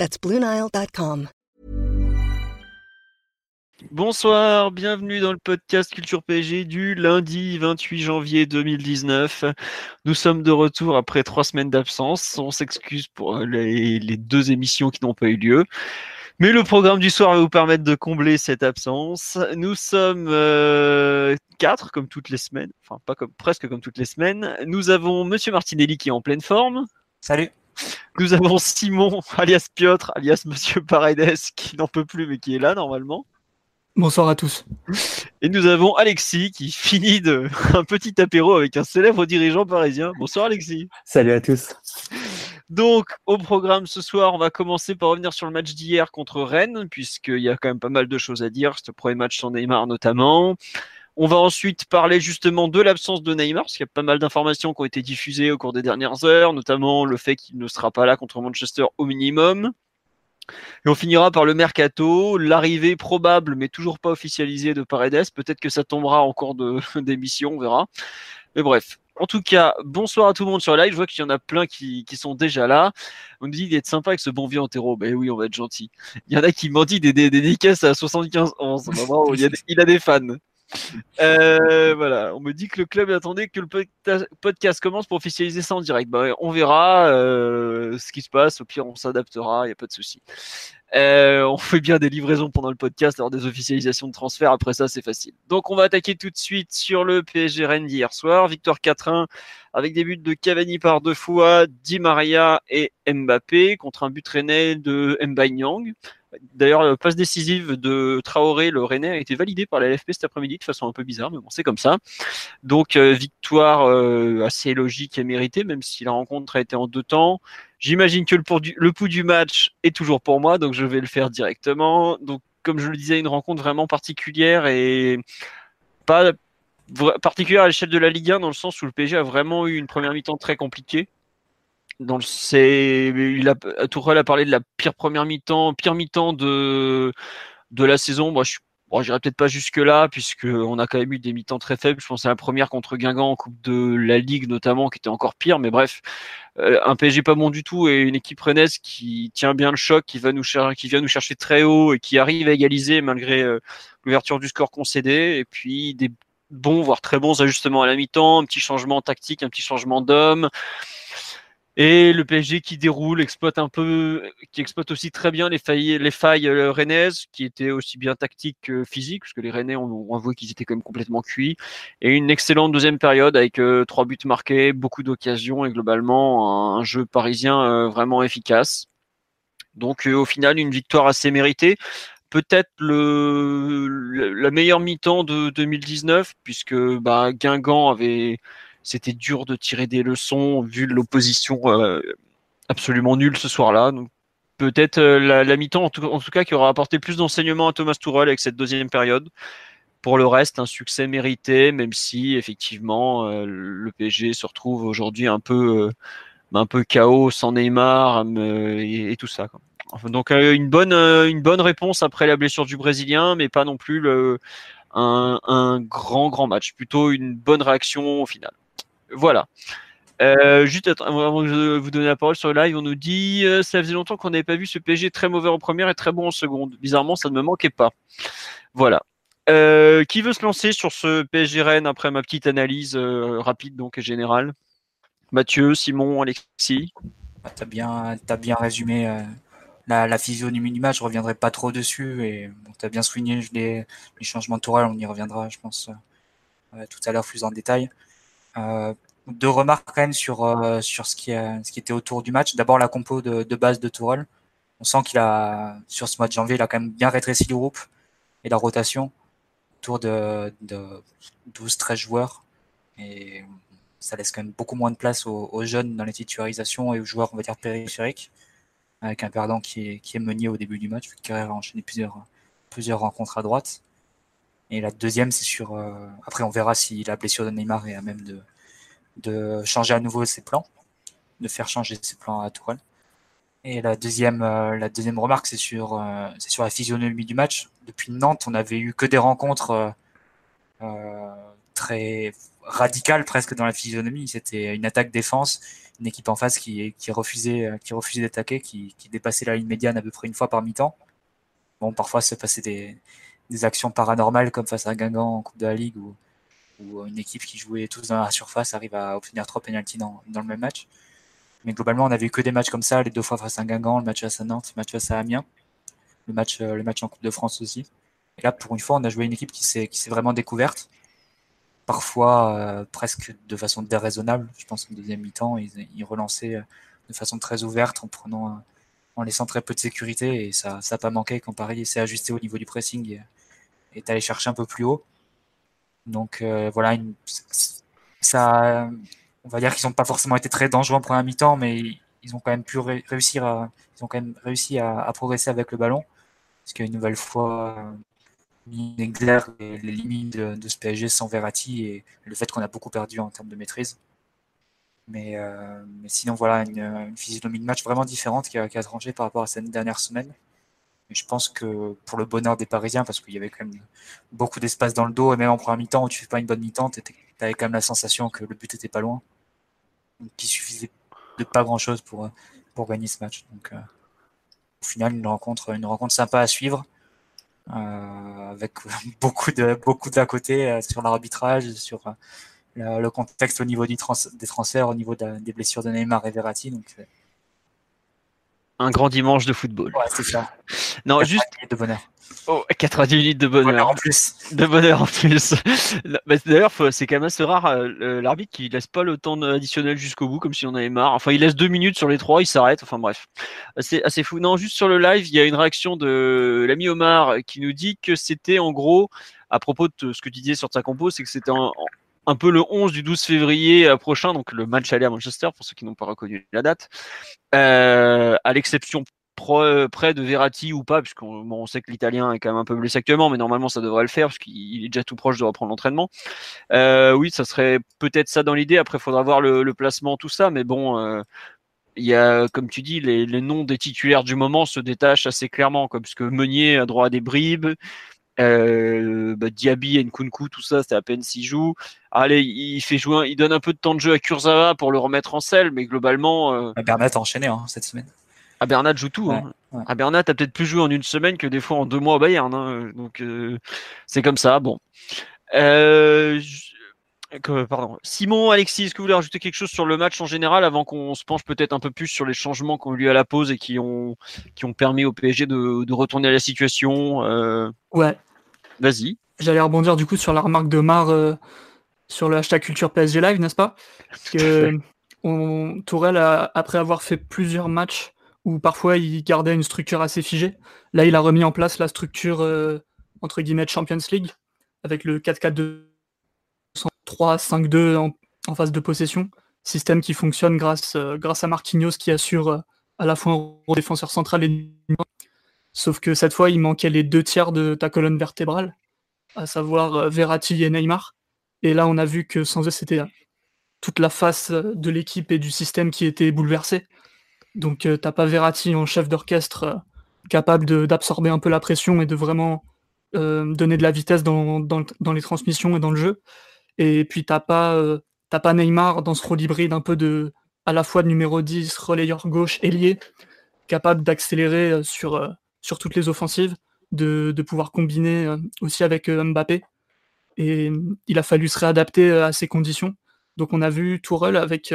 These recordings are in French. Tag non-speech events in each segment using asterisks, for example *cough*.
That's BlueNile.com. Bonsoir, bienvenue dans le podcast Culture PSG du lundi 28 janvier 2019. Nous sommes de retour après trois semaines d'absence. On s'excuse pour les, les deux émissions qui n'ont pas eu lieu. Mais le programme du soir va vous permettre de combler cette absence. Nous sommes euh, quatre, comme toutes les semaines, enfin pas comme presque comme toutes les semaines. Nous avons Monsieur Martinelli qui est en pleine forme. Salut. Nous avons Simon, alias Piotr, alias Monsieur Paredes, qui n'en peut plus mais qui est là normalement. Bonsoir à tous. Et nous avons Alexis qui finit de *laughs* un petit apéro avec un célèbre dirigeant parisien. Bonsoir Alexis. Salut à tous. Donc, au programme ce soir, on va commencer par revenir sur le match d'hier contre Rennes, puisqu'il y a quand même pas mal de choses à dire. Ce premier match sans Neymar notamment. On va ensuite parler justement de l'absence de Neymar, parce qu'il y a pas mal d'informations qui ont été diffusées au cours des dernières heures, notamment le fait qu'il ne sera pas là contre Manchester au minimum. Et on finira par le mercato, l'arrivée probable mais toujours pas officialisée de Paredes. Peut-être que ça tombera en cours *laughs* d'émission, on verra. Mais bref. En tout cas, bonsoir à tout le monde sur live. Je vois qu'il y en a plein qui, sont déjà là. On nous dit d'être sympa avec ce bon vieux enterro. Ben oui, on va être gentil. Il y en a qui m'ont dit des, dédicaces à 75 ans. il, a, il a des fans. Euh, voilà, on me dit que le club attendait que le podcast commence pour officialiser ça en direct. Bah, on verra euh, ce qui se passe. Au pire, on s'adaptera. Il n'y a pas de souci. Euh, on fait bien des livraisons pendant le podcast, alors des officialisations de transfert. Après ça, c'est facile. Donc, on va attaquer tout de suite sur le PSG Rennes d'hier soir. Victoire 4-1 avec des buts de Cavani par deux fois, Di Maria et Mbappé contre un but rennais de Nyang. D'ailleurs, la passe décisive de Traoré, le Rennais, a été validée par la LFP cet après-midi de façon un peu bizarre, mais bon, c'est comme ça. Donc, euh, victoire euh, assez logique et méritée, même si la rencontre a été en deux temps. J'imagine que le, le pouls du match est toujours pour moi, donc je vais le faire directement. Donc, comme je le disais, une rencontre vraiment particulière et pas particulière à l'échelle de la Ligue 1, dans le sens où le PSG a vraiment eu une première mi-temps très compliquée dans le c'est il a Tourelle a parlé de la pire première mi-temps, pire mi-temps de de la saison. Moi, je Bon, j'irai peut-être pas jusque là puisque on a quand même eu des mi-temps très faibles. Je pense à la première contre Guingamp en Coupe de la Ligue notamment, qui était encore pire. Mais bref, euh, un PSG pas bon du tout et une équipe rennaise qui tient bien le choc, qui va nous qui vient nous chercher très haut et qui arrive à égaliser malgré euh, l'ouverture du score concédé. Et puis des bons, voire très bons ajustements à la mi-temps, un petit changement tactique, un petit changement d'homme. Et le PSG qui déroule, exploite un peu, qui exploite aussi très bien les failles, les failles euh, rennaises, qui étaient aussi bien tactiques que physiques, parce que les Rennais ont, avoué qu'ils étaient quand même complètement cuits. Et une excellente deuxième période avec euh, trois buts marqués, beaucoup d'occasions et globalement un, jeu parisien euh, vraiment efficace. Donc au final, une victoire assez méritée peut-être le, la meilleure mi-temps de 2019 puisque bah, Guingamp avait c'était dur de tirer des leçons vu l'opposition euh, absolument nulle ce soir-là. Peut-être euh, la, mi-temps en tout, cas qui aura apporté plus d'enseignements à Thomas Tuchel avec cette deuxième période. Pour le reste, un succès mérité, même si effectivement euh, le PSG se retrouve aujourd'hui un peu un peu chaos sans Neymar et, tout ça. donc une bonne une bonne réponse après la blessure du Brésilien, mais pas non plus un, un grand grand match. Plutôt une bonne réaction au final. Voilà. Euh, juste avant de vous donner la parole sur le live, on nous dit euh, ça faisait longtemps qu'on n'avait pas vu ce PSG très mauvais en première et très bon en seconde. Bizarrement, ça ne me manquait pas. Voilà. Euh, qui veut se lancer sur ce PSG Rennes après ma petite analyse rapide donc et générale? Mathieu, Simon, Alexis? Ah, tu as bien, as bien résumé la, physionomie du match. Je reviendrai pas trop dessus et tu as bien souligné les, les changements de tourelle. On y reviendra, je pense, tout à l'heure plus en détail. Euh, deux remarques quand même sur, euh, sur ce, qui, ce qui était autour du match. D'abord la compo de, de base de Tourelle. On sent qu'il a, sur ce mois de janvier, il a quand même bien rétréci le groupe et la rotation autour de, de 12-13 joueurs. Et ça laisse quand même beaucoup moins de place aux, jeunes dans les titularisations et aux joueurs, on va dire, périphériques. avec un perdant qui est, qui est Meunier au début du match, vu Carrère a enchaîné plusieurs, plusieurs rencontres à droite. Et la deuxième, c'est sur. après, on verra si la blessure de Neymar est à même de, changer à nouveau ses plans, de faire changer ses plans à Tourelle. Et la deuxième, euh, la deuxième remarque, c'est sur, euh, sur la physionomie du match. Depuis Nantes, on avait eu que des rencontres euh, très radicales presque dans la physionomie. C'était une attaque-défense, une équipe en face qui, refusait, qui refusait d'attaquer, qui, dépassait la ligne médiane à peu près une fois par mi-temps. Bon, parfois, ça passait des, des actions paranormales comme face à Guingamp en Coupe de la Ligue ou, ou une équipe qui jouait tous dans la surface arrive à obtenir trois pénalties dans, le même match. Mais globalement, on avait eu que des matchs comme ça, les deux fois face à Guingamp, le match face à Nantes, le match face à Amiens, le match, euh, le match en Coupe de France aussi. Et là, pour une fois, on a joué une équipe qui s'est, qui s'est vraiment découverte. Parfois, euh, presque de façon déraisonnable. Je pense qu'en deuxième mi-temps, ils, relançaient euh, de façon très ouverte en prenant, en laissant très peu de sécurité. Et ça n'a pas manqué quand Paris s'est ajusté au niveau du pressing est allé chercher un peu plus haut. Donc voilà, une, ça, on va dire qu'ils n'ont pas forcément été très dangereux en première mi-temps, mais ils ont quand même pu réussir ils ont quand même réussi à, progresser avec le ballon, ce qui a une nouvelle fois mis en exergue les, limites de, ce PSG sans Verratti et le fait qu'on a beaucoup perdu en termes de maîtrise. Mais, euh, sinon, voilà, une, physionomie de match vraiment différente qui a, qui a tranché par rapport à cette dernière semaine. Mais je pense que pour le bonheur des Parisiens, parce qu'il y avait quand même beaucoup d'espace dans le dos, et même en première mi-temps où tu fais pas une bonne mi-temps, tu avais quand même la sensation que le but était pas loin. Donc il suffisait de pas grand chose pour, pour gagner ce match. Donc euh, au final, une rencontre, une rencontre sympa à suivre. Euh, avec *laughs* beaucoup de beaucoup d'à côté euh, sur l'arbitrage, sur le, contexte au niveau du des transferts, au niveau des blessures de Neymar et Verratti. Un grand dimanche de football. Ouais, c'est ça. *laughs* Non, juste. de bonheur. Oh, 90 minutes de bonheur. en plus. De bonheur en plus. *laughs* D'ailleurs, c'est quand même assez rare euh, l'arbitre qui laisse pas le temps additionnel jusqu'au bout, comme si on avait marre. Enfin, il laisse deux minutes sur les trois, il s'arrête. Enfin bref, c'est assez fou. Non, juste sur le live, il y a une réaction de l'ami Omar qui nous dit que c'était en gros à propos de ce que tu disais sur ta compo, c'est que c'était en, un peu le 11 du 12 février euh, prochain, donc le match aller à Manchester, pour ceux qui n'ont pas reconnu la date, euh, à l'exception euh, près de Verratti ou pas, puisqu'on sait que l'Italien est quand même un peu blessé actuellement, mais normalement ça devrait le faire, parce qu'il est déjà tout proche de reprendre l'entraînement. oui, ça serait peut-être ça dans l'idée, après il faudra voir le, placement, tout ça, mais bon... il y a, comme tu dis, les, noms des titulaires du moment se détachent assez clairement, comme puisque Meunier a droit à des bribes, euh, bah, Diaby et Nkunku, tout ça, c'est à peine s'il joue. Allez, il fait jouer, il donne un peu de temps de jeu à Kurzawa pour le remettre en selle, mais globalement. Euh... Ah, Bernat a enchaîné hein, cette semaine. Ah, Bernat joue tout. Hein. Ah, Bernat a peut-être plus joué en une semaine que des fois en deux mois au Bayern. Hein. Donc euh, c'est comme ça. Bon. Euh, pardon. Simon, Alexis, est-ce que vous voulez rajouter quelque chose sur le match en général avant qu'on se penche peut-être un peu plus sur les changements qui ont eu lieu à la pause et qui ont, qui ont permis au PSG de, de retourner à la situation euh... Ouais. Vas-y. J'allais rebondir du coup sur la remarque de Mar euh, sur le hashtag culture PSG Live, n'est-ce pas? Parce que on, Tourelle, a, après avoir fait plusieurs matchs où parfois il gardait une structure assez figée, là il a remis en place la structure euh, entre guillemets Champions League avec le 4-4-2 3-5-2 en, en, phase de possession. Système qui fonctionne grâce, euh, grâce à Marquinhos qui assure à la fois un défenseur central et Sauf que cette fois, il manquait les deux tiers de ta colonne vertébrale, à savoir euh, Verratti et Neymar. Et là, on a vu que sans eux, c'était euh, toute la face euh, de l'équipe et du système qui était bouleversée. Donc, t'as pas Verratti en chef d'orchestre capable d'absorber un peu la pression et de vraiment donner de la vitesse dans, dans, les transmissions et dans le jeu. Et puis, t'as pas, pas Neymar dans ce rôle hybride un peu de à la fois de numéro 10, relayeur gauche, ailier, capable d'accélérer sur sur toutes les offensives, de, pouvoir combiner euh, aussi avec euh, Mbappé. Et il a fallu se réadapter euh, à ces conditions. Donc on a vu Tourelle avec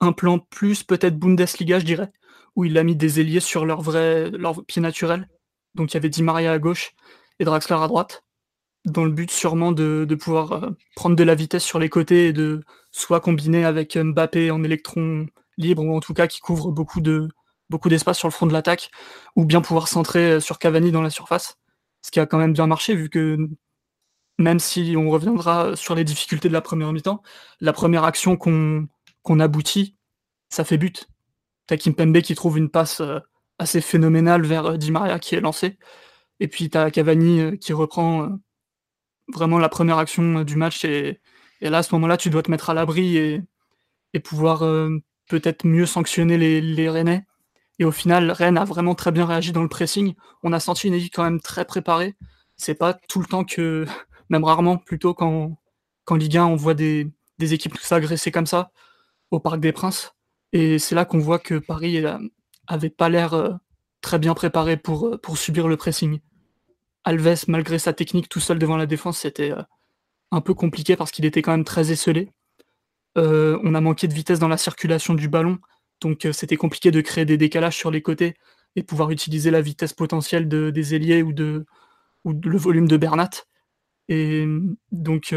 un plan plus peut-être Bundesliga, je dirais, où il a mis des ailiers sur leur vrai leur pied naturel. Donc il y avait Di Maria à gauche et Draxler à droite, dans le but sûrement de, pouvoir prendre de la vitesse sur les côtés et de soit combiner avec Mbappé en électron libre ou en tout cas qui couvre beaucoup de, beaucoup d'espace sur le front de l'attaque, ou bien pouvoir centrer euh, sur Cavani dans la surface. Ce qui a quand même bien marché, vu que même si on reviendra sur les difficultés de la première mi-temps, la première action qu'on aboutit, ça fait but. as Kimpembe qui trouve une passe assez phénoménale vers Di Maria qui est lancé. Et puis tu as Cavani qui reprend vraiment la première action du match. Et, là, à ce moment-là, tu dois te mettre à l'abri et, et pouvoir peut-être mieux sanctionner les, les Rennais. Et au final, Rennes a vraiment très bien réagi dans le pressing. On a senti une équipe quand même très préparée. C'est pas tout le temps que, *laughs* même rarement, plutôt quand, quand Ligue 1, on voit des, des équipes s'agresser comme ça au Parc des Princes. Et c'est là qu'on voit que Paris avait pas l'air euh, très bien préparé pour, euh, pour subir le pressing. Alves, malgré sa technique tout seul devant la défense, c'était euh, un peu compliqué parce qu'il était quand même très esselé. on a manqué de vitesse dans la circulation du ballon, donc c'était compliqué de créer des décalages sur les côtés et pouvoir utiliser la vitesse potentielle de, des ailiers ou, de, le volume de Bernat. Et donc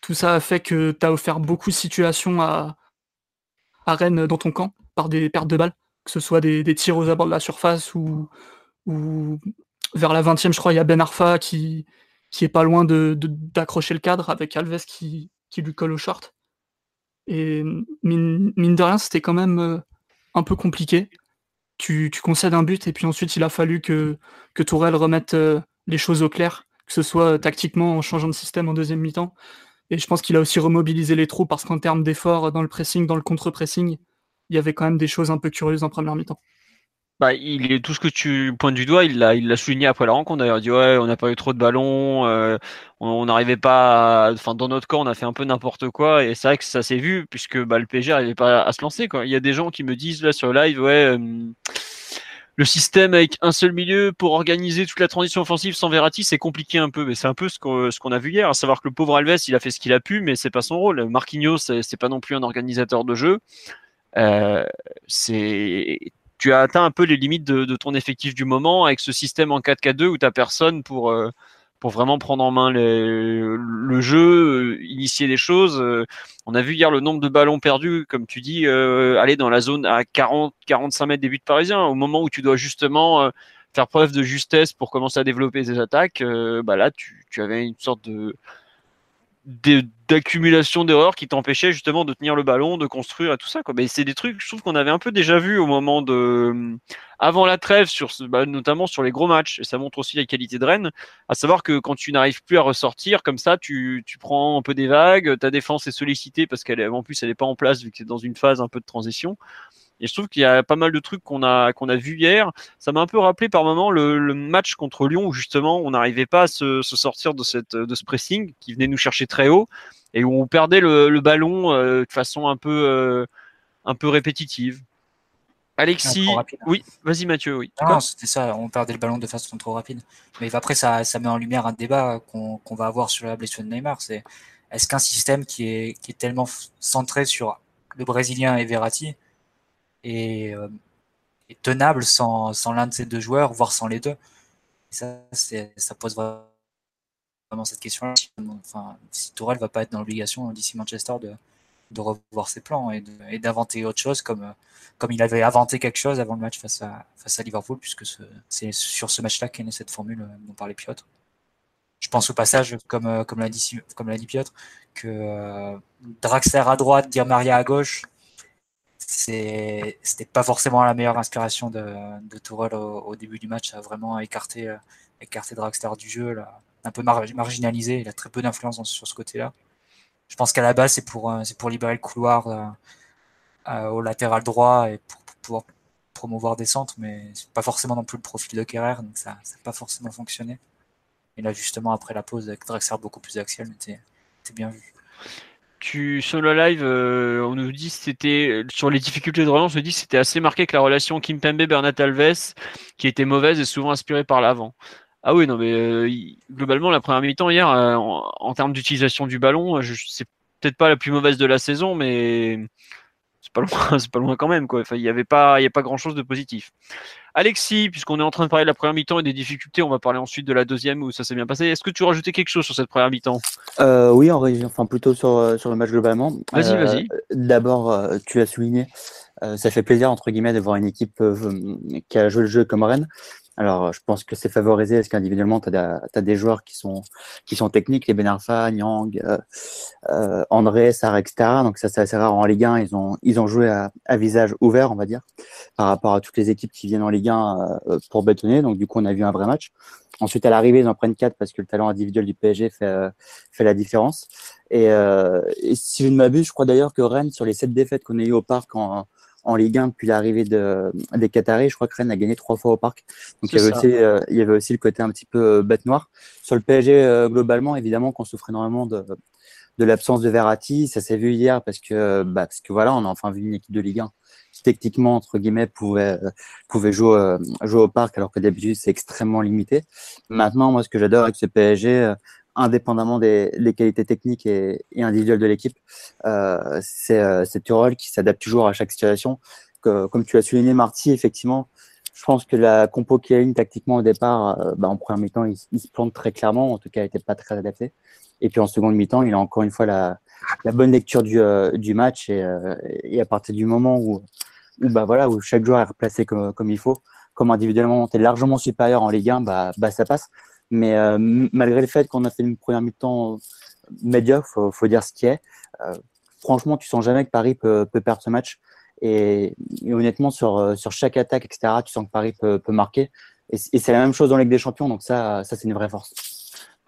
tout ça a fait que tu as offert beaucoup de situations à, Rennes dans ton camp par des pertes de balles, que ce soit des, tirs aux abords de la surface ou, vers la 20e, je crois, il y a Ben Arfa qui, qui est pas loin d'accrocher le cadre avec Alves qui, qui, lui colle au short. Et mine, de rien, c'était quand même euh, un peu compliqué. Tu, concèdes un but et puis ensuite il a fallu que, que Tourelle remette euh, les choses au clair, que ce soit tactiquement en changeant de système en deuxième mi-temps, et je pense qu'il a aussi remobilisé les troupes parce qu'en termes d'efforts dans le pressing, dans le contre-pressing, il y avait quand même des choses un peu curieuses en première mi-temps. Bah, il est tout ce que tu pointes du doigt, il l'a, il l'a souligné après la rencontre. D'ailleurs, il dit ouais, on n'a pas eu trop de ballons, euh, on n'arrivait pas, enfin dans notre camp, on a fait un peu n'importe quoi, et c'est vrai que ça s'est vu puisque bah, le PSG n'arrivait pas à se lancer. Quoi. Il y a des gens qui me disent là sur live, ouais. Euh, le système avec un seul milieu pour organiser toute la transition offensive sans Verratti, c'est compliqué un peu. Mais c'est un peu ce qu'on, ce qu'on a vu hier, à savoir que le pauvre Alves, il a fait ce qu'il a pu, mais c'est pas son rôle. Marquinhos, c'est, pas non plus un organisateur de jeu. Euh, c'est tu as atteint un peu les limites de, ton effectif du moment avec ce système en 4K2 où tu n'as personne pour, euh, pour vraiment prendre en main le jeu, euh, initier des choses. Euh, on a vu hier le nombre de ballons perdus, comme tu dis, aller dans la zone à 40-45 mètres des buts parisiens. Au moment où tu dois justement faire preuve de justesse pour commencer à développer tes attaques, bah là, tu avais une sorte de d'accumulation d'erreurs qui t'empêchaient justement de tenir le ballon, de construire et tout ça. Quoi. Mais c'est des trucs, je trouve qu'on avait un peu déjà vu au moment de avant la trêve, sur bah, notamment sur les gros matchs. Et ça montre aussi la qualité de Rennes, à savoir que quand tu n'arrives plus à ressortir comme ça, tu, tu prends un peu des vagues, ta défense est sollicitée parce qu'elle en plus elle n'est pas en place vu que c'est dans une phase un peu de transition. Et je trouve qu'il y a pas mal de trucs qu'on a qu'on a vu hier. Ça m'a un peu rappelé par moment le, le, match contre Lyon où justement on n'arrivait pas à se, se, sortir de cette de ce pressing qui venait nous chercher très haut et où on perdait le, le ballon euh, de façon un peu euh, un peu répétitive. Alexis, oui, vas-y Mathieu, oui. Non, c'était ça, on perdait le ballon de façon trop rapide. Mais après, ça, ça met en lumière un débat qu'on qu'on va avoir sur la blessure de Neymar. C'est est-ce qu'un système qui est, qui est tellement centré sur le Brésilien et Verratti, est, euh, tenable sans, sans l'un de ces deux joueurs, voire sans les deux. Ça, ça pose vraiment cette question. Enfin, si Tourelle va pas être dans l'obligation d'ici Manchester de, de revoir ses plans et d'inventer autre chose comme, comme il avait inventé quelque chose avant le match face à, face à Liverpool, puisque c'est sur ce match-là qu'est née cette formule dont parlait Piotr. Je pense au passage, comme, comme l'a dit, dit Piotr, que euh, Draxler à droite, dire Maria à gauche, c'était pas forcément la meilleure inspiration de, de Tourelle au, début du match, a vraiment écarté, euh, Draxler du jeu, là, un peu marginalisé, il a très peu d'influence sur ce côté-là. Je pense qu'à la base, c'est pour, euh, pour libérer le couloir euh, au latéral droit et pour, pouvoir promouvoir des centres, mais c'est pas forcément non plus le profil de Kerrer, donc ça n'a pas forcément fonctionné. Et là, justement, après la pause, avec Draxler beaucoup plus axial, c'était bien vu sur le live, euh, on nous dit c'était sur les difficultés de relance, on nous dit c'était assez marqué que la relation Kim Pembe Bernat Alves, qui était mauvaise, est souvent inspirée par l'avant. Ah oui, non, mais euh, globalement, la première mi-temps hier, euh, en, termes d'utilisation du ballon, c'est peut-être pas la plus mauvaise de la saison, mais c'est pas loin, *laughs* c'est pas loin quand même, quoi. Enfin, il y avait pas, il y a pas grand chose de positif. Alexis, puisqu'on est en train de parler de la première mi-temps et des difficultés, on va parler ensuite de la deuxième où ça s'est bien passé. Est-ce que tu rajouter quelque chose sur cette première mi-temps? Euh, Oui, en enfin plutôt sur, euh, sur le match globalement. Vas-y, euh, vas-y. D'abord, tu as souligné, ça fait plaisir entre guillemets de voir une équipe qui a joué le jeu comme Rennes. Alors, je pense que c'est favorisé parce qu'individuellement, tu as, des joueurs qui sont, qui sont techniques, les Benarfa, Nyang, euh, euh, André, Sarr, etc. Donc, ça, c'est assez rare en Ligue 1. Ils ont, ils ont joué à, visage ouvert, on va dire, par rapport à toutes les équipes qui viennent en Ligue 1 euh, pour bétonner. Donc, du coup, on a vu un vrai match. Ensuite, à l'arrivée, ils en prennent 4 parce que le talent individuel du PSG fait, fait la différence. Et, et si je ne m'abuse, je crois d'ailleurs que Rennes, sur les 7 défaites qu'on a eues au parc en en Ligue 1 depuis l'arrivée de, des Qataris. Je crois que Rennes a gagné trois fois au parc. Donc il y, avait aussi, euh, il y avait aussi le côté un petit peu euh, bête noire. Sur le PSG, euh, globalement, évidemment qu'on souffre énormément de, de l'absence de Verratti. Ça s'est vu hier parce que, bah, parce que voilà, on a enfin vu une équipe de Ligue 1 qui techniquement, entre guillemets, pouvait, pouvait jouer, jouer au parc alors que d'habitude c'est extrêmement limité. Maintenant, moi, ce que j'adore avec ce PSG, indépendamment des, qualités techniques et, individuelles de l'équipe. Euh, c'est euh, Turol qui s'adapte toujours à chaque situation. comme tu l'as souligné, Marty, effectivement, je pense que la compo qui a une tactiquement au départ, euh, bah, en première mi-temps, il, se plante très clairement. En tout cas, il n'était pas très adapté. Et puis en seconde mi-temps, il a encore une fois la, bonne lecture du, du match. Et, à partir du moment où, bah, chaque joueur est replacé comme, il faut, comme individuellement, tu es largement supérieur en Ligue 1, bah, bah, ça passe. Mais euh, malgré le fait qu'on a fait une première mi-temps médiocre, faut, faut dire ce qui est. Euh, franchement, tu sens jamais que Paris peut, perdre ce match. Et, honnêtement, sur, euh, sur chaque attaque, etc., tu sens que Paris peut, marquer. Et, c'est la même chose dans la Ligue des Champions, donc ça, ça c'est une vraie force.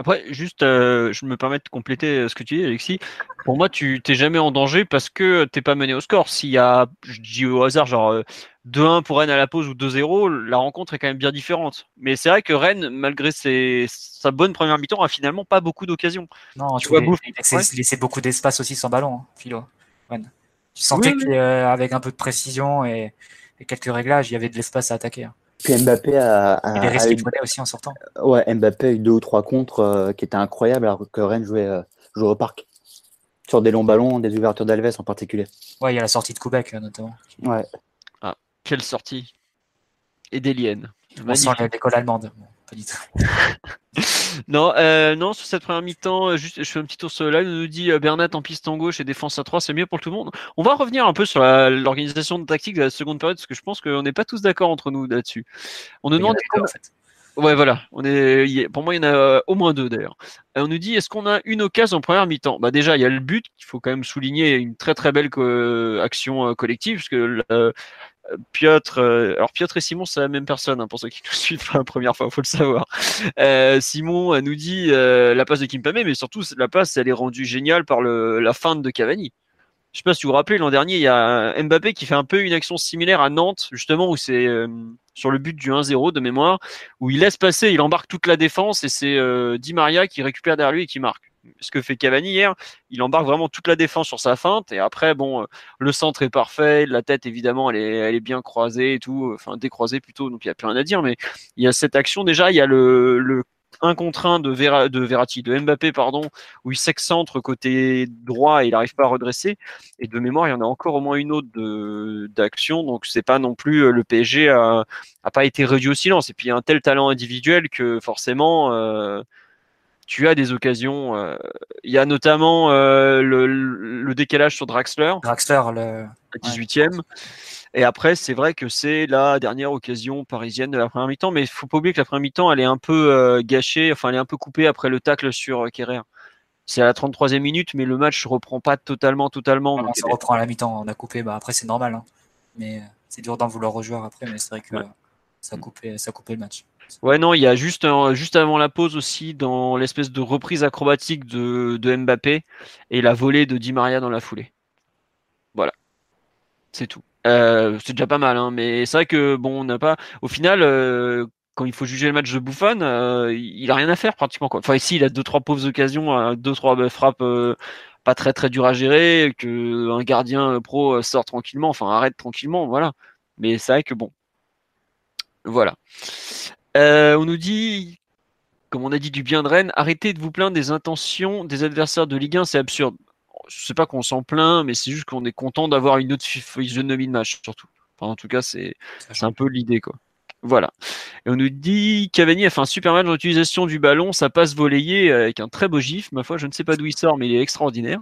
Après, juste, je me permets de compléter ce que tu dis, Alexis. Pour moi, tu t'es jamais en danger parce que t'es pas mené au score. S'il y a, je dis au hasard, genre 2-1 pour Rennes à la pause ou 2-0, la rencontre est quand même bien différente. Mais c'est vrai que Rennes, malgré ses, sa bonne première mi-temps, a finalement pas beaucoup d'occasions. Non, tu vois, il a laissé beaucoup d'espace aussi sans ballon, hein, Philo. Tu sentais qu'avec un peu de précision et, quelques réglages, il y avait de l'espace à attaquer. Hein. Puis Mbappé a, a, il est eu... aussi en sortant. Ouais, Mbappé a eu deux ou trois contres euh, qui étaient incroyables alors que Rennes jouait, euh, jouait au parc. Sur des longs ballons, des ouvertures d'Alves en particulier. Ouais, il y a la sortie de Koubek notamment. Ouais. Quelle sortie Et des liens. On sent l'école allemande. Pas du tout. non, euh, non, sur cette première mi-temps, euh, juste, je fais un petit tour sur le live. nous dit euh, Bernat en piste en gauche et défense à 3, c'est mieux pour tout le monde. On va revenir un peu sur l'organisation de tactique de la seconde période, parce que je pense qu'on n'est pas tous d'accord entre nous là-dessus. On nous demande. En fait. Ouais, voilà. On est, pour moi, il y en a au moins deux d'ailleurs. On nous dit est-ce qu'on a une occasion en première mi-temps? Bah déjà, il y a le but. Il faut quand même souligner une très très belle action collective, parce que Piotr, euh, alors Piotr et Simon, c'est la même personne, hein, pour ceux qui nous *laughs* suivent la première fois, faut le savoir. Euh, Simon nous dit euh, la passe de Kimpembe, mais surtout la passe, elle est rendue géniale par la feinte de Cavani. Je sais pas si vous vous rappelez, l'an dernier, il y a Mbappé qui fait un peu une action similaire à Nantes, justement, où c'est sur le but du 1-0 de mémoire, où il laisse passer, il embarque toute la défense et c'est Di Maria qui récupère derrière lui et qui marque ce que fait Cavani hier, il embarque vraiment toute la défense sur sa feinte et après bon, euh, le centre est parfait, la tête évidemment elle est, bien croisée et tout, euh, enfin décroisée plutôt, donc il n'y a plus rien à dire, mais il y a cette action déjà, il y a le, le 1 contre 1 de, Vera, de Verratti, de Mbappé, pardon, où il s'excentre côté droit et il n'arrive pas à redresser. Et de mémoire, il y en a encore au moins une autre d'action. Donc, c'est pas non plus euh, le PSG a, pas été réduit au silence. Et puis, il y a un tel talent individuel que forcément, tu as des occasions. Euh, il y a notamment euh, le, décalage sur Draxler. Draxler, le 18e. Et après, c'est vrai que c'est la dernière occasion parisienne de la première mi-temps, mais il faut pas oublier que la première mi-temps, elle est un peu euh, gâchée, enfin, elle est un peu coupée après le tacle sur Kerrer. C'est à la 33e minute, mais le match ne reprend pas totalement, totalement. Ça reprend à la mi-temps, on a coupé, bah, après c'est normal. Hein. Mais c'est dur d'en vouloir rejouer après, mais c'est vrai que ça, coupé, ça le match. Ouais, non, il y a juste, juste avant la pause aussi, dans l'espèce de reprise acrobatique de, Mbappé et la volée de Di Maria dans la foulée. Voilà. C'est tout. Euh, c'est déjà pas mal, hein, mais c'est vrai que, bon, on n'a pas. Au final, euh, quand il faut juger le match de Buffon, euh, il a rien à faire pratiquement. Enfin, ici, il a deux, trois pauvres occasions, deux, trois frappes pas très, très dures à gérer, que un gardien pro sort tranquillement, enfin, arrête tranquillement, voilà. Mais c'est vrai que, bon. Voilà. Euh, on nous dit, comme on a dit du bien de Rennes, arrêtez de vous plaindre des intentions des adversaires de Ligue 1, c'est absurde. Je sais pas qu'on s'en plaint, mais c'est juste qu'on est content d'avoir une autre physionomie de match, surtout. en tout cas, c'est un peu l'idée, quoi. Voilà. Et on nous dit Cavani a fait un super match dans l'utilisation du ballon, ça passe volayé avec un très beau gif. Ma foi, je ne sais pas d'où il sort, mais il est extraordinaire.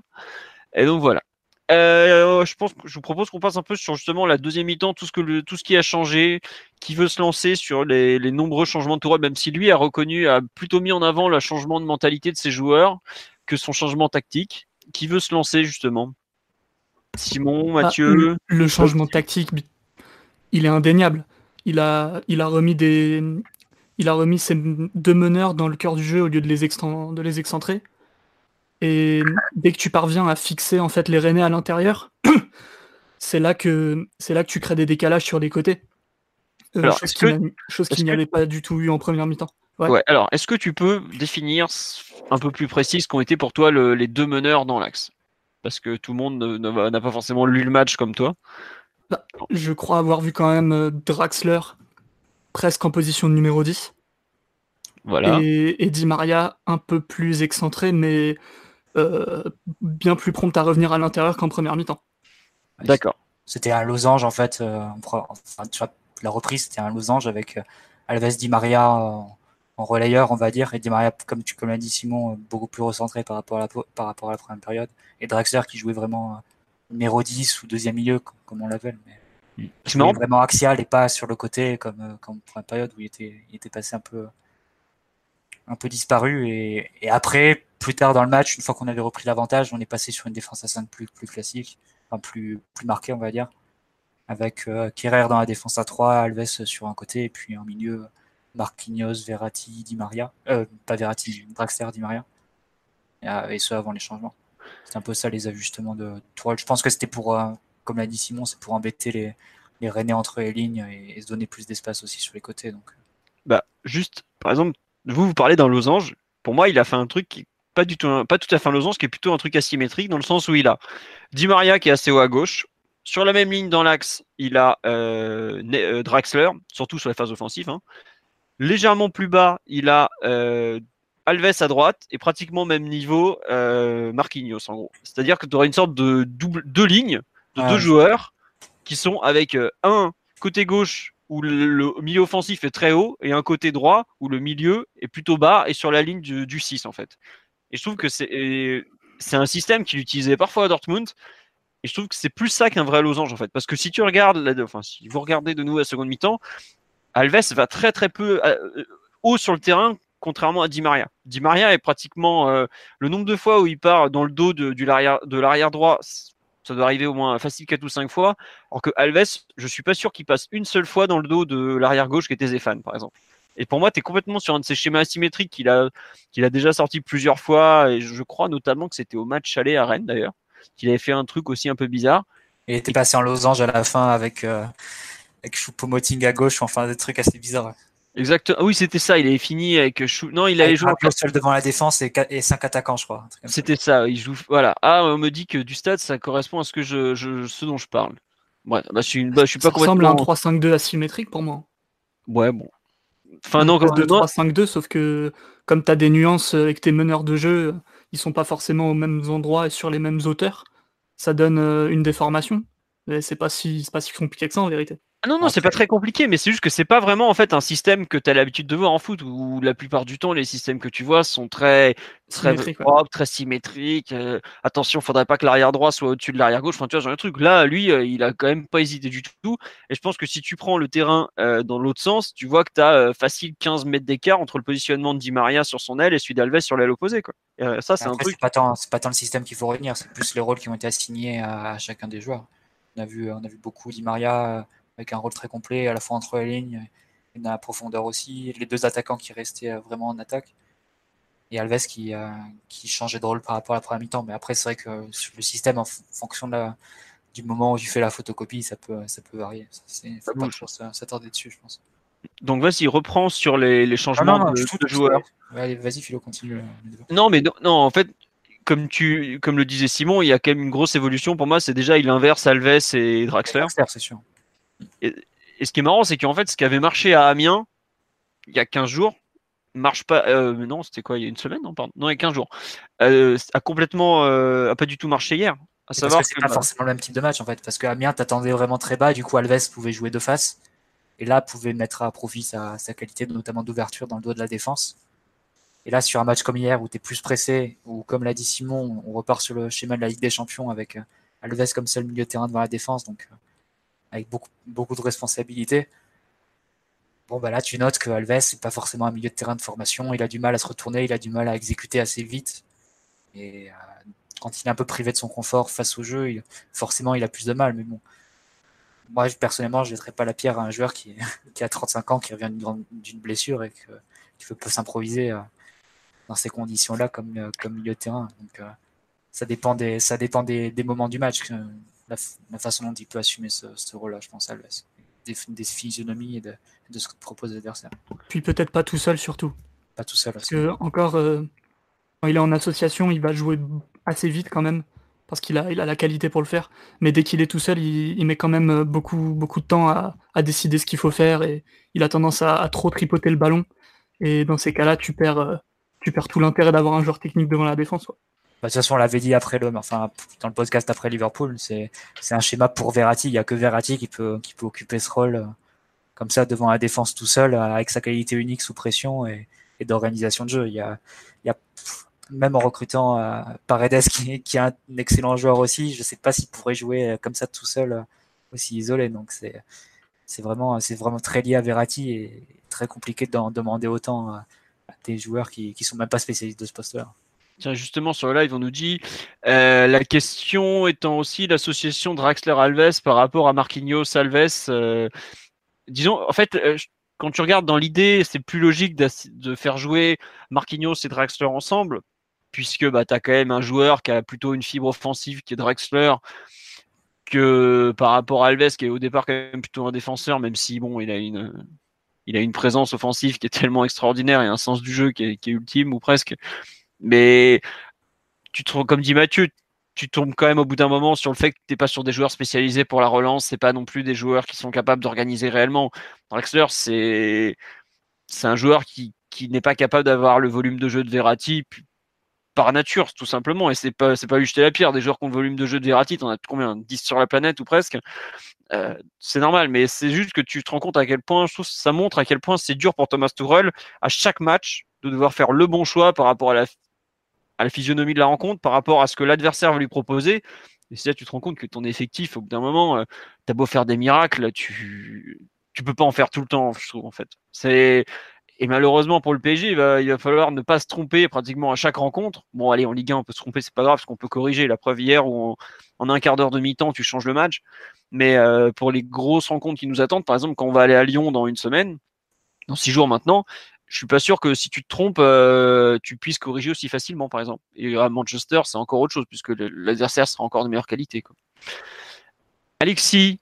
Et donc voilà. Euh, je pense que je vous propose qu'on passe un peu sur justement la deuxième mi-temps, tout ce que le, tout ce qui a changé, qui veut se lancer sur les, les nombreux changements de tour, même si lui a reconnu, a plutôt mis en avant le changement de mentalité de ses joueurs que son changement tactique. Qui veut se lancer justement? Simon, Ah, Mathieu? le, le changement tactique, il est indéniable. Il a, il a remis des, il a remis ses deux meneurs dans le cœur du jeu au lieu de les, de les excentrer. Et dès que tu parviens à fixer en fait les Rennais à l'intérieur, *clears throat* c'est là que c'est là que tu crées des décalages sur les côtés. Euh, Alors, chose qu'il que- n'a- chose est-ce qu'il n'y que- avait pas du tout eu en première mi-temps. ouais. Ouais, alors, est-ce que tu peux définir un peu plus précis ce qu'ont été pour toi le- les deux meneurs dans l'axe? Parce que tout le monde n'a pas forcément lu le match comme toi. Je crois avoir vu quand même euh, Draxler presque en position de numéro 10 Voilà. et, et Di Maria un peu plus excentré, mais bien plus prompt à revenir à l'intérieur qu'en première mi-temps. D'accord. C'était un losange en fait. euh, on prend- enfin, tu vois, la reprise, c'était un losange avec euh, Alves Di Maria en, en relayeur, on va dire, et Di Maria, comme tu comme l'a dit Simon, euh, beaucoup plus recentré par rapport à la po- par rapport à la première période, et Draxler qui jouait vraiment euh, numéro 10 ou deuxième milieu, comme, comme on l'appelle, mais marrant. vraiment axial et pas sur le côté comme euh, comme première période où il était il était passé un peu un peu disparu et, après plus tard dans le match une fois qu'on avait repris l'avantage on est passé sur une défense à 5 plus plus classique enfin plus plus marquée on va dire avec euh, dans la défense à 3 Alves sur un côté et puis en milieu Marquinhos Verratti Di Maria euh, pas Verratti Draxler Di Maria. Et, euh, et ce avant les changements. C'est un peu ça les ajustements de Tourelle. Je pense que c'était pour euh, comme l'a dit Simon c'est pour embêter les les Rennais entre les lignes et, et se donner plus d'espace aussi sur les côtés donc. Bah, juste, par exemple, vous, vous parlez d'un losange. Pour moi, il a fait un truc qui pas du tout, un- pas tout à fait un losange, qui est plutôt un truc asymétrique, dans le sens où il a Di Maria qui est assez haut à gauche. Sur la même ligne dans l'axe, il a euh, Ne- euh, Draxler, surtout sur les phases offensives. hein. Légèrement plus bas, il a euh, Alves à droite et pratiquement au même niveau Marquinhos en gros. C'est-à-dire que tu auras une sorte de double deux lignes de Ah, deux joueurs qui sont avec un côté gauche où le, milieu offensif est très haut et un côté droit où le milieu est plutôt bas et sur la ligne du, du 6 en fait. Et je trouve que c'est un système qu'il utilisait parfois à Dortmund. Et je trouve que c'est plus ça qu'un vrai losange en fait. Parce que si tu regardes, la- enfin si vous regardez de nouveau la seconde mi-temps, Alves va très très peu euh, euh, haut sur le terrain contrairement à Di Maria. Di Maria est pratiquement euh, le nombre de fois où il part dans le dos de l'arrière droit, ça doit arriver au moins facile 4 ou 5 fois. Alors que Alves, je suis pas sûr qu'il passe une seule fois dans le dos de l'arrière gauche qui était Zéphane, par exemple. Et pour moi, tu es complètement sur un de ces schémas asymétriques qu'il a, déjà sorti plusieurs fois. Et je crois notamment que c'était au match aller à Rennes d'ailleurs, qu'il avait fait un truc aussi un peu bizarre. il était passé en losange à la fin avec euh, avec Choupo-Moting à gauche enfin des trucs assez bizarres Exactement. Ah oui, c'était ça. Il avait fini avec Chou. Non, il avait avec joué. en Rabiot seul devant la défense et, qua- et cinq attaquants je crois un ça. C'était ça. Il joue. Voilà. Ah, on me dit que du stade, ça correspond à ce que je, je ce dont je parle. Ouais. Bah, je suis, bah, je suis Ça pas ressemble à un complètement. 3-5-2 asymétrique pour moi. Ouais, bon. Enfin non, comme 2-3-5-2, sauf que comme tu as des nuances avec tes meneurs de jeu, ils sont pas forcément aux mêmes endroits et sur les mêmes hauteurs. Ça donne euh, une déformation. Mais c'est pas si c'est pas si compliqué que ça en vérité. Ah non, non, c'est pas très compliqué, mais c'est juste que c'est pas vraiment en fait un système que tu as l'habitude de voir en foot, où la plupart du temps, les systèmes que tu vois sont très, très ouais. propres, très symétriques. euh, attention, faudrait pas que l'arrière droit soit au-dessus de l'arrière gauche. Enfin, tu vois, genre un truc. Là, lui, euh, il a quand même pas hésité du tout. Et je pense que si tu prends le terrain euh, dans l'autre sens, tu vois que tu as facile 15 mètres d'écart entre le positionnement de Di Maria sur son aile et celui d'Alves sur l'aile opposée. Quoi. Et, euh, ça, c'est un truc. c'est pas tant pas tant le système qu'il faut retenir c'est plus les rôles qui ont été assignés à, à chacun des joueurs on a vu on a vu beaucoup Di Maria euh, avec un rôle très complet à la fois entre les lignes et dans la profondeur aussi les deux attaquants qui restaient euh, vraiment en attaque et Alves qui, euh, qui changeait de rôle par rapport à la première mi-temps. Mais après, c'est vrai que le système, en fonction de la, du moment où tu fais la photocopie, ça peut, ça peut varier. Ça, c'est- faut pas bouge. trop s- s'attarder dessus, je pense. Donc vas-y, reprends sur les, les changements de, de joueurs. Vas-y, Philo, continue. débat. Non, mais non, non, en fait, comme tu, comme le disait Simon, il y a quand même une grosse évolution. Pour moi, c'est déjà il inverse Alves et Draxler. Draxler, c'est sûr. Et ce qui est marrant, c'est qu'en fait, ce qui avait marché à Amiens il y a 15 jours marche pas. euh, non, c'était quoi Il y a une semaine Non, pardon. Non, il y a 15 jours. Euh, a complètement, euh, a pas du tout marché hier. À C'est savoir parce que c'est pas forcément le même type de match en fait, parce que Amiens t'attendait vraiment très bas, du coup Alves pouvait jouer de face, et là pouvait mettre à profit sa, sa qualité, notamment d'ouverture dans le dos de la défense. Et là sur un match comme hier où tu es plus pressé, ou comme l'a dit Simon, on repart sur le schéma de la Ligue des Champions avec, euh, Alves comme seul milieu de terrain devant la défense, donc avec beaucoup, beaucoup de responsabilités. Bon, bah là, tu notes que Alves, n'est pas forcément un milieu de terrain de formation. Il a du mal à se retourner, il a du mal à exécuter assez vite. Et quand il est un peu privé de son confort face au jeu, forcément, il a plus de mal. Mais bon, moi, personnellement, je ne jetterais pas la pierre à un joueur qui, *laughs* qui a 35 ans, qui revient d'une blessure et qui peut pas s'improviser dans ces conditions-là comme, euh, comme milieu de terrain. Donc, euh, ça dépend des, ça dépend des, des moments du match, la, la, façon dont il peut assumer ce, ce rôle-là, je pense. Des, des physionomies et de, de ce que propose l'adversaire. Puis peut-être pas tout seul, surtout. Pas tout seul. Parce que, encore, euh, quand il est en association, il va jouer assez vite quand même, parce qu'il a, il a la qualité pour le faire. Mais dès qu'il est tout seul, il, il, met quand même beaucoup, beaucoup de temps à, à décider ce qu'il faut faire et il a tendance à, à, trop tripoter le ballon. Et dans ces cas-là, tu perds, tu perds tout l'intérêt d'avoir un joueur technique devant la défense. De toute façon, on l'avait dit après le, enfin, dans le podcast après Liverpool, c'est, c'est un schéma pour Verratti. Il n'y a que Verratti qui peut, qui peut occuper ce rôle euh, comme ça devant la défense tout seul, euh, avec sa qualité unique sous pression et, et d'organisation de jeu. Il y a, il y a même en recrutant euh, Paredes qui, qui est un excellent joueur aussi, je sais pas s'il pourrait jouer euh, comme ça tout seul, aussi isolé. Donc c'est, c'est vraiment, c'est vraiment très lié à Verratti et très compliqué d'en demander autant des joueurs qui ne sont même pas spécialistes de ce poste-là. Tiens, justement, sur le live, on nous dit euh, la question étant aussi l'association Draxler-Alves par rapport à Marquinhos Alves. Euh, disons, en fait, euh, quand tu regardes dans l'idée, c'est plus logique de faire jouer Marquinhos et Draxler ensemble, puisque bah, tu as quand même un joueur qui a plutôt une fibre offensive qui est Draxler, que par rapport à Alves, qui est au départ quand même plutôt un défenseur, même si bon, il a une il a une présence offensive qui est tellement extraordinaire et un sens du jeu qui est ultime ou presque. Mais tu te, comme dit Mathieu, tu tombes quand même au bout d'un moment sur le fait que tu n'es pas sur des joueurs spécialisés pour la relance, c'est pas non plus des joueurs qui sont capables d'organiser réellement. Drexler, c'est c'est un joueur qui, qui n'est pas capable d'avoir le volume de jeu de Verratti par nature, tout simplement. Et c'est pas c'est pas lui jeter la pierre. Des joueurs qui ont le volume de jeu de Verratti, t'en as combien? 10 sur la planète ou presque? Euh, c'est normal, mais c'est juste que tu te rends compte à quel point, ça montre à quel point c'est dur pour Thomas Tuchel à chaque match de devoir faire le bon choix par rapport à la, à la physionomie de la rencontre, par rapport à ce que l'adversaire va lui proposer. Et c'est là tu te rends compte que ton effectif, au bout d'un moment, euh, t'as beau faire des miracles, tu tu peux pas en faire tout le temps, je trouve en fait. Et malheureusement pour le PSG, il va, il va falloir ne pas se tromper pratiquement à chaque rencontre. Bon, allez, en Ligue 1, on peut se tromper, c'est pas grave, parce qu'on peut corriger. La preuve hier où en, un quart d'heure de mi-temps, tu changes le match. Mais euh, pour les grosses rencontres qui nous attendent, par exemple, quand on va aller à Lyon dans une semaine, dans six jours maintenant, je suis pas sûr que si tu te trompes, euh, tu puisses corriger aussi facilement, par exemple. Et à Manchester, c'est encore autre chose, puisque l'adversaire sera encore de meilleure qualité. Quoi. Alexis,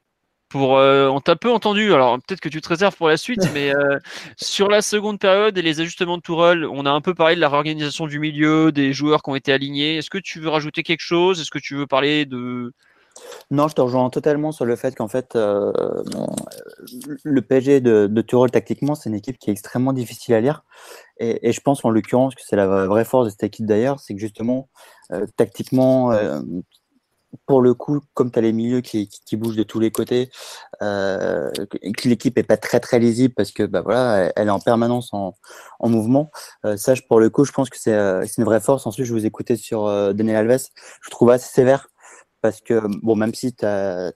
pour, euh, on t'a peu entendu, alors peut-être que tu te réserves pour la suite, *laughs* mais euh, sur la seconde période et les ajustements de Tourelle, on a un peu parlé de la réorganisation du milieu, des joueurs qui ont été alignés. Est-ce que tu veux rajouter quelque chose? Est-ce que tu veux parler de... Non, je te rejoins totalement sur le fait qu'en fait, euh, le PSG de, de Tourelle, tactiquement, c'est une équipe qui est extrêmement difficile à lire. Et, je pense en l'occurrence que c'est la vraie force de cette équipe d'ailleurs, c'est que justement, euh, tactiquement, euh, pour le coup, comme tu as les milieux qui, qui, bougent de tous les côtés, euh, l'équipe est pas très très lisible parce que bah voilà, elle est en permanence en, en mouvement. Euh, ça, pour le coup, je pense que c'est euh, une vraie force. Ensuite, je vous écoutais sur euh, Daniel Alves, je trouve assez sévère parce que bon, même si tu as,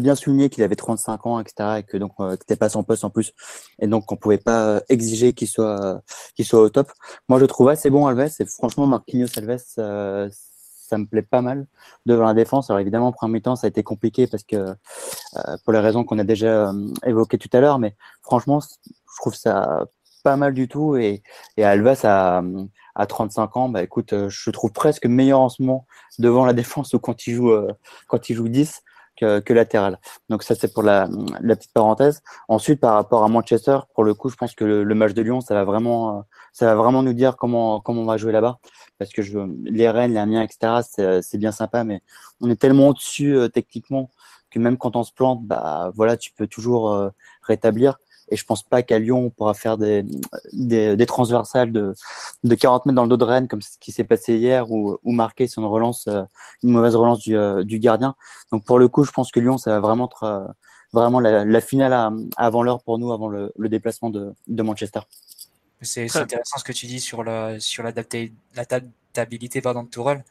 bien souligné qu'il avait 35 ans, etc., et que donc euh, t'étais pas son poste en plus, et donc on pouvait pas exiger qu'il soit qu'il soit au top. Moi, je trouve assez bon Alves. Et franchement, Marquinhos Alves euh, ça me plaît pas mal devant la défense. Alors évidemment, premier mi-temps, ça a été compliqué parce que euh, pour les raisons qu'on a déjà euh, évoquées tout à l'heure, mais franchement, je trouve ça pas mal du tout. Et, et Alvas à, à 35 ans, bah écoute, euh, je trouve presque meilleur en ce moment devant la *laughs* défense ou quand il joue euh, quand il joue 10 que, que latéral. Donc ça c'est pour la, la, petite parenthèse. Ensuite par rapport à Manchester, pour le coup, je pense que le, le match de Lyon, ça va vraiment ça va vraiment nous dire comment comment on va jouer là-bas parce que je, les Rennes, les Amiens, etc., c'est bien sympa, mais on est tellement au-dessus euh, techniquement que même quand on se plante, bah voilà, tu peux toujours euh, rétablir. Et je pense pas qu'à Lyon, on pourra faire des, des, des, transversales de, de 40 mètres dans le dos de Rennes, comme ce qui s'est passé hier, ou, ou marquer sur une relance, euh, une mauvaise relance du, euh, du gardien. Donc pour le coup, je pense que Lyon, ça va vraiment être euh, vraiment la, la finale à, avant l'heure pour nous, avant le, le déplacement de, de Manchester. C'est intéressant ce que tu dis sur la sur l'adaptabilité pardon de Tourelle.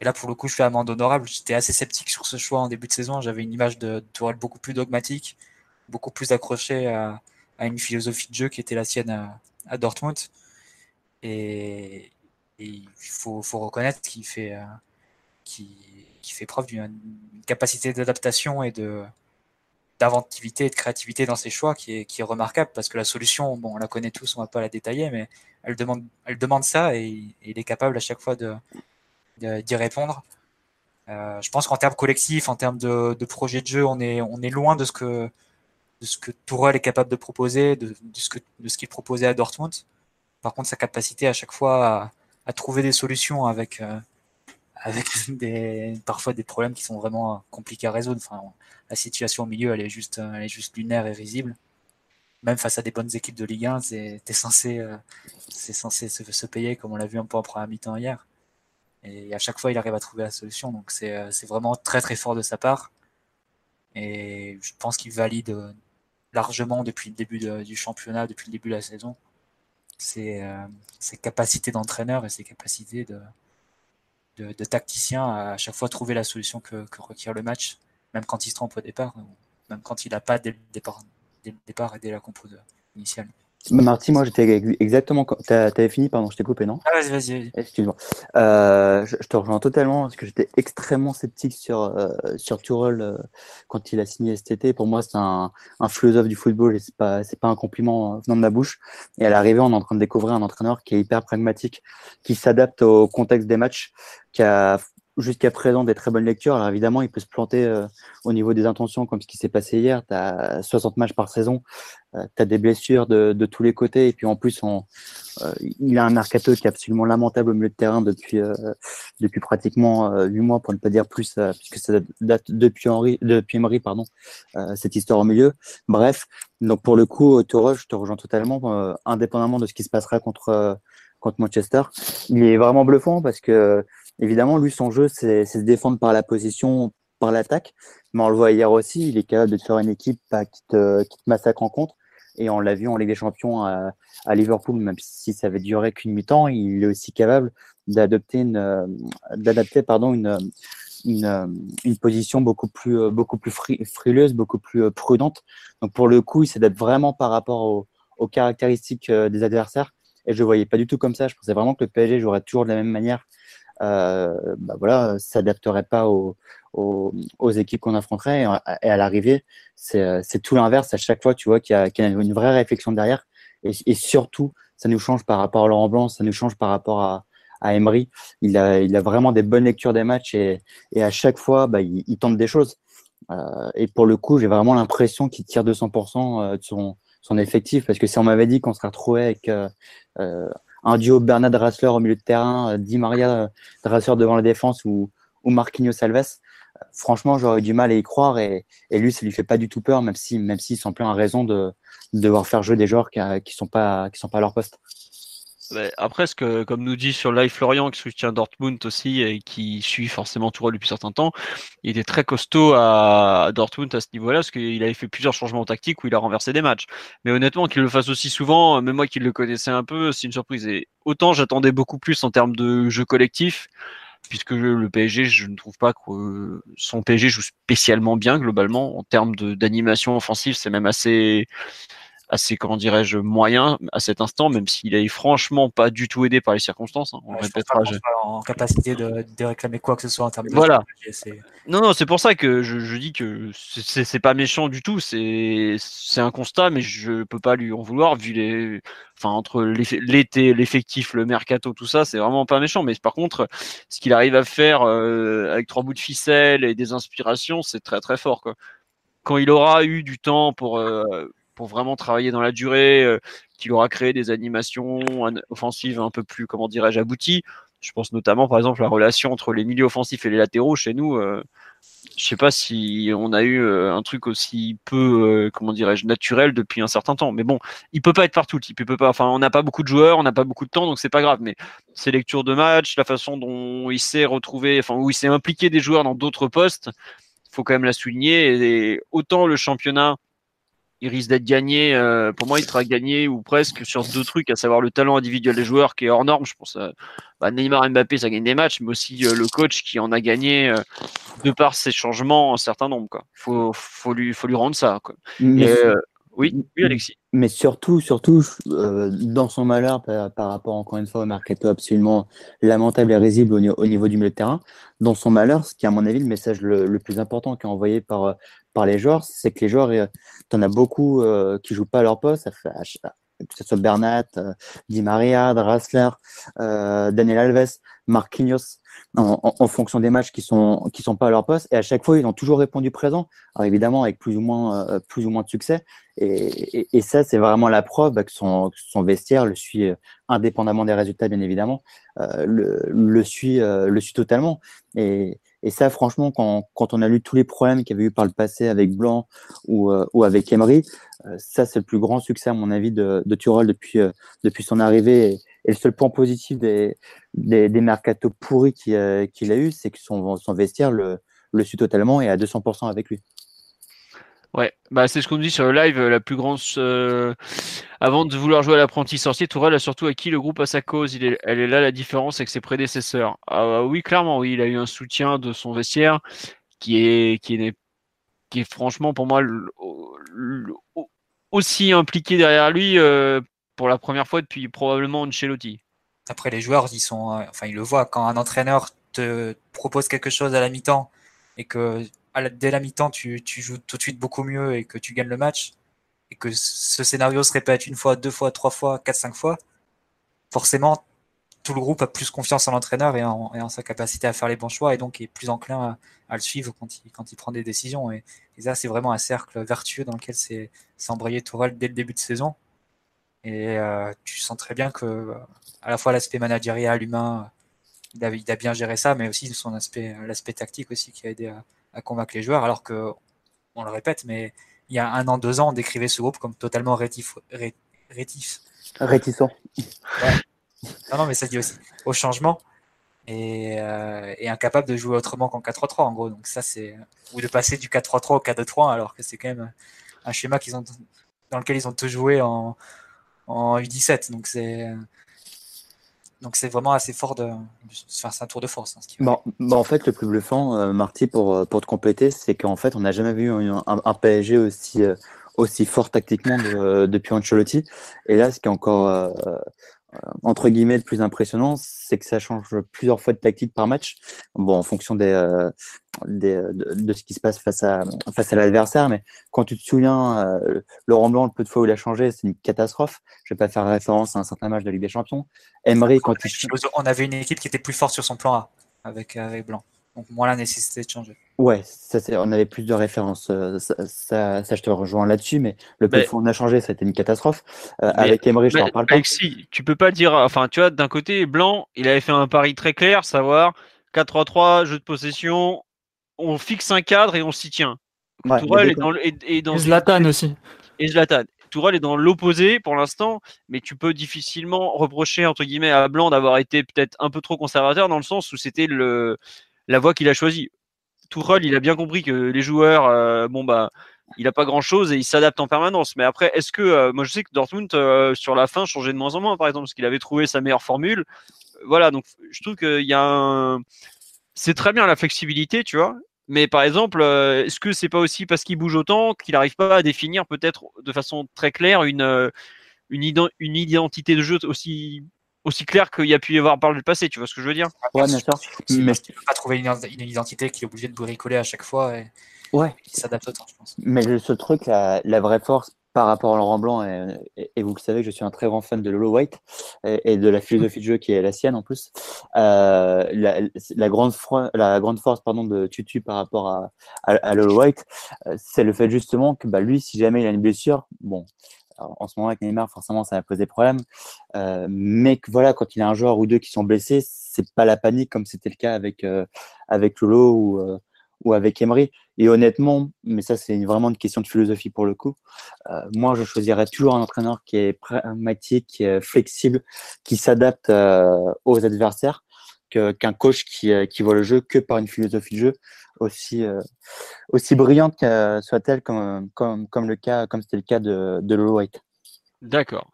Et là, pour le coup, je fais amende honorable. J'étais assez sceptique sur ce choix en début de saison. J'avais une image de Tourelle beaucoup plus dogmatique, beaucoup plus accroché à, une philosophie de jeu qui était la sienne à, Dortmund. Et, il faut, reconnaître qu'il fait, euh, fait preuve d'une capacité d'adaptation et d'inventivité et de créativité dans ses choix qui est, qui est remarquable parce que la solution, bon, on la connaît tous, on va pas la détailler, mais elle demande, elle demande ça et il est capable à chaque fois de, d'y répondre. Euh, je pense qu'en termes collectifs, en termes de, de, projet de jeu, on est, on est loin de ce que, de ce que Tourelle est capable de proposer, de, ce que, de ce qu'il proposait à Dortmund. Par contre, sa capacité à chaque fois à, trouver des solutions avec, euh, avec *laughs* des, parfois des problèmes qui sont vraiment compliqués à résoudre. Enfin, la situation au milieu, elle est juste, elle est juste lunaire et risible. Même face à des bonnes équipes de Ligue 1, c'est censé, euh, c'est censé se, se, payer, comme on l'a vu un peu en première mi-temps hier. Et à chaque fois, il arrive à trouver la solution. Donc euh, c'est vraiment très très fort de sa part. Et je pense qu'il valide euh, largement depuis le début du championnat, depuis le début de la saison, ses, euh, capacités d'entraîneur et ses capacités de, tacticien à, chaque fois trouver la solution que, requiert le match, même quand il se trompe au départ, même quand il n'a pas dès le départ, dès et dès la compo initiale. Marty, moi j'étais exactement. T'avais fini, pardon, je t'ai coupé, non ah, Vas-y, vas-y. Excuse-moi. Euh, je, te rejoins totalement parce que j'étais extrêmement sceptique sur, euh, sur Tuchel euh, quand il a signé été. Pour moi, c'est un, un philosophe du football et c'est pas, c'est pas un compliment venant de ma bouche. Et à l'arrivée, on est en train de découvrir un entraîneur qui est hyper pragmatique, qui s'adapte au contexte des matchs, qui a jusqu'à présent des très bonnes lectures. Alors évidemment, il peut se planter euh, au niveau des intentions, comme ce qui s'est passé hier. Tu as 60 matchs par saison, euh, tu as des blessures de, de, tous les côtés, et puis en plus, on, euh, il a un mercato qui est absolument lamentable au milieu de terrain depuis, depuis pratiquement 8 mois, pour ne pas dire plus, puisque ça date depuis, Henri, depuis Emery, pardon, cette histoire au milieu. Bref, donc pour le coup, Toro, je te rejoins totalement, indépendamment de ce qui se passera contre contre Manchester. Il est vraiment bluffant parce que Évidemment, lui, son jeu, c'est se défendre par la position, par l'attaque. Mais on le voit hier aussi, il est capable de faire une équipe bah, qui, te, massacre en contre. Et on l'a vu en Ligue des Champions à, Liverpool, même si ça avait duré qu'une mi-temps, il est aussi capable d'adopter euh, d'adapter pardon une, position beaucoup plus, euh, frileuse, beaucoup plus euh, prudente. Donc pour le coup, il s'adapte vraiment par rapport aux, aux caractéristiques des adversaires. Et je ne voyais pas du tout comme ça. Je pensais vraiment que le PSG jouerait toujours de la même manière euh, bah voilà, s'adapterait pas aux, aux, aux équipes qu'on affronterait. Et, à l'arrivée, c'est tout l'inverse. À chaque fois, tu vois qu'il y, y, a une vraie réflexion derrière. Et, et, surtout, ça nous change par rapport à Laurent Blanc, ça nous change par rapport à, à Emery. Il a, il a vraiment des bonnes lectures des matchs et, et à chaque fois, bah, il, il tente des choses. Euh, et pour le coup, j'ai vraiment l'impression qu'il tire 200% euh, de son, son effectif parce que si on m'avait dit qu'on serait retrouvé avec euh, euh un duo Bernard Drassler au milieu de terrain, euh, Di Maria euh, Drassler devant la défense ou, ou Marquinhos Salves. Euh, franchement, j'aurais du mal à y croire et, et, lui, ça lui fait pas du tout peur, même si, même s'il s'en plaint à raison de, de devoir faire jouer des joueurs qui, qui sont pas, qui sont pas à leur poste. Après, ce que, comme nous dit sur Live Florian, qui soutient Dortmund aussi et qui suit forcément Tourelle depuis certain temps, il était très costaud à Dortmund à ce niveau-là, parce qu'il avait fait plusieurs changements tactiques où il a renversé des matchs. Mais honnêtement, qu'il le fasse aussi souvent, même moi qui le connaissais un peu, c'est une surprise. Et autant j'attendais beaucoup plus en termes de jeu collectif, puisque le PSG, je ne trouve pas que son PSG joue spécialement bien globalement en termes d'animation offensive, c'est même assez assez, comment dirais-je, moyen à cet instant, même s'il est franchement pas du tout aidé par les circonstances. Hein. On répétera. en capacité de, de, réclamer quoi que ce soit en termes de. Voilà. Non, non, c'est pour ça que je, je dis que c'est pas méchant du tout. C'est un constat, mais je peux pas lui en vouloir vu les. Enfin, entre l'été, l'effectif, le mercato, tout ça, c'est vraiment pas méchant. Mais par contre, ce qu'il arrive à faire euh, avec trois bouts de ficelle et des inspirations, c'est très très fort. Quoi. Quand il aura eu du temps pour. Euh, pour vraiment travailler dans la durée, euh, qu'il aura créé des animations offensives un peu plus, comment dirais-je, abouties. Je pense notamment, par exemple, la relation entre les milieux offensifs et les latéraux chez nous. Euh, je sais pas si on a eu euh, un truc aussi peu, comment dirais-je, naturel depuis un certain temps. Mais bon, il peut pas être partout. Il peut pas. Enfin, on n'a pas beaucoup de joueurs, on n'a pas beaucoup de temps, donc c'est pas grave. Mais ses lectures de match, la façon dont il s'est retrouvé, enfin où il s'est impliqué des joueurs dans d'autres postes, faut quand même la souligner. Et autant le championnat il risque d'être gagné. euh, pour moi, il sera gagné ou presque sur deux trucs, à savoir le talent individuel des joueurs qui est hors norme. Je pense à bah, Neymar, Mbappé, ça gagne des matchs, mais aussi euh, le coach qui en a gagné euh, de par ses changements un certain nombre. Quoi. Faut, faut lui, faut lui rendre ça. Quoi. Mais, Et, oui, oui, Alexis. mais surtout, surtout dans son malheur par, par rapport encore une fois au mercato absolument lamentable et risible au, ni- au niveau du milieu de terrain, dans son malheur, ce qui est à mon avis le message le, le plus important qui est envoyé par, par les joueurs, c'est que les joueurs, euh, t'en as beaucoup euh, qui jouent pas à leur poste, ça fait, que ce soit Bernat, euh, Di Maria, Drassler, euh, Daniel Alves, Marquinhos, en, en- en fonction des matchs qui sont qui sont pas à leur poste, et à chaque fois ils ont toujours répondu présent, alors évidemment avec plus ou moins euh, plus ou moins de succès, et, ça c'est vraiment la preuve bah, que son, vestiaire le suit euh, indépendamment des résultats bien évidemment, euh, le, le suit euh, le suit totalement, et, et ça franchement quand, quand on a lu tous les problèmes qu'il y avait eu par le passé avec Blanc ou, euh, ou avec Emery, euh, ça c'est le plus grand succès à mon avis de, de Tuchel depuis euh, depuis son arrivée. Et, le seul point positif des, des, des mercatos pourris qu'il euh, qu'il a eu, c'est que son, son vestiaire le, le suit totalement et à 200% avec lui. Ouais, bah c'est ce qu'on dit sur le live. euh, La plus grande, euh, avant de vouloir jouer à l'apprenti sorcier, Tourelle a surtout acquis le groupe à sa cause. Elle est là la différence avec ses prédécesseurs. Ah, oui, clairement, oui, il a eu un soutien de son vestiaire qui est, qui est, qui franchement pour moi aussi impliqué derrière lui euh, pour la première fois depuis probablement Ancelotti. Après, les joueurs, ils sont, enfin, ils le voient quand un entraîneur te propose quelque chose à la mi-temps et que la- dès la mi-temps, tu, joues tout de suite beaucoup mieux et que tu gagnes le match et que ce scénario se répète une fois, deux fois, trois fois, quatre, cinq fois, forcément, tout le groupe a plus confiance en l'entraîneur et en, sa capacité à faire les bons choix et donc est plus enclin à, le suivre quand il, prend des décisions. Et, ça, c'est vraiment un cercle vertueux dans lequel s'est embrayé Tourelle dès le début de saison. Et euh, tu sens très bien que à la fois l'aspect managérial, humain, il a, il a bien géré ça, mais aussi son aspect, l'aspect tactique aussi qui a aidé à, à convaincre les joueurs. Alors que, on le répète, mais il y a un an, deux ans, on décrivait ce groupe comme totalement rétif. ré- rétif. Réticent. Non, non, mais ça dit aussi au changement et, euh, et incapable de jouer autrement qu'en 4-3-3 en gros. Donc ça c'est ou de passer du 4-3-3 au 4-2-3 alors que c'est quand même un schéma qu'ils ont dans lequel ils ont tous joué en, en U17. Donc c'est donc c'est vraiment assez fort de c'est un tour de force. hein, ce qui Bon, bon, en fait, le plus bluffant, euh, Marty, pour, euh, pour te compléter, c'est qu'en fait, on n'a jamais vu un, un- un PSG aussi, euh, aussi fort tactiquement de- depuis Ancelotti. Et là, ce qui est encore, euh, euh, entre guillemets, le plus impressionnant, c'est que ça change plusieurs fois de tactique par match. Bon, en fonction des, euh, des, de, de ce qui se passe face à, face à l'adversaire. Mais quand tu te souviens, euh, Laurent Blanc, le peu de fois où il a changé, c'est une catastrophe. Je vais pas faire référence à un certain match de Ligue des Champions. Emery, quand il, On avait une équipe qui était plus forte sur son plan A avec, avec Blanc. Donc moins la nécessité de changer. Ouais, ça c'est, on avait plus de références. euh, Ça, ça, ça, je te rejoins là-dessus, mais le peu Mais- de fois où on a changé, ça a été une catastrophe. Euh, Mais- avec Emery, je t'en parle pas. Alexis, tu peux pas dire. Enfin, tu vois, d'un côté, Blanc, il avait fait un pari très clair, savoir 4-3-3, jeu de possession, on fixe un cadre et on s'y tient. Ouais, Tourelle mais est dans, le- est- est dans Et Zlatan aussi. et Zlatan. Tourelle est dans l'opposé pour l'instant, mais tu peux difficilement reprocher entre guillemets à Blanc d'avoir été peut-être un peu trop conservateur dans le sens où c'était le la voie qu'il a choisie. Tourelle, il a bien compris que les joueurs, euh, bon bah, il a pas grand chose et il s'adapte en permanence. Mais après, est-ce que euh, moi je sais que Dortmund euh, sur la fin changeait de moins en moins, par exemple, parce qu'il avait trouvé sa meilleure formule. Voilà, donc je trouve qu'il y a un, c'est très bien la flexibilité, tu vois. Mais par exemple, est-ce que c'est pas aussi parce qu'il bouge autant qu'il n'arrive pas à définir peut-être de façon très claire une, une identité de jeu aussi, aussi claire qu'il y a pu y avoir par le passé, tu vois ce que je veux dire? Ouais, bien sûr. Mais, qu'il ne pas trouver une, une identité qui est obligé de bricoler à chaque fois et ouais. qui s'adapte autant, je pense. Mais seul truc, la, la vraie force par rapport à Laurent Blanc, et, et- et vous le savez je suis un très grand fan de Lolo White et, et de la philosophie de jeu qui est la sienne en plus. Euh, la, la grande, fro- la grande force pardon, de Tutu par rapport à, à, à Lolo White, euh, c'est le fait justement que bah, lui, si jamais il a une blessure, bon, en ce moment avec Neymar, forcément, ça va poser problème. Euh, mais voilà, quand il y a un joueur ou deux qui sont blessés, c'est pas la panique comme c'était le cas avec euh, avec Lolo ou euh, ou avec Emery. Et honnêtement, mais ça c'est vraiment une question de philosophie pour le coup. euh, moi, je choisirais toujours un entraîneur qui est pragmatique, qui est flexible, qui s'adapte euh, aux adversaires, qu'un coach qui, qui voit le jeu que par une philosophie de jeu aussi, aussi brillante soit-elle comme, comme, comme, le cas, comme c'était le cas de, de Lolo White. D'accord.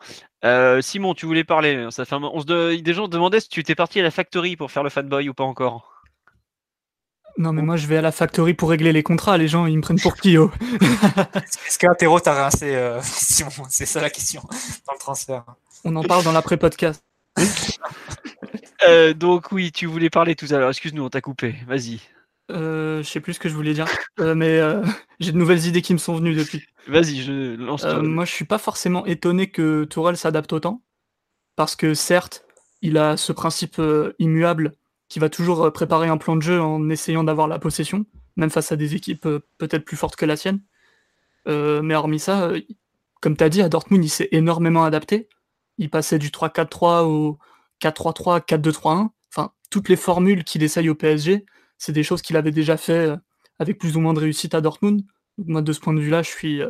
Simon, tu voulais parler. Ça fait on se Des gens demandaient si tu étais parti à la factory pour faire le fanboy ou pas encore. Non, mais moi, je vais à la factory pour régler les contrats. Les gens, ils me prennent pour qui Est-ce qu'un terreau t'a rincé, euh, *laughs* C'est ça la question dans le transfert. On en parle dans l'après-podcast. *laughs* Euh, donc, oui, tu voulais parler tout à l'heure. Excuse-nous, on t'a coupé. Vas-y. Euh, je sais plus ce que je voulais dire, euh, mais *laughs* j'ai de nouvelles idées qui me sont venues depuis. Vas-y, je lance. moi, je suis pas forcément étonné que Tourelle s'adapte autant, parce que certes, il a ce principe immuable qui va toujours préparer un plan de jeu en essayant d'avoir la possession, même face à des équipes peut-être plus fortes que la sienne. Mais hormis ça, comme tu as dit, à Dortmund, il s'est énormément adapté. Il passait du 3-4-3 au 4-3-3, 4-2-3-1. Enfin, toutes les formules qu'il essaye au PSG, c'est des choses qu'il avait déjà fait avec plus ou moins de réussite à Dortmund. moi, de ce point de vue-là, je suis.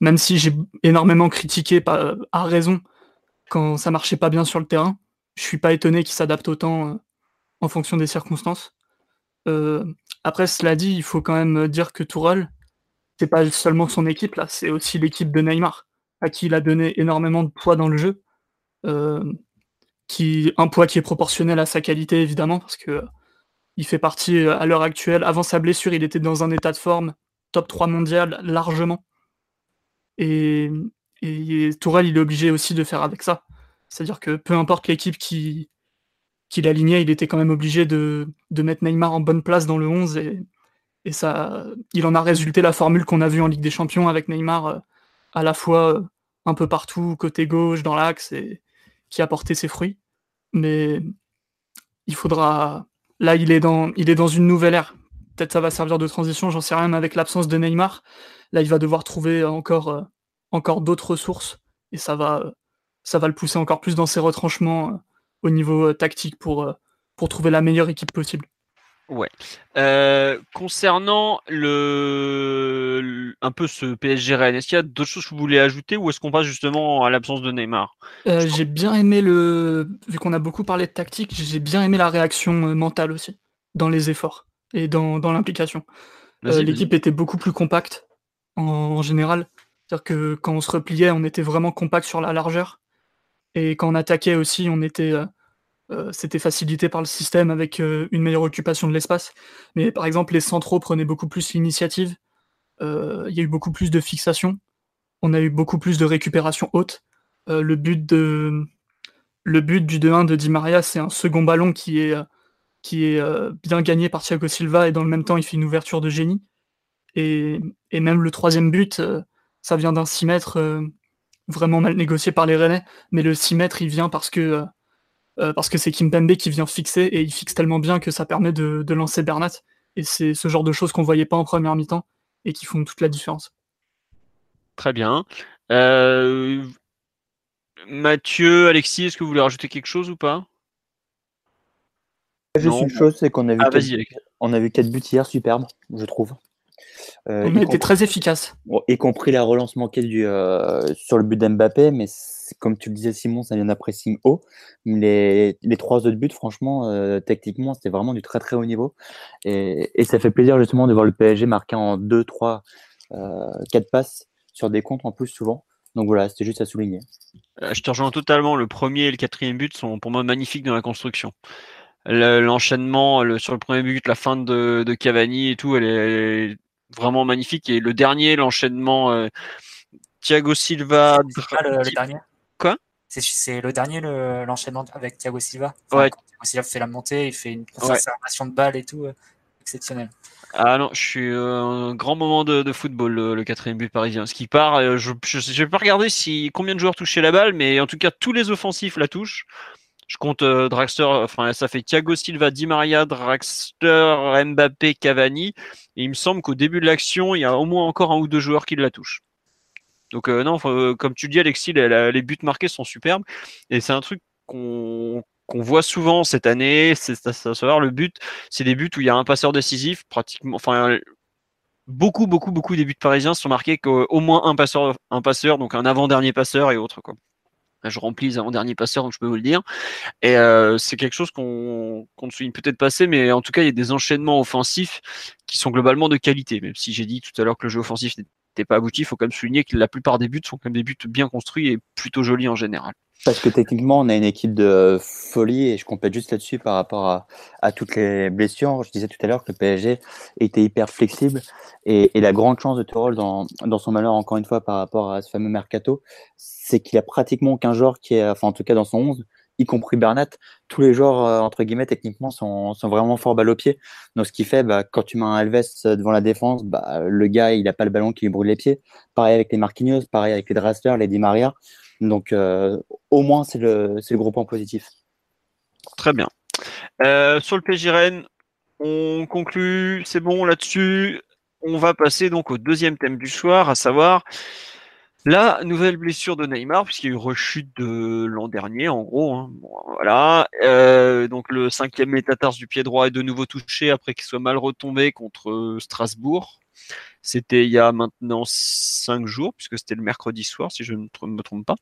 même si j'ai énormément critiqué à raison quand ça marchait pas bien sur le terrain, je suis pas étonné qu'il s'adapte autant euh, en fonction des circonstances. Euh, après, cela dit, il faut quand même dire que Tourelle, c'est pas seulement son équipe là, c'est aussi l'équipe de Neymar, à qui il a donné énormément de poids dans le jeu. Euh, qui, un poids qui est proportionnel à sa qualité évidemment, parce que il fait partie à l'heure actuelle. Avant sa blessure, il était dans un état de forme top 3 mondial largement. Et, et Tourelle, il est obligé aussi de faire avec ça. C'est-à-dire que peu importe l'équipe qui, qui l'alignait, il était quand même obligé de, mettre Neymar en bonne place dans le 11 et, et ça, il en a résulté la formule qu'on a vue en Ligue des Champions avec Neymar euh, à la fois euh, un peu partout, côté gauche, dans l'axe, et qui a porté ses fruits. Mais il faudra. Là, il est dans, une nouvelle ère. Peut-être ça va servir de transition, j'en sais rien, mais avec l'absence de Neymar, là, il va devoir trouver encore, euh, encore d'autres ressources et ça va, ça va le pousser encore plus dans ses retranchements euh, au niveau euh, tactique pour, euh, pour trouver la meilleure équipe possible. Ouais. concernant le un peu ce PSG Rennes, est-ce qu'il y a d'autres choses que vous voulez ajouter ou est-ce qu'on passe justement à l'absence de Neymar? J'ai bien aimé le vu qu'on a beaucoup parlé de tactique, j'ai bien aimé la réaction mentale aussi dans les efforts et dans, dans l'implication. L'équipe était beaucoup plus compacte en, en général. C'est-à-dire que quand on se repliait, on était vraiment compact sur la largeur. Et quand on attaquait aussi, on était, euh, euh, c'était facilité par le système avec euh, une meilleure occupation de l'espace. Mais par exemple, les centraux prenaient beaucoup plus l'initiative. Il y a eu beaucoup plus de fixation. On a eu beaucoup plus de récupération haute. le but du 2-1 de Di Maria, c'est un second ballon qui est, qui est bien gagné par Thiago Silva et dans le même temps, il fait une ouverture de génie. Et, et même le troisième but, ça vient d'un 6 mètres vraiment mal négocié par les Rennais, mais le 6 mètres, il vient parce que euh, parce que c'est Kimpembe qui vient fixer et il fixe tellement bien que ça permet de, lancer Bernat. Et c'est ce genre de choses qu'on voyait pas en première mi-temps et qui font toute la différence. Très bien. Euh, Mathieu, Alexis, est-ce que vous voulez rajouter quelque chose ou pas? Juste une chose, c'est qu'on a vu, ah, on a vu quatre buts hier, superbe, je trouve. Euh, on a été très efficace. y compris la relance manquée du, euh, sur le but d'Mbappé, mais comme tu le disais, Simon, ça vient d'après haut. Les, les trois autres buts, franchement, euh, techniquement, c'était vraiment du très très haut niveau. Et, et, ça fait plaisir justement de voir le PSG marquer en 2, 3, 4 passes sur des comptes en plus souvent. Donc voilà, c'était juste à souligner. Je te rejoins totalement. Le premier et le quatrième but sont pour moi magnifiques dans la construction l'enchaînement sur le premier but, la fin de, de Cavani et tout, elle est, vraiment magnifique. Et le dernier, l'enchaînement euh, Thiago Silva. le, dernier? Quoi? C'est le dernier, l'enchaînement avec Thiago Silva. ouais. Thiago Silva fait la montée, il fait une conservation de balles et tout, euh, exceptionnel. Ah non, je suis euh, un grand moment de, football, le, quatrième but parisien. Ce qui part, je ne vais pas regarder si, combien de joueurs touchaient la balle, mais en tout cas, tous les offensifs la touchent. Je compte euh, Draxler, enfin ça fait Thiago Silva, Di Maria, Draxler, Mbappé, Cavani. Et il me semble qu'au début de l'action, il y a au moins encore un ou deux joueurs qui la touchent. Donc euh, non, euh, comme tu dis Alexis, les, buts marqués sont superbes. Et c'est un truc qu'on voit souvent cette année, c'est à savoir le but, c'est des buts où il y a un passeur décisif, pratiquement, enfin beaucoup, beaucoup, beaucoup des buts parisiens sont marqués qu'au moins un passeur, un passeur, donc un avant-dernier passeur et autres. Je remplis les avant-derniers passeurs, donc je peux vous le dire. Et c'est quelque chose qu'on ne souligne peut-être pas assez, mais en tout cas, il y a des enchaînements offensifs qui sont globalement de qualité. Même si j'ai dit tout à l'heure que le jeu offensif n'était pas abouti, il faut quand même souligner que la plupart des buts sont quand même des buts bien construits et plutôt jolis en général. Parce que techniquement, on a une équipe de folie et je complète juste là-dessus par rapport à, toutes les blessures. Je disais tout à l'heure que le PSG était hyper flexible et, la grande chance de Tourelle dans, dans, son malheur, encore une fois, par rapport à ce fameux mercato, c'est qu'il a pratiquement aucun joueur qui est, enfin en tout cas dans son 11, y compris Bernat, tous les joueurs, euh, entre guillemets, techniquement, sont, vraiment fort balle au pied. Donc, ce qui fait, bah, quand tu mets un Alves devant la défense, bah, le gars, il n'a pas le ballon qui lui brûle les pieds. Pareil avec les Marquinhos, pareil avec les Dressler, les Di Maria. Donc, euh, au moins, c'est le, gros point positif. Très bien. Euh, sur le PJ on conclut, c'est bon là-dessus. On va passer donc au deuxième thème du soir, à savoir la nouvelle blessure de Neymar, puisqu'il y a eu rechute de l'an dernier, en gros. Hein. voilà. Euh, donc le cinquième métatarse du pied droit est de nouveau touché après qu'il soit mal retombé contre Strasbourg. C'était il y a maintenant cinq jours, puisque c'était le mercredi soir, si je ne me trompe pas.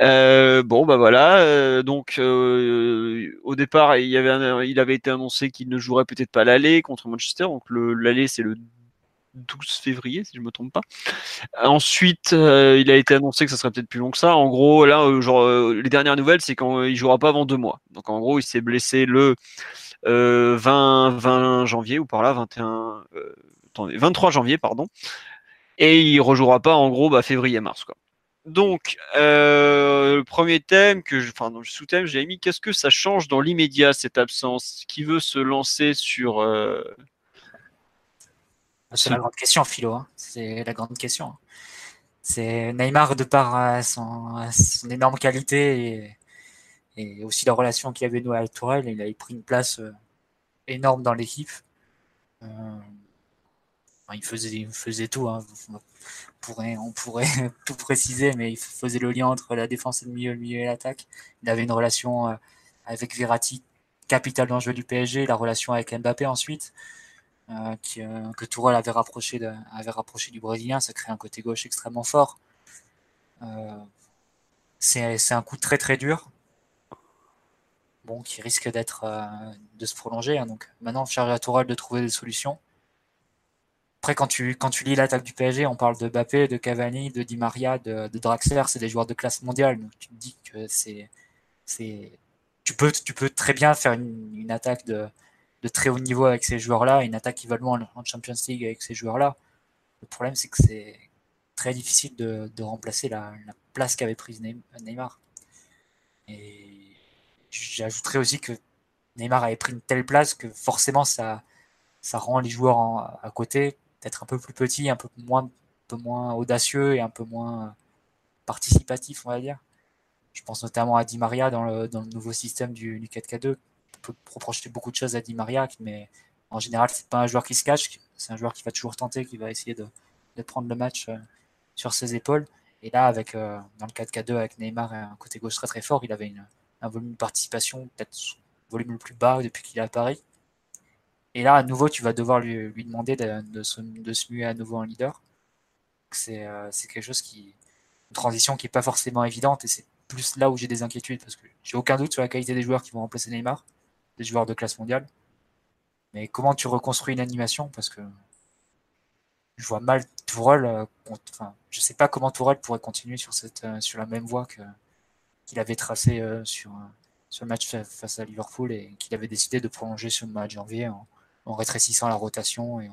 Euh, bon, bah voilà. Euh, donc, euh, au départ, il, avait il avait été annoncé qu'il ne jouerait peut-être pas l'aller contre Manchester. Donc, l'aller, c'est le 12 février, si je me trompe pas. Ensuite, il a été annoncé que ça serait peut-être plus long que ça. En gros, là, genre, les dernières nouvelles, c'est qu'il jouera pas avant deux mois. Donc, en gros, il s'est blessé le 20, 20 janvier ou par là, 21, 23 janvier, pardon. Et il rejouera pas en gros bah, février-mars. Donc, euh, le premier thème, que je, enfin, le sous-thème, j'ai mis qu'est-ce que ça change dans l'immédiat, cette absence? Qui veut se lancer sur. Euh, C'est la grande question, Philo. Hein. C'est la grande question. C'est Neymar, de par euh, son, énorme qualité et, aussi la relation qu'il avait nouée avec Tourelle, il a pris une place énorme dans l'équipe il, faisait, faisait tout. Hein. On, pourrait, on pourrait *laughs* tout préciser, mais il faisait le lien entre la défense et le milieu, le milieu et l'attaque. Il avait une relation euh, avec Verratti capitale dans le jeu du PSG, la relation avec Mbappé ensuite, euh, euh, que Tourelle avait rapproché, du Brésilien. Ça crée un côté gauche extrêmement fort. c'est un coup très très dur. Bon, qui risque d'être de se prolonger. Hein. Donc maintenant, charge à Tourelle de trouver des solutions. Après, quand tu, lis l'attaque du PSG, on parle de Mbappé, de Cavani, de Di Maria, de, Draxler, c'est des joueurs de classe mondiale. Tu te dis que c'est. Tu peux très bien faire une, attaque de, de, très haut niveau avec ces joueurs-là, une attaque qui va loin en Champions League avec ces joueurs-là. Le problème, c'est que c'est très difficile de, remplacer la, la place qu'avait prise Neymar. Et j'ajouterais aussi que Neymar avait pris une telle place que forcément ça, ça rend les joueurs à côté être un peu plus petit, un peu moins, un peu moins audacieux et un peu moins participatif, on va dire. Je pense notamment à Di Maria dans le, dans le nouveau système du, 4K2. Peut reprocher beaucoup de choses à Di Maria, mais en général, c'est pas un joueur qui se cache, c'est un joueur qui va toujours tenter, qui va essayer de, prendre le match euh, sur ses épaules. Et là, avec, euh, dans le 4K2, avec Neymar un côté gauche très très fort, il avait une, un volume de participation peut-être volume le plus bas depuis qu'il est à Paris. Et là, à nouveau, tu vas devoir lui, demander de, de, se, de, se, muer à nouveau en leader. Euh, c'est quelque chose qui. Une transition qui n'est pas forcément évidente et c'est plus là où j'ai des inquiétudes parce que j'ai aucun doute sur la qualité des joueurs qui vont remplacer Neymar, des joueurs de classe mondiale. Mais comment tu reconstruis une animation? Parce que je vois mal Tourelle. Euh, enfin, je sais pas comment Tourelle pourrait continuer sur, cette, euh, sur la même voie qu'il avait tracée sur, sur le match face à Liverpool et qu'il avait décidé de prolonger sur le match de janvier en, en rétrécissant la rotation et